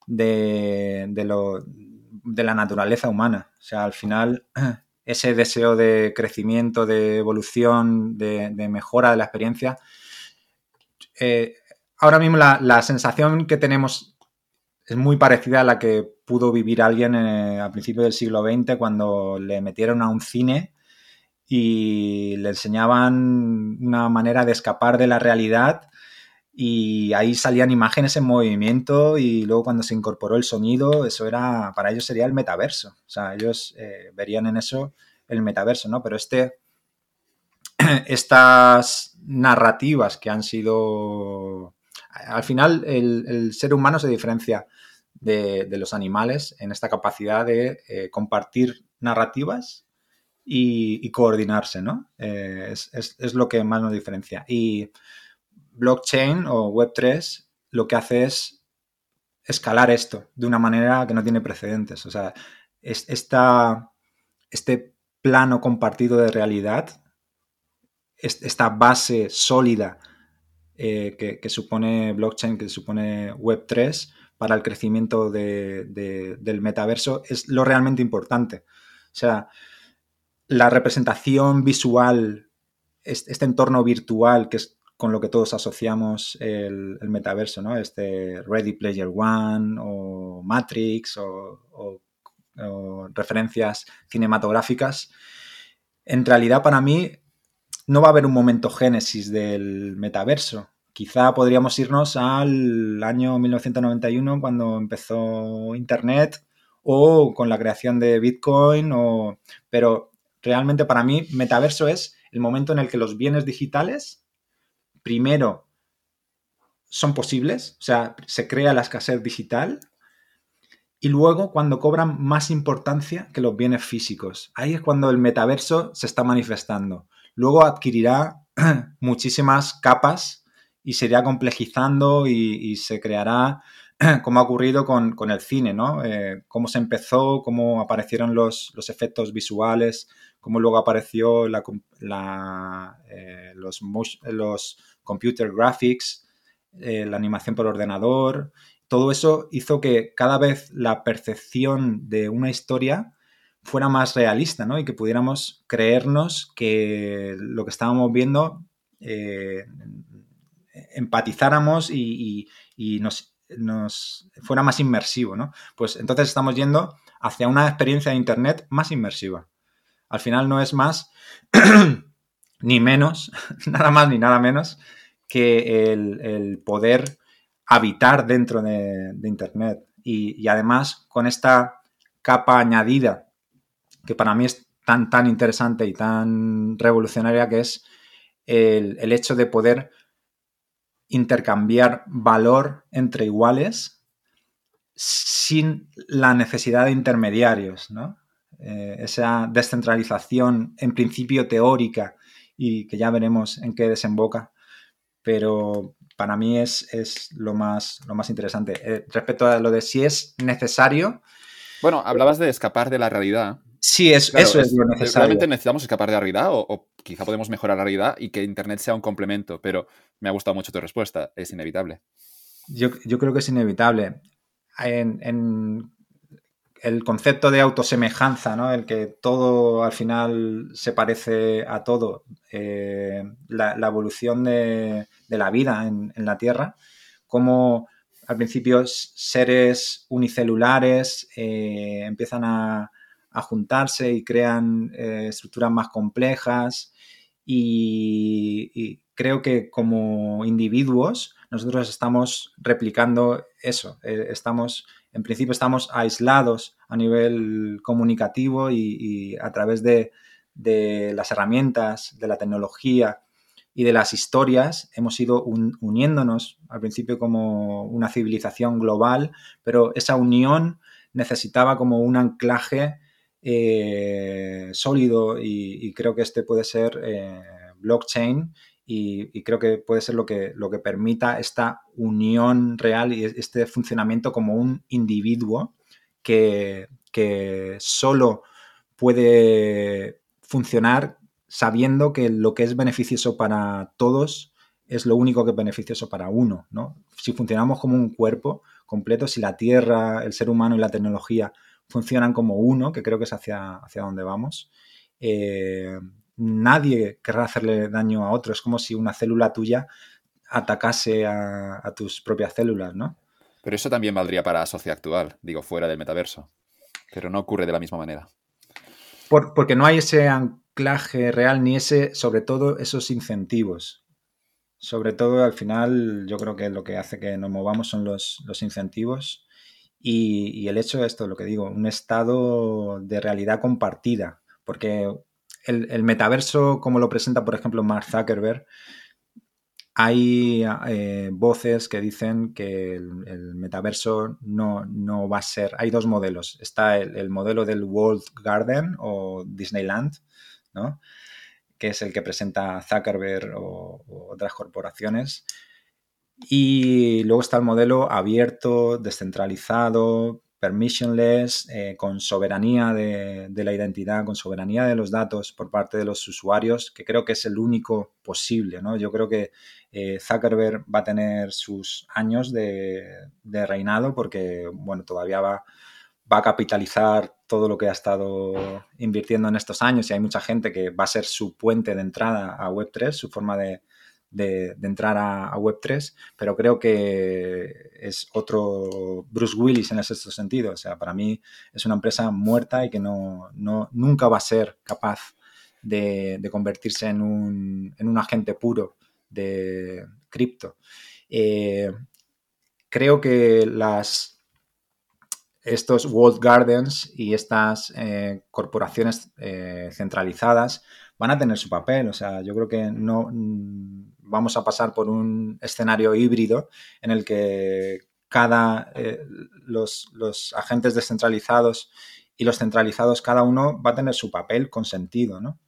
de, de, la naturaleza humana. O sea, al final, ese deseo de crecimiento, de evolución, de, mejora de la experiencia, eh, ahora mismo la, sensación que tenemos es muy parecida a la que pudo vivir alguien a principios del siglo XX cuando le metieron a un cine y le enseñaban una manera de escapar de la realidad y ahí salían imágenes en movimiento y luego cuando se incorporó el sonido, eso era, para ellos sería el metaverso. O sea, ellos eh, verían en eso el metaverso, ¿no? Pero este, estas narrativas que han sido, al final el, ser humano se diferencia de, los animales en esta capacidad de eh, compartir narrativas y, coordinarse, ¿no? Eh, es, es, lo que más nos diferencia. Y blockchain o Web3 lo que hace es escalar esto de una manera que no tiene precedentes. O sea, esta, este plano compartido de realidad, esta base sólida eh, que, supone blockchain, que supone Web3 para el crecimiento del metaverso, es lo realmente importante. O sea, la representación visual, este entorno virtual que es con lo que todos asociamos el, metaverso, ¿no? Este Ready Player One o Matrix o, referencias cinematográficas. En realidad, para mí, no va a haber un momento génesis del metaverso. Quizá podríamos irnos al año 1991 cuando empezó Internet o con la creación de Bitcoin, pero realmente para mí metaverso es el momento en el que los bienes digitales primero son posibles, o sea, se crea la escasez digital, y luego cuando cobran más importancia que los bienes físicos. Ahí es cuando el metaverso se está manifestando. Luego adquirirá muchísimas capas y se irá complejizando y, se creará, como ha ocurrido con, el cine, ¿no? Eh, cómo se empezó, cómo aparecieron los, efectos visuales, cómo luego apareció eh, los, computer graphics, eh, la animación por ordenador, todo eso hizo que cada vez la percepción de una historia fuera más realista, ¿no? Y que pudiéramos creernos que lo que estábamos viendo eh, empatizáramos y, nos, nos, fuera más inmersivo, ¿no? Pues entonces estamos yendo hacia una experiencia de Internet más inmersiva. Al final no es más ni menos, nada más ni nada menos que el, poder habitar dentro de, Internet. Y, además con esta capa añadida, que para mí es tan, tan interesante y tan revolucionaria, que es el, hecho de poder intercambiar valor entre iguales sin la necesidad de intermediarios, ¿no? Eh, esa descentralización en principio teórica y que ya veremos en qué desemboca, pero para mí es, es lo, más, lo más interesante. Eh, respecto a lo de si es necesario. Bueno, hablabas de escapar de la realidad. Sí, es, eso es, lo necesario. ¿Realmente necesitamos escapar de la realidad o, quizá podemos mejorar la realidad y que Internet sea un complemento? Pero me ha gustado mucho tu respuesta. Es inevitable. Yo, creo que es inevitable. En, el concepto de autosemejanza, ¿no? El que todo al final se parece a todo, eh, la, evolución de, la vida en, la Tierra, como al principio seres unicelulares eh, empiezan a, juntarse y crean eh, estructuras más complejas y, creo que como individuos nosotros estamos replicando eso, estamos en principio estamos aislados a nivel comunicativo y, a través de, las herramientas, de la tecnología y de las historias hemos ido uniéndonos al principio como una civilización global, pero esa unión necesitaba como un anclaje eh, sólido y, creo que este puede ser eh, blockchain y, creo que puede ser lo que, lo que permita esta unión real y este funcionamiento como un individuo que, que solo puede funcionar sabiendo que lo que es beneficioso para todos es lo único que es beneficioso para uno. ¿no? Si funcionamos como un cuerpo completo, si la Tierra, el ser humano y la tecnología funcionan como uno, que creo que es hacia, hacia donde vamos, eh, nadie querrá hacerle daño a otro. Es como si una célula tuya atacase a, tus propias células, ¿no? Pero eso también valdría para la sociedad actual, digo, fuera del metaverso. Pero no ocurre de la misma manera. porque no hay ese anclaje real ni ese, sobre todo, esos incentivos. Sobre todo, al final, yo creo que lo que hace que nos movamos son los, incentivos y, el hecho de esto, lo que digo, un estado de realidad compartida. Porque el, el metaverso, como lo presenta, por ejemplo, Mark Zuckerberg, hay eh, voces que dicen que el, metaverso no, va a ser. Hay dos modelos. Está el, modelo del World Garden o Disneyland, ¿no? que es el que presenta Zuckerberg o, otras corporaciones. Y luego está el modelo abierto, descentralizado, permissionless, eh, con soberanía de, de, la identidad, con soberanía de los datos por parte de los usuarios, que creo que es el único posible. ¿no? Yo creo que eh, Zuckerberg va a tener sus años de, reinado porque, bueno, todavía va, va, a capitalizar todo lo que ha estado invirtiendo en estos años y hay mucha gente que va a ser su puente de entrada a Web3, su forma de, entrar a, Web3, pero creo que es otro Bruce Willis en ese sentido. O sea, para mí es una empresa muerta y que no, nunca va a ser capaz de, convertirse en un, en un agente puro de cripto. Eh, creo que las, estos World Gardens y estas eh, corporaciones eh, centralizadas van a tener su papel. O sea, yo creo que no vamos a pasar por un escenario híbrido en el que cada los, los, agentes descentralizados y los centralizados, cada uno va a tener su papel con sentido, ¿no?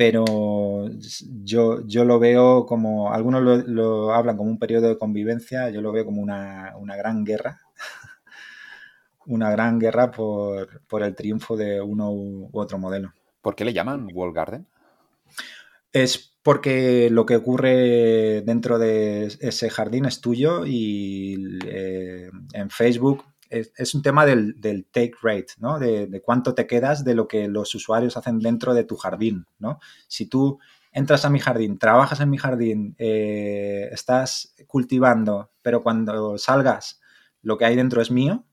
pero yo, yo lo veo como, algunos lo, hablan como un periodo de convivencia, yo lo veo como una, gran guerra, una gran guerra por, el triunfo de uno u otro modelo. ¿Por qué le llaman Wall Garden? Es porque lo que ocurre dentro de ese jardín es tuyo y eh, en Facebook es, un tema del, take rate, ¿no? De, cuánto te quedas de lo que los usuarios hacen dentro de tu jardín, ¿no? Si tú entras a mi jardín, trabajas en mi jardín, eh, estás cultivando, pero cuando salgas lo que hay dentro es mío,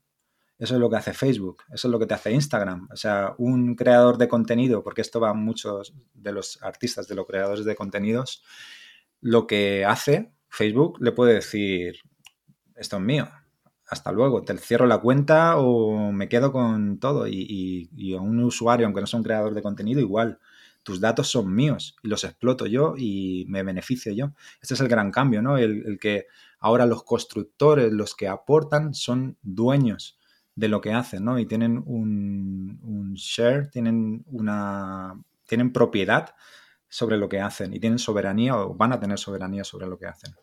eso es lo que hace Facebook, eso es lo que te hace Instagram. O sea, un creador de contenido, porque esto va a muchos de los artistas, de los creadores de contenidos, lo que hace Facebook le puede decir, esto es mío, hasta luego, te cierro la cuenta o me quedo con todo. Y, a un usuario, aunque no sea un creador de contenido, igual, tus datos son míos y los exploto yo y me beneficio yo. Este es el gran cambio, ¿no? El, que ahora los constructores, los que aportan, son dueños de lo que hacen, ¿no? Y tienen un, un share, tienen una. tienen propiedad sobre lo que hacen y tienen soberanía o van a tener soberanía sobre lo que hacen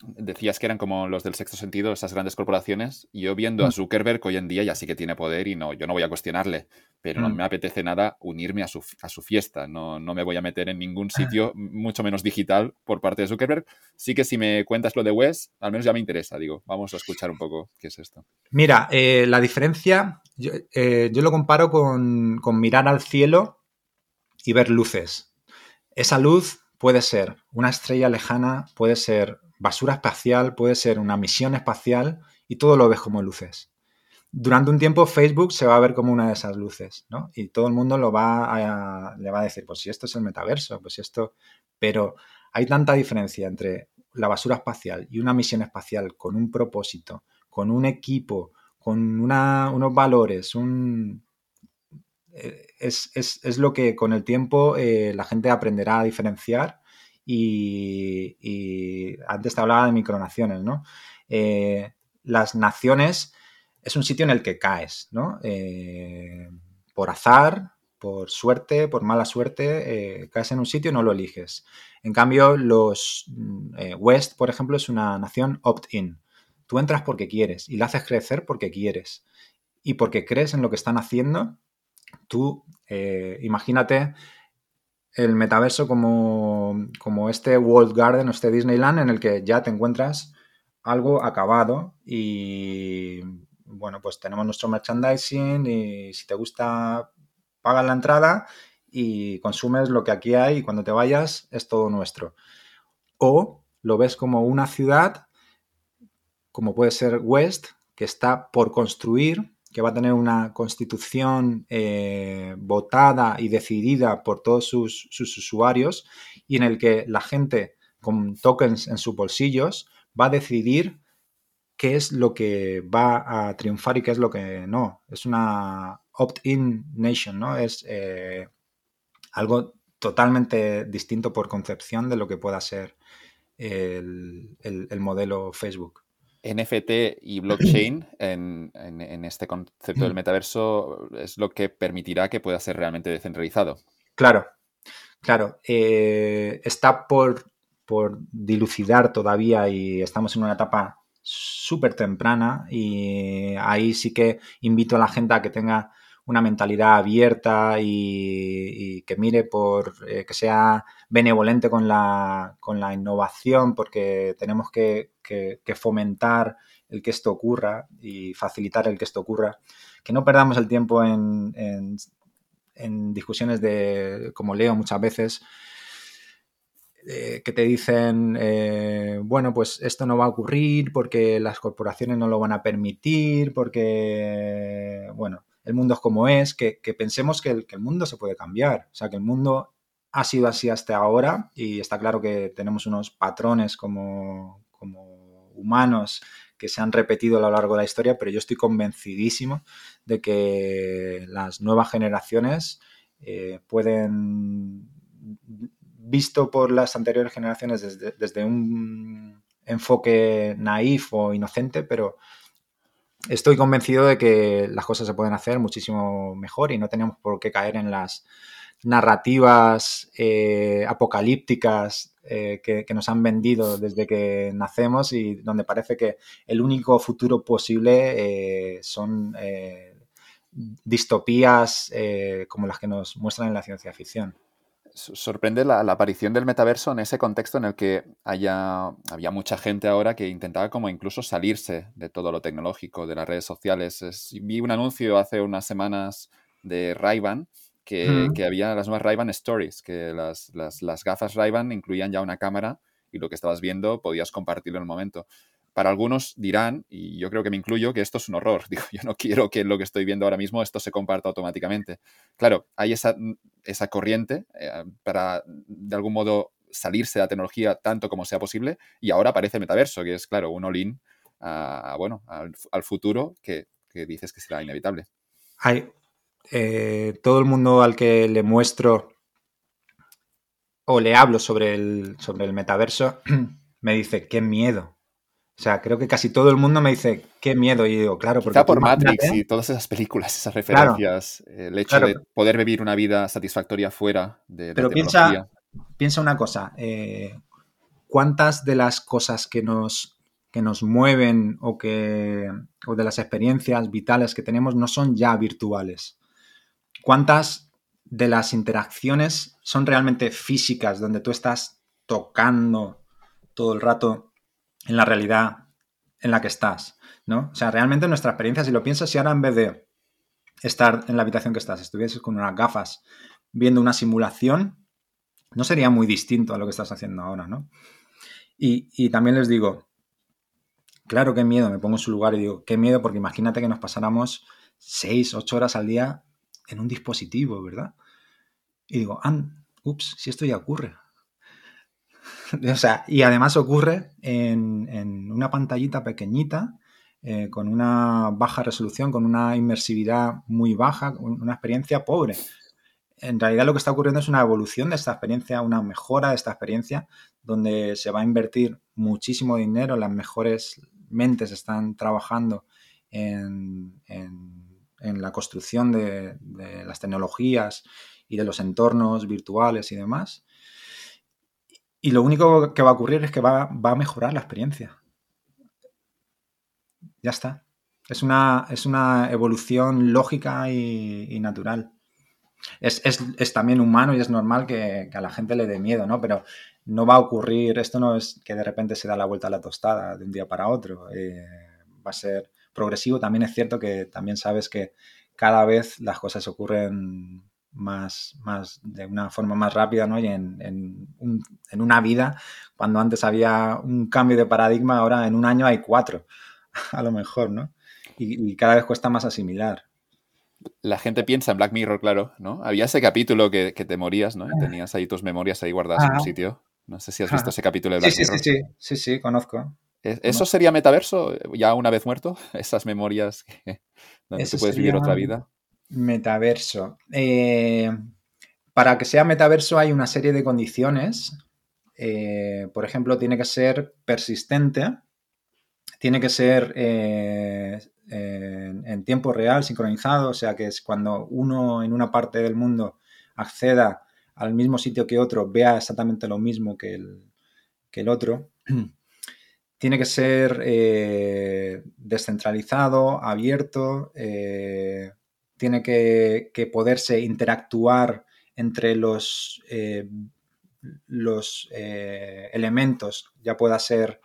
decías que eran como los del sexto sentido, esas grandes corporaciones. Yo viendo a mm. Zuckerberg hoy en día ya sí que tiene poder y no, yo no voy a cuestionarle, pero no mm. me apetece nada unirme a su, a su fiesta. No, no, me voy a meter en ningún sitio, mucho menos digital, por parte de Zuckerberg. Sí que si me cuentas lo de Wes, al menos ya me interesa. Digo, vamos a escuchar un poco qué es esto. Mira, eh, la diferencia, yo, eh, yo, lo comparo con, con mirar al cielo y ver luces. Esa luz puede ser una estrella lejana, puede ser basura espacial, puede ser una misión espacial y todo lo ves como luces. Durante un tiempo Facebook se va a ver como una de esas luces, ¿no? Y todo el mundo lo va le va a decir, pues si esto es el metaverso, pues si esto... Pero hay tanta diferencia entre la basura espacial y una misión espacial con un propósito, con un equipo, con unos valores, un... Eh, es, lo que con el tiempo eh, la gente aprenderá a diferenciar y, antes te hablaba de micronaciones, ¿no? Eh, las naciones es un sitio en el que caes, ¿no? Eh, por azar, por suerte, por mala suerte, eh, caes en un sitio y no lo eliges. En cambio, los West, por ejemplo, es una nación opt-in. Tú entras porque quieres y la haces crecer porque quieres. Y porque crees en lo que están haciendo, tú imagínate el metaverso como, como este World Garden o este Disneyland en el que ya te encuentras algo acabado y bueno, pues tenemos nuestro merchandising y si te gusta pagas la entrada y consumes lo que aquí hay y cuando te vayas es todo nuestro. O lo ves como una ciudad, como puede ser West, que está por construir, que va a tener una constitución eh, votada y decidida por todos sus, usuarios y en el que la gente con tokens en sus bolsillos va a decidir qué es lo que va a triunfar y qué es lo que no. Es una opt-in nation, ¿no? Es eh, algo totalmente distinto por concepción de lo que pueda ser el, modelo Facebook. NFT y blockchain en, este concepto del metaverso es lo que permitirá que pueda ser realmente descentralizado. Claro, claro. Eh, está por, por dilucidar todavía y estamos en una etapa súper temprana y ahí sí que invito a la gente a que tenga una mentalidad abierta y, que mire por eh, que sea benevolente con la, con la innovación, porque tenemos que, fomentar el que esto ocurra y facilitar el que esto ocurra. Que no perdamos el tiempo en, en, discusiones de, como leo muchas veces, eh, que te dicen, eh, bueno, pues esto no va a ocurrir porque las corporaciones no lo van a permitir, porque, bueno, el mundo es como es, que, pensemos que el, mundo se puede cambiar, o sea, que el mundo ha sido así hasta ahora y está claro que tenemos unos patrones como, humanos que se han repetido a lo largo de la historia, pero yo estoy convencidísimo de que las nuevas generaciones eh, pueden, visto por las anteriores generaciones desde, desde, un enfoque naif o inocente, pero estoy convencido de que las cosas se pueden hacer muchísimo mejor y no tenemos por qué caer en las narrativas eh, apocalípticas eh, que, nos han vendido desde que nacemos y donde parece que el único futuro posible eh, son distopías como las que nos muestran en la ciencia ficción sorprende la, aparición del metaverso en ese contexto en el que haya, había mucha gente ahora que intentaba como incluso salirse de todo lo tecnológico, de las redes sociales. vi un anuncio hace unas semanas de ray que, que, había las nuevas ray Stories, que las, las, las gafas ray incluían ya una cámara y lo que estabas viendo podías compartirlo en el momento para algunos dirán, y yo creo que me incluyo, que esto es un horror. Digo, yo no quiero que lo que estoy viendo ahora mismo esto se comparta automáticamente. Claro, hay esa, esa corriente eh, para, de algún modo, salirse de la tecnología tanto como sea posible, y ahora aparece el metaverso, que es, claro, un all-in bueno, al, futuro que, dices que será inevitable. Hay eh, todo el mundo al que le muestro o le hablo sobre el, sobre el metaverso me dice, qué miedo, o sea, creo que casi todo el mundo me dice, qué miedo. Y digo, claro, porque. Está por Matrix y todas esas películas, esas referencias, el hecho de poder vivir una vida satisfactoria fuera de. Pero piensa, piensa una cosa: eh, ¿cuántas de las cosas que nos, que nos mueven o, que, o de las experiencias vitales que tenemos no son ya virtuales? ¿Cuántas de las interacciones son realmente físicas, donde tú estás tocando todo el rato en la realidad en la que estás, ¿no? O sea, realmente nuestra experiencia, si lo piensas, si ahora en vez de estar en la habitación que estás, estuvieses con unas gafas viendo una simulación, no sería muy distinto a lo que estás haciendo ahora, ¿no? Y, también les digo, claro, qué miedo, me pongo en su lugar y digo, qué miedo, porque imagínate que nos pasáramos seis, ocho horas al día en un dispositivo, ¿verdad? Y digo, ups, si esto ya ocurre. o sea, y además ocurre en, una pantallita pequeñita, eh, con una baja resolución, con una inmersividad muy baja, una experiencia pobre. En realidad lo que está ocurriendo es una evolución de esta experiencia, una mejora de esta experiencia, donde se va a invertir muchísimo dinero, las mejores mentes están trabajando en, la construcción de las tecnologías y de los entornos virtuales y demás. Y lo único que va a ocurrir es que va, a mejorar la experiencia. Ya está. Es una, es una evolución lógica y, natural. Es, también humano y es normal que, a la gente le dé miedo, ¿no? Pero no va a ocurrir, esto no es que de repente se da la vuelta a la tostada de un día para otro. Eh, va a ser progresivo. También es cierto que también sabes que cada vez las cosas ocurren más, más de una forma más rápida, ¿no? Y en, en, una vida, cuando antes había un cambio de paradigma, ahora en un año hay cuatro, a lo mejor, ¿no? Y, cada vez cuesta más asimilar. La gente piensa en Black Mirror, claro, ¿no? Había ese capítulo que, te morías, ¿no? Y tenías ahí tus memorias ahí guardadas en un sitio. No sé si has visto ese capítulo de Black sí, Mirror. Sí, sí, sí, sí, conozco. ¿Eso sería metaverso ya una vez muerto? Esas memorias que, donde tú puedes vivir otra vida. Metaverso. Eh, para que sea metaverso hay una serie de condiciones. Eh, por ejemplo, tiene que ser persistente, tiene que ser eh, en, tiempo real, sincronizado, o sea que es cuando uno en una parte del mundo acceda al mismo sitio que otro, vea exactamente lo mismo que el, que el otro. tiene que ser descentralizado, abierto, tiene que, poderse interactuar entre los, eh, eh, elementos, ya pueda ser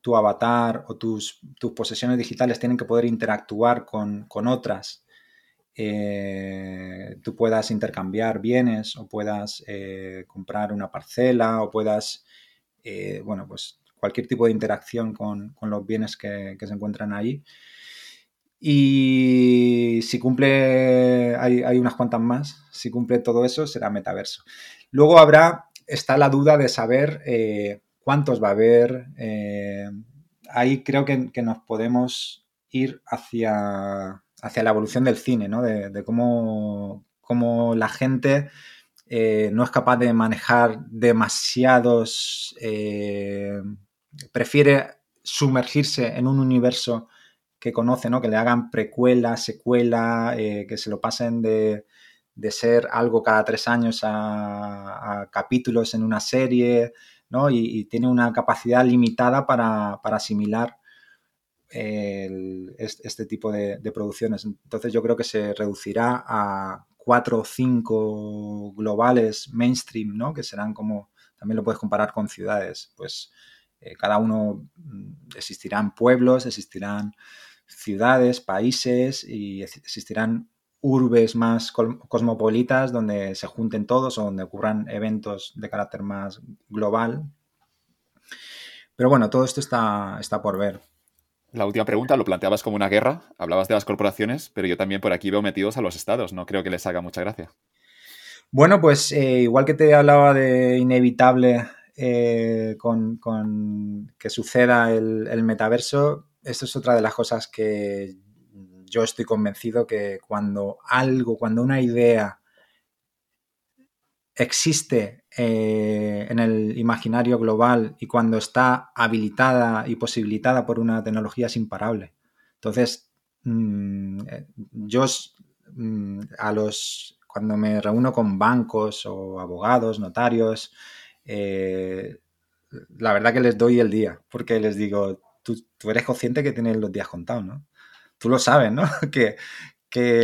tu avatar o tus, posesiones digitales, tienen que poder interactuar con, otras. Eh, tú puedas intercambiar bienes o puedas comprar una parcela o puedas, bueno, pues cualquier tipo de interacción con, los bienes que, que se encuentran ahí. Y si cumple, hay, unas cuantas más, si cumple todo eso, será metaverso. Luego habrá, está la duda de saber eh, cuántos va a haber. Eh, ahí creo que, nos podemos ir hacia, hacia la evolución del cine, ¿no? De, cómo, la gente eh, no es capaz de manejar demasiados... prefiere sumergirse en un universo que conoce, ¿no? Que le hagan precuela, secuela, eh, que se lo pasen de, ser algo cada tres años a, capítulos en una serie, ¿no? Y, tiene una capacidad limitada para, asimilar este, tipo de, producciones. Entonces yo creo que se reducirá a cuatro o cinco globales mainstream, ¿no? Que serán como, también lo puedes comparar con ciudades, pues eh, cada uno mm, existirán pueblos, existirán ciudades, países y existirán urbes más cosmopolitas donde se junten todos o donde ocurran eventos de carácter más global. Pero bueno, todo esto está, está por ver. La última pregunta lo planteabas como una guerra, hablabas de las corporaciones, pero yo también por aquí veo metidos a los estados, no creo que les haga mucha gracia. Bueno, pues eh, igual que te hablaba de inevitable eh, con, que suceda el metaverso, esto es otra de las cosas que yo estoy convencido que cuando algo, cuando una idea existe eh, en el imaginario global y cuando está habilitada y posibilitada por una tecnología es imparable. Entonces, mm, eh, yo mm, a los cuando me reúno con bancos o abogados, notarios, eh, la verdad que les doy el día, porque les digo, tú, eres consciente que tienes los días contados, ¿no? Tú lo sabes, ¿no? que,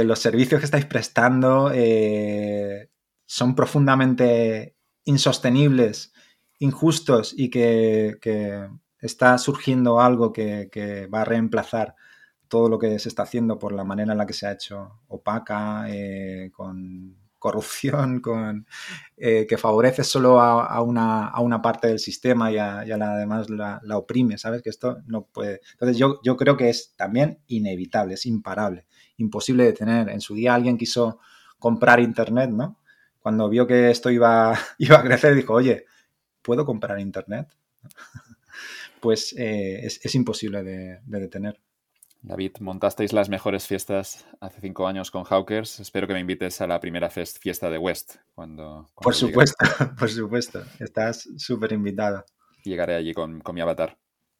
los servicios que estáis prestando eh, son profundamente insostenibles, injustos y que, está surgiendo algo que, va a reemplazar todo lo que se está haciendo por la manera en la que se ha hecho opaca, eh, con corrupción con, eh, que favorece solo a, una, a, una, parte del sistema y a, la demás la, oprime, ¿sabes? Que esto no puede... Entonces yo, yo creo que es también inevitable, es imparable, imposible de tener. En su día alguien quiso comprar Internet, ¿no? Cuando vio que esto iba, iba a crecer, dijo, oye, ¿puedo comprar Internet? pues eh, es, imposible de detener. David, montasteis las mejores fiestas hace cinco años con Hawkers. Espero que me invites a la primera fiesta de West. Cuando, por supuesto, por supuesto. Estás súper invitado. Llegaré allí con, mi avatar.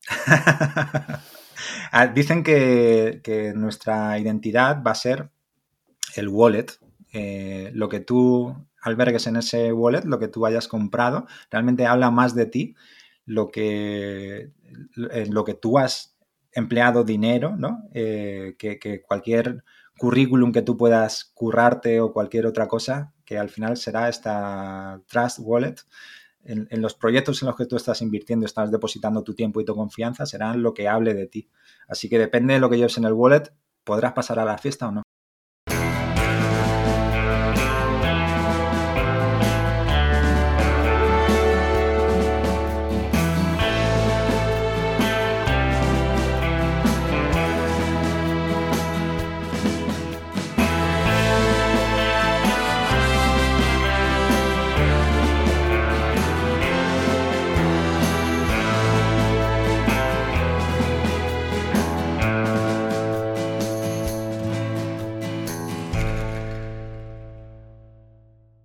Ah, dicen que, nuestra identidad va a ser el wallet. Eh, lo que tú albergues en ese wallet, lo que tú hayas comprado, realmente habla más de ti lo que, lo que tú has empleado dinero, ¿no? Eh, que, cualquier currículum que tú puedas currarte o cualquier otra cosa, que al final será esta Trust Wallet. En, los proyectos en los que tú estás invirtiendo, estás depositando tu tiempo y tu confianza, serán lo que hable de ti. Así que depende de lo que lleves en el wallet, podrás pasar a la fiesta o no.